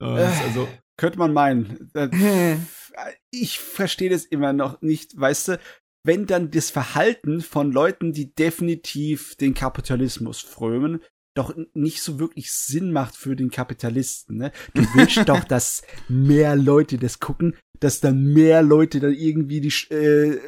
Äh, also könnte man meinen. Äh, <laughs> ich verstehe das immer noch nicht, weißt du, wenn dann das Verhalten von Leuten, die definitiv den Kapitalismus frömen, doch nicht so wirklich Sinn macht für den Kapitalisten. Ne? Du willst doch, <laughs> dass mehr Leute das gucken, dass dann mehr Leute dann irgendwie die äh,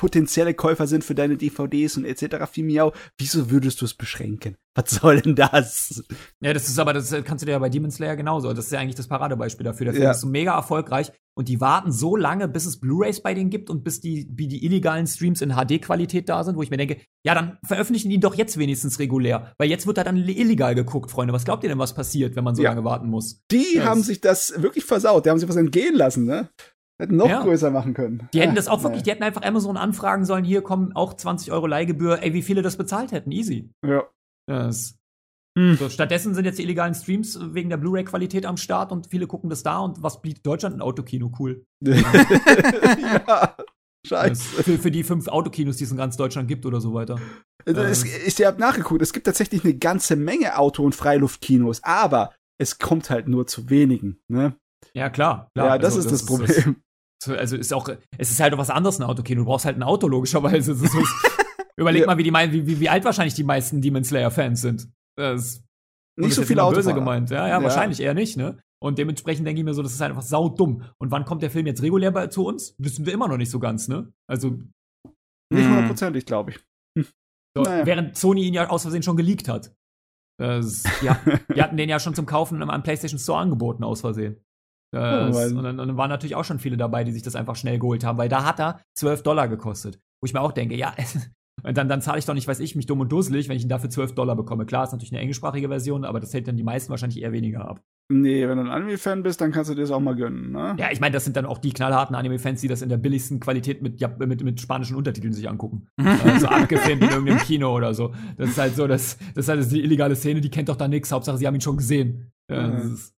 potenzielle Käufer sind für deine DVDs und etc. Fimiau, wieso würdest du es beschränken? Was soll denn das? Ja, das ist aber, das kannst du dir ja bei Demon Slayer genauso. Das ist ja eigentlich das Paradebeispiel dafür. Der Film ja. ist so mega erfolgreich und die warten so lange, bis es Blu-rays bei denen gibt und bis die, wie die illegalen Streams in HD-Qualität da sind, wo ich mir denke, ja, dann veröffentlichen die doch jetzt wenigstens regulär, weil jetzt wird da dann illegal geguckt, Freunde. Was glaubt ihr denn, was passiert, wenn man so ja. lange warten muss? Die das haben sich das wirklich versaut. Die haben sich was entgehen lassen, ne? Hätten noch ja. größer machen können. Die hätten das auch wirklich, die hätten einfach Amazon anfragen sollen, hier kommen auch 20 Euro Leihgebühr, ey, wie viele das bezahlt hätten, easy. Ja. Das, hm. so, stattdessen sind jetzt die illegalen Streams wegen der Blu-ray-Qualität am Start und viele gucken das da und was bietet Deutschland ein Autokino cool. <laughs> ja. Scheiße. Für, für, die fünf Autokinos, die es in ganz Deutschland gibt oder so weiter. Es, ähm. ich habe nachgeguckt, es gibt tatsächlich eine ganze Menge Auto- und Freiluftkinos, aber es kommt halt nur zu wenigen. Ne? Ja, klar. klar. Ja, das also, ist das, das Problem. Ist, also ist auch, es ist halt auch was anderes ein Autokino. Du brauchst halt ein Auto, logischerweise. So, <laughs> überleg ja. mal, wie, die, wie, wie, wie alt wahrscheinlich die meisten Demon Slayer-Fans sind. Das nicht so viele Autos. böse gemeint. Ja, ja, ja, wahrscheinlich eher nicht, ne? Und dementsprechend denke ich mir so, das ist halt einfach saudumm. Und wann kommt der Film jetzt regulär bei, zu uns? Wissen wir immer noch nicht so ganz, ne? Also. Nicht hm. hundertprozentig, glaube ich. Hm. So, naja. Während Sony ihn ja aus Versehen schon geleakt hat. Das, ja, <laughs> die hatten den ja schon zum Kaufen am PlayStation Store angeboten, aus Versehen. Das, oh, und, dann, dann, waren natürlich auch schon viele dabei, die sich das einfach schnell geholt haben, weil da hat er 12 Dollar gekostet. Wo ich mir auch denke, ja, <laughs> Und dann, dann zahle ich doch nicht, weiß ich, mich dumm und dusselig, wenn ich ihn dafür 12 Dollar bekomme. Klar, ist natürlich eine englischsprachige Version, aber das hält dann die meisten wahrscheinlich eher weniger ab. Nee, wenn du ein Anime-Fan bist, dann kannst du dir das auch mal gönnen, ne? Ja, ich meine, das sind dann auch die knallharten Anime-Fans, die das in der billigsten Qualität mit, ja, mit, mit spanischen Untertiteln sich angucken. <laughs> äh, so abgefilmt in irgendeinem Kino oder so. Das ist halt so, das, das ist halt die illegale Szene, die kennt doch da nichts. Hauptsache, sie haben ihn schon gesehen. Äh, Mhm. ist,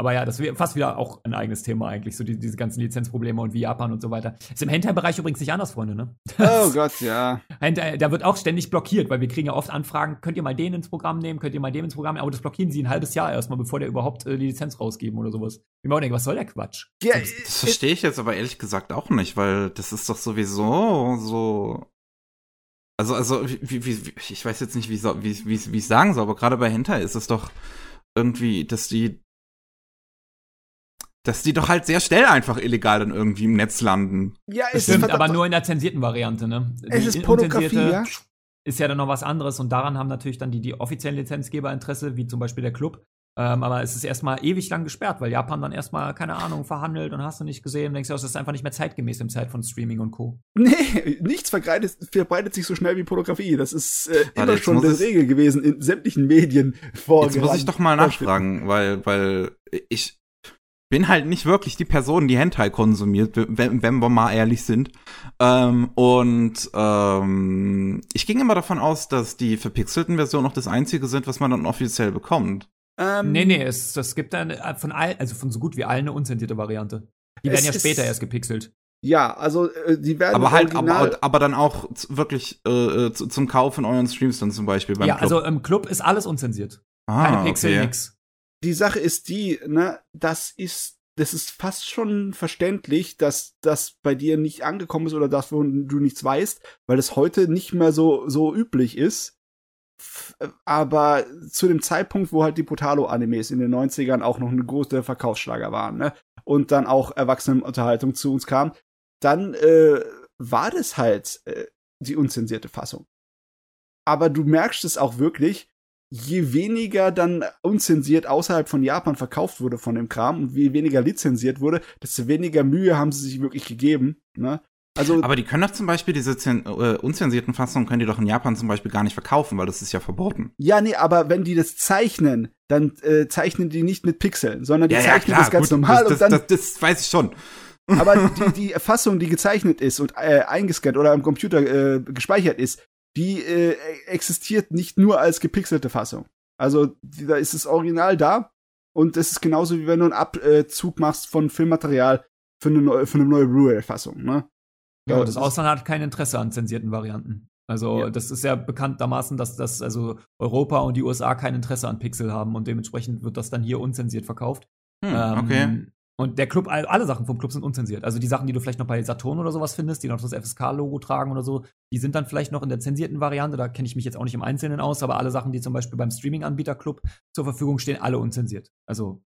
aber ja, das wäre fast wieder auch ein eigenes Thema eigentlich, so die, diese ganzen Lizenzprobleme und wie Japan und so weiter. Ist im Hentai-Bereich übrigens nicht anders, Freunde, ne? Oh <laughs> Gott, ja. Hentai, da wird auch ständig blockiert, weil wir kriegen ja oft Anfragen, könnt ihr mal den ins Programm nehmen, könnt ihr mal den ins Programm nehmen, aber das blockieren sie ein halbes Jahr erstmal, bevor der überhaupt äh, die Lizenz rausgeben oder sowas. Ich mir auch denke, was soll der Quatsch? ja Das verstehe ich jetzt aber ehrlich gesagt auch nicht, weil das ist doch sowieso so. Also, also, wie, wie, wie ich weiß jetzt nicht, wie, so- wie, wie, wie ich sagen soll, aber gerade bei Hentai ist es doch irgendwie, dass die, dass die doch halt sehr schnell einfach illegal dann irgendwie im Netz landen. ja, es stimmt, verdammt- aber nur in der zensierten Variante, ne? Es Die ist Pornografie, ja. Ist ja dann noch was anderes und daran haben natürlich dann die, die offiziellen Lizenzgeber Interesse, wie zum Beispiel der Club. Ähm, aber es ist erstmal ewig lang gesperrt, weil Japan dann erstmal, keine Ahnung, verhandelt und hast du nicht gesehen, denkst du, das ist einfach nicht mehr zeitgemäß im Zeit von Streaming und Co. <laughs> Nee, nichts verbreitet, verbreitet sich so schnell wie Pornografie. Das ist äh, Warte, immer schon die Regel gewesen in sämtlichen Medien vor. Jetzt muss ich doch mal nachfragen, weil, weil ich bin halt nicht wirklich die Person, die Hentai konsumiert, wenn, wenn wir mal ehrlich sind. Ähm, und ähm, ich ging immer davon aus, dass die verpixelten Versionen noch das einzige sind, was man dann offiziell bekommt. Ähm, Nee, nee, es, es gibt dann äh, von all, also von so gut wie allen eine unzensierte Variante. Die werden ja später erst gepixelt. Ja, also äh, die werden Aber halt, aber, aber dann auch wirklich äh, äh, zu, zum Kauf in euren Streams dann zum Beispiel beim Ja, Club. also im Club ist alles unzensiert. ah, Keine Pixel, okay. nix. Die Sache ist die, ne, das ist, das ist fast schon verständlich, dass das bei dir nicht angekommen ist oder dass du nichts weißt, weil es heute nicht mehr so, so üblich ist. Aber zu dem Zeitpunkt, wo halt die Potalo-Animes in den 90ern auch noch ein großer Verkaufsschlager waren, ne, und dann auch Erwachsenenunterhaltung zu uns kam, dann äh, war das halt äh, die unzensierte Fassung. Aber du merkst es auch wirklich, je weniger dann unzensiert außerhalb von Japan verkauft wurde von dem Kram und je weniger lizenziert wurde, desto weniger Mühe haben sie sich wirklich gegeben. Ne? Also Aber die können doch zum Beispiel diese zen äh, unzensierten Fassungen, können die doch in Japan zum Beispiel gar nicht verkaufen, weil das ist ja verboten. ja, nee, aber wenn die das zeichnen, dann äh, zeichnen die nicht mit Pixeln, sondern die zeichnen das ganz gut, normal das, und dann das, das, das weiß ich schon. Aber <laughs> die, die Fassung, die gezeichnet ist und äh, eingescannt oder am Computer äh, gespeichert ist, die äh, existiert nicht nur als gepixelte Fassung. Also die, da ist das Original da und es ist genauso wie wenn du einen Abzug machst von Filmmaterial für eine neue, für eine neue Blu-ray-Fassung. Ne? Ja, das das- Ausland hat kein Interesse an zensierten Varianten. Also Ja. das ist ja bekanntermaßen, dass das also Europa und die USA kein Interesse an Pixel haben und dementsprechend wird das dann hier unzensiert verkauft. Hm, Ähm, okay. Und der Club, all- alle Sachen vom Club sind unzensiert. Also die Sachen, die du vielleicht noch bei Saturn oder sowas findest, die noch das FSK-Logo tragen oder so, die sind dann vielleicht noch in der zensierten Variante. Da kenne ich mich jetzt auch nicht im Einzelnen aus, aber alle Sachen, die zum Beispiel beim Streaming-Anbieter Club zur Verfügung stehen, alle unzensiert. Also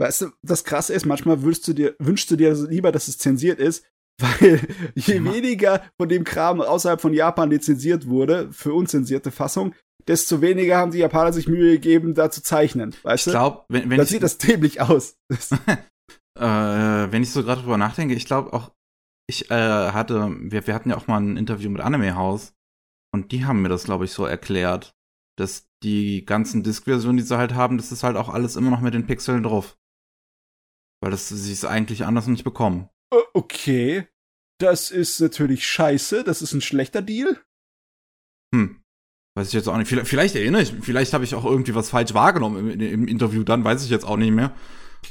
Weißt du, das Krasse ist, manchmal wünschst du dir, wünschst du dir lieber, dass es zensiert ist, <laughs> weil je weniger von dem Kram außerhalb von Japan lizenziert wurde für unzensierte Fassung, desto weniger haben die Japaner sich Mühe gegeben, da zu zeichnen. Weißt Ich du? glaube, wenn, wenn Dann ich sieht das dämlich aus. <laughs> Äh, wenn ich so gerade drüber nachdenke, ich glaube auch, ich äh, hatte, wir, wir hatten ja auch mal ein Interview mit Anime House und die haben mir das, glaube ich, so erklärt, dass die ganzen Disk-Versionen, die sie halt haben, das ist halt auch alles immer noch mit den Pixeln drauf. Weil das sie es eigentlich anders nicht bekommen. Äh, okay. Das ist natürlich scheiße. Das ist ein schlechter Deal. Hm. Weiß ich jetzt auch nicht. Vielleicht, vielleicht erinnere ich, vielleicht habe ich auch irgendwie was falsch wahrgenommen im, im Interview, dann weiß ich jetzt auch nicht mehr.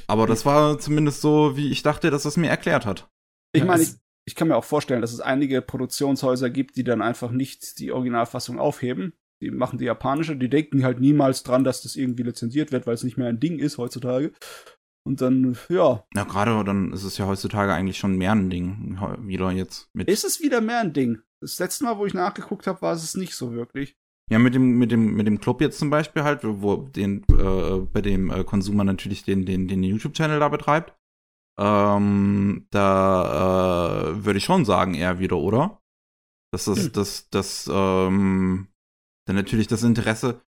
Aber das war zumindest so, wie ich dachte, dass es mir erklärt hat. Ich meine, ich, ich kann mir auch vorstellen, dass es einige Produktionshäuser gibt, die dann einfach nicht die Originalfassung aufheben. Die machen die japanische, die denken halt niemals dran, dass das irgendwie lizenziert wird, weil es nicht mehr ein Ding ist heutzutage. Und dann, ja, Ja, gerade dann ist es ja heutzutage eigentlich schon mehr ein Ding, wieder jetzt mit. ist es wieder mehr ein Ding. Das letzte Mal, wo ich nachgeguckt habe, war es nicht so wirklich. Ja, mit dem, mit dem, mit dem Club jetzt zum Beispiel halt, wo den, äh, bei dem äh, Consumer natürlich den, den, den YouTube-Channel da betreibt. Ähm, da äh, würde ich schon sagen, eher wieder, oder? Dass das, Hm. das, das, ähm, dann natürlich das Interesse.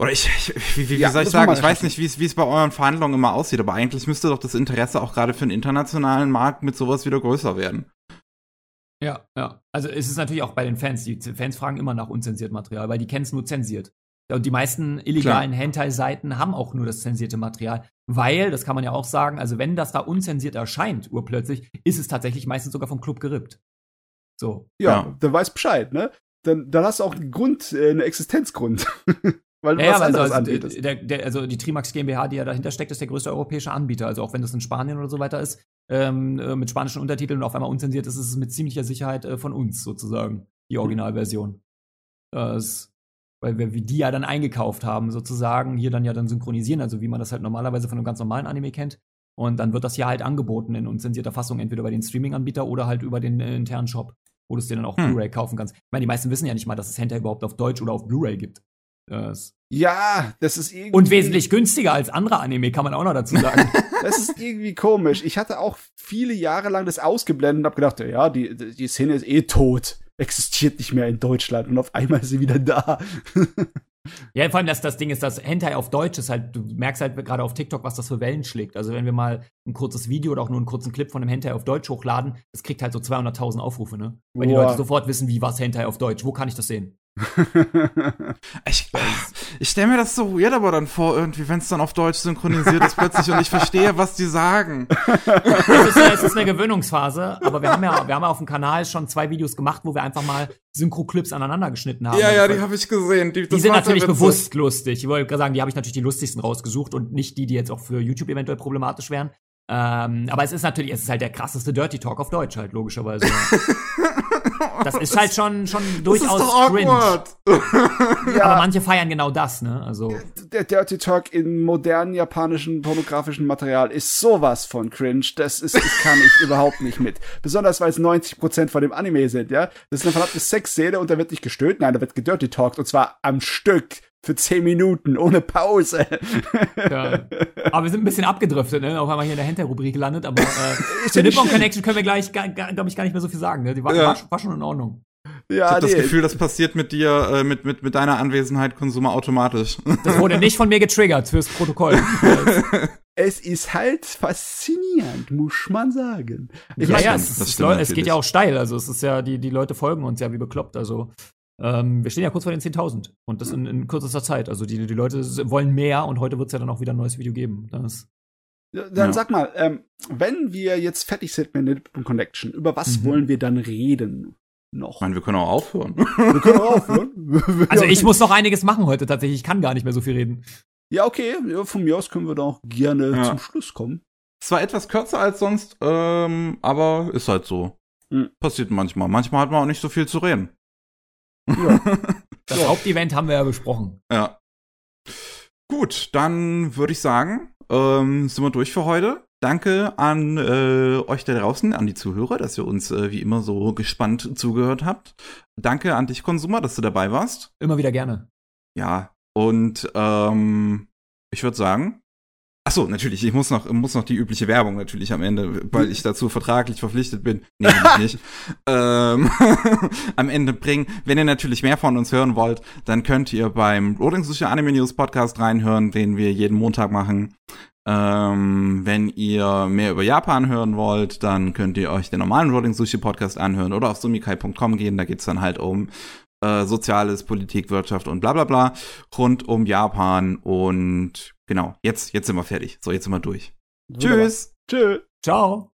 Oder ich, ich wie, wie, Ja, soll ich sagen? Ich weiß nicht, wie es, wie es bei euren Verhandlungen immer aussieht, aber eigentlich müsste doch das Interesse auch gerade für den internationalen Markt mit sowas wieder größer werden. Ja, ja. Also es ist natürlich auch bei den Fans. Die Fans fragen immer nach unzensiert Material, weil die kennen es nur zensiert. Und die meisten illegalen Hentai-Seiten haben auch nur das zensierte Material. Weil, das kann man ja auch sagen, also wenn das da unzensiert erscheint, urplötzlich, ist es tatsächlich meistens sogar vom Club gerippt. So. Ja, ja. dann weiß Bescheid, ne? Dann, dann hast du auch einen Grund, äh, einen Existenzgrund. <laughs> weil du ja, was anderes also, anbietest. Der, der, also die Trimax GmbH, die ja dahinter steckt, ist der größte europäische Anbieter. Also auch wenn das in Spanien oder so weiter ist, ähm, äh, mit spanischen Untertiteln und auf einmal unzensiert ist, ist es mit ziemlicher Sicherheit äh, von uns sozusagen, die mhm. Originalversion. Das, weil wir die ja dann eingekauft haben, sozusagen, hier dann ja dann synchronisieren, also wie man das halt normalerweise von einem ganz normalen Anime kennt. Und dann wird das ja halt angeboten in unzensierter Fassung, entweder über den Streaming-Anbieter oder halt über den äh, internen Shop, wo du es dir dann auch hm. Blu-ray kaufen kannst. Ich meine, die meisten wissen ja nicht mal, dass es Hentai überhaupt auf Deutsch oder auf Blu-ray gibt. Das ja, das ist irgendwie. Und wesentlich günstiger als andere Anime, kann man auch noch dazu sagen. <laughs> das ist irgendwie komisch. Ich hatte auch viele Jahre lang das ausgeblendet und hab gedacht, ja, die, die Szene ist eh tot. Existiert nicht mehr in Deutschland und auf einmal ist sie wieder da. <laughs> ja, vor allem das, das Ding ist, dass Hentai auf Deutsch ist halt, du merkst halt gerade auf TikTok, was das für Wellen schlägt. Also wenn wir mal ein kurzes Video oder auch nur einen kurzen Clip von einem Hentai auf Deutsch hochladen, das kriegt halt so 200.000 Aufrufe, ne? Weil Boah. die Leute sofort wissen, wie was Hentai auf Deutsch, wo kann ich das sehen? <laughs> ich ich stelle mir das so weird aber dann vor, irgendwie, wenn es dann auf Deutsch synchronisiert ist plötzlich und ich verstehe, was die sagen. <laughs> es, ist, es ist eine Gewöhnungsphase, aber wir haben ja, wir haben ja auf dem Kanal schon zwei Videos gemacht, wo wir einfach mal Synchro-Clips aneinander geschnitten haben. Ja, ja, die habe ich gesehen. Die, die sind natürlich bewusst lustig. Ich wollte gerade sagen, die habe ich natürlich die lustigsten rausgesucht und nicht die, die jetzt auch für YouTube eventuell problematisch wären. Ähm, aber es ist natürlich, es ist halt der krasseste Dirty Talk auf Deutsch halt, logischerweise. <laughs> <laughs> das ist halt schon, schon durchaus cringe. <laughs> ja. Aber manche feiern genau das, ne? Also. Der Dirty Talk in modernen japanischen pornografischen Material ist sowas von cringe. Das ist, das kann ich <laughs> überhaupt nicht mit. Besonders weil es 90% von dem Anime sind, ja? Das ist eine verdammte Sexszene und da wird nicht gestöhnt, nein, da wird gedirty talked und zwar am Stück für zehn Minuten ohne Pause. <laughs> Ja. Aber wir sind ein bisschen abgedriftet, ne? Auf einmal hier in der Hinterrubrik gelandet, aber äh, <laughs> zur Nippon Connection können wir gleich, glaube ich, gar nicht mehr so viel sagen. Ne? Die war, ja. war, war schon in Ordnung. Ja, ich habe das Gefühl, das passiert mit dir, äh, mit, mit, mit deiner Anwesenheit Konsumer automatisch. <laughs> Das wurde nicht von mir getriggert fürs Protokoll. es ist halt faszinierend, muss man sagen. Ich ja, ja, es, es, es geht ja auch steil. Also es ist ja, die, die Leute folgen uns ja wie bekloppt. Also ähm, wir stehen ja kurz vor den 10.000 und das in, in kürzester Zeit. Also die, die Leute wollen mehr und heute wird es ja dann auch wieder ein neues Video geben. Das, dann ja. sag mal, ähm, wenn wir jetzt fertig sind mit Nippon Connection, über was mhm. wollen wir dann reden? Noch. Ich meine, wir können auch aufhören. Wir können auch aufhören. <laughs> also ich muss noch einiges machen heute tatsächlich. Ich kann gar nicht mehr so viel reden. Ja, okay. Ja, von mir aus können wir doch gerne ja. zum Schluss kommen. Es war etwas kürzer als sonst, ähm, aber ist halt so. Mhm. Passiert manchmal. Manchmal hat man auch nicht so viel zu reden. Ja. <laughs> Das Hauptevent haben wir ja besprochen. Ja. Gut, dann würde ich sagen, ähm, sind wir durch für heute. Danke an äh, euch da draußen, an die Zuhörer, dass ihr uns äh, wie immer so gespannt zugehört habt. Danke an dich, Konsumer, dass du dabei warst. Immer wieder gerne. Ja, und ähm, ich würde sagen, Ach so, natürlich. Ich muss noch, muss noch die übliche Werbung natürlich am Ende, weil ich dazu vertraglich verpflichtet bin. Nee, nicht. <laughs> ähm, <laughs> am Ende bringen. Wenn ihr natürlich mehr von uns hören wollt, dann könnt ihr beim Rolling Sushi Anime News Podcast reinhören, den wir jeden Montag machen. Ähm, wenn ihr mehr über Japan hören wollt, dann könnt ihr euch den normalen Rolling Sushi Podcast anhören oder auf sumikai.com gehen. Da geht's dann halt um äh, Soziales, Politik, Wirtschaft und bla bla bla rund um Japan. Und genau, jetzt, jetzt sind wir fertig. So, jetzt sind wir durch. Wunderbar. Tschüss. Tschüss. Ciao.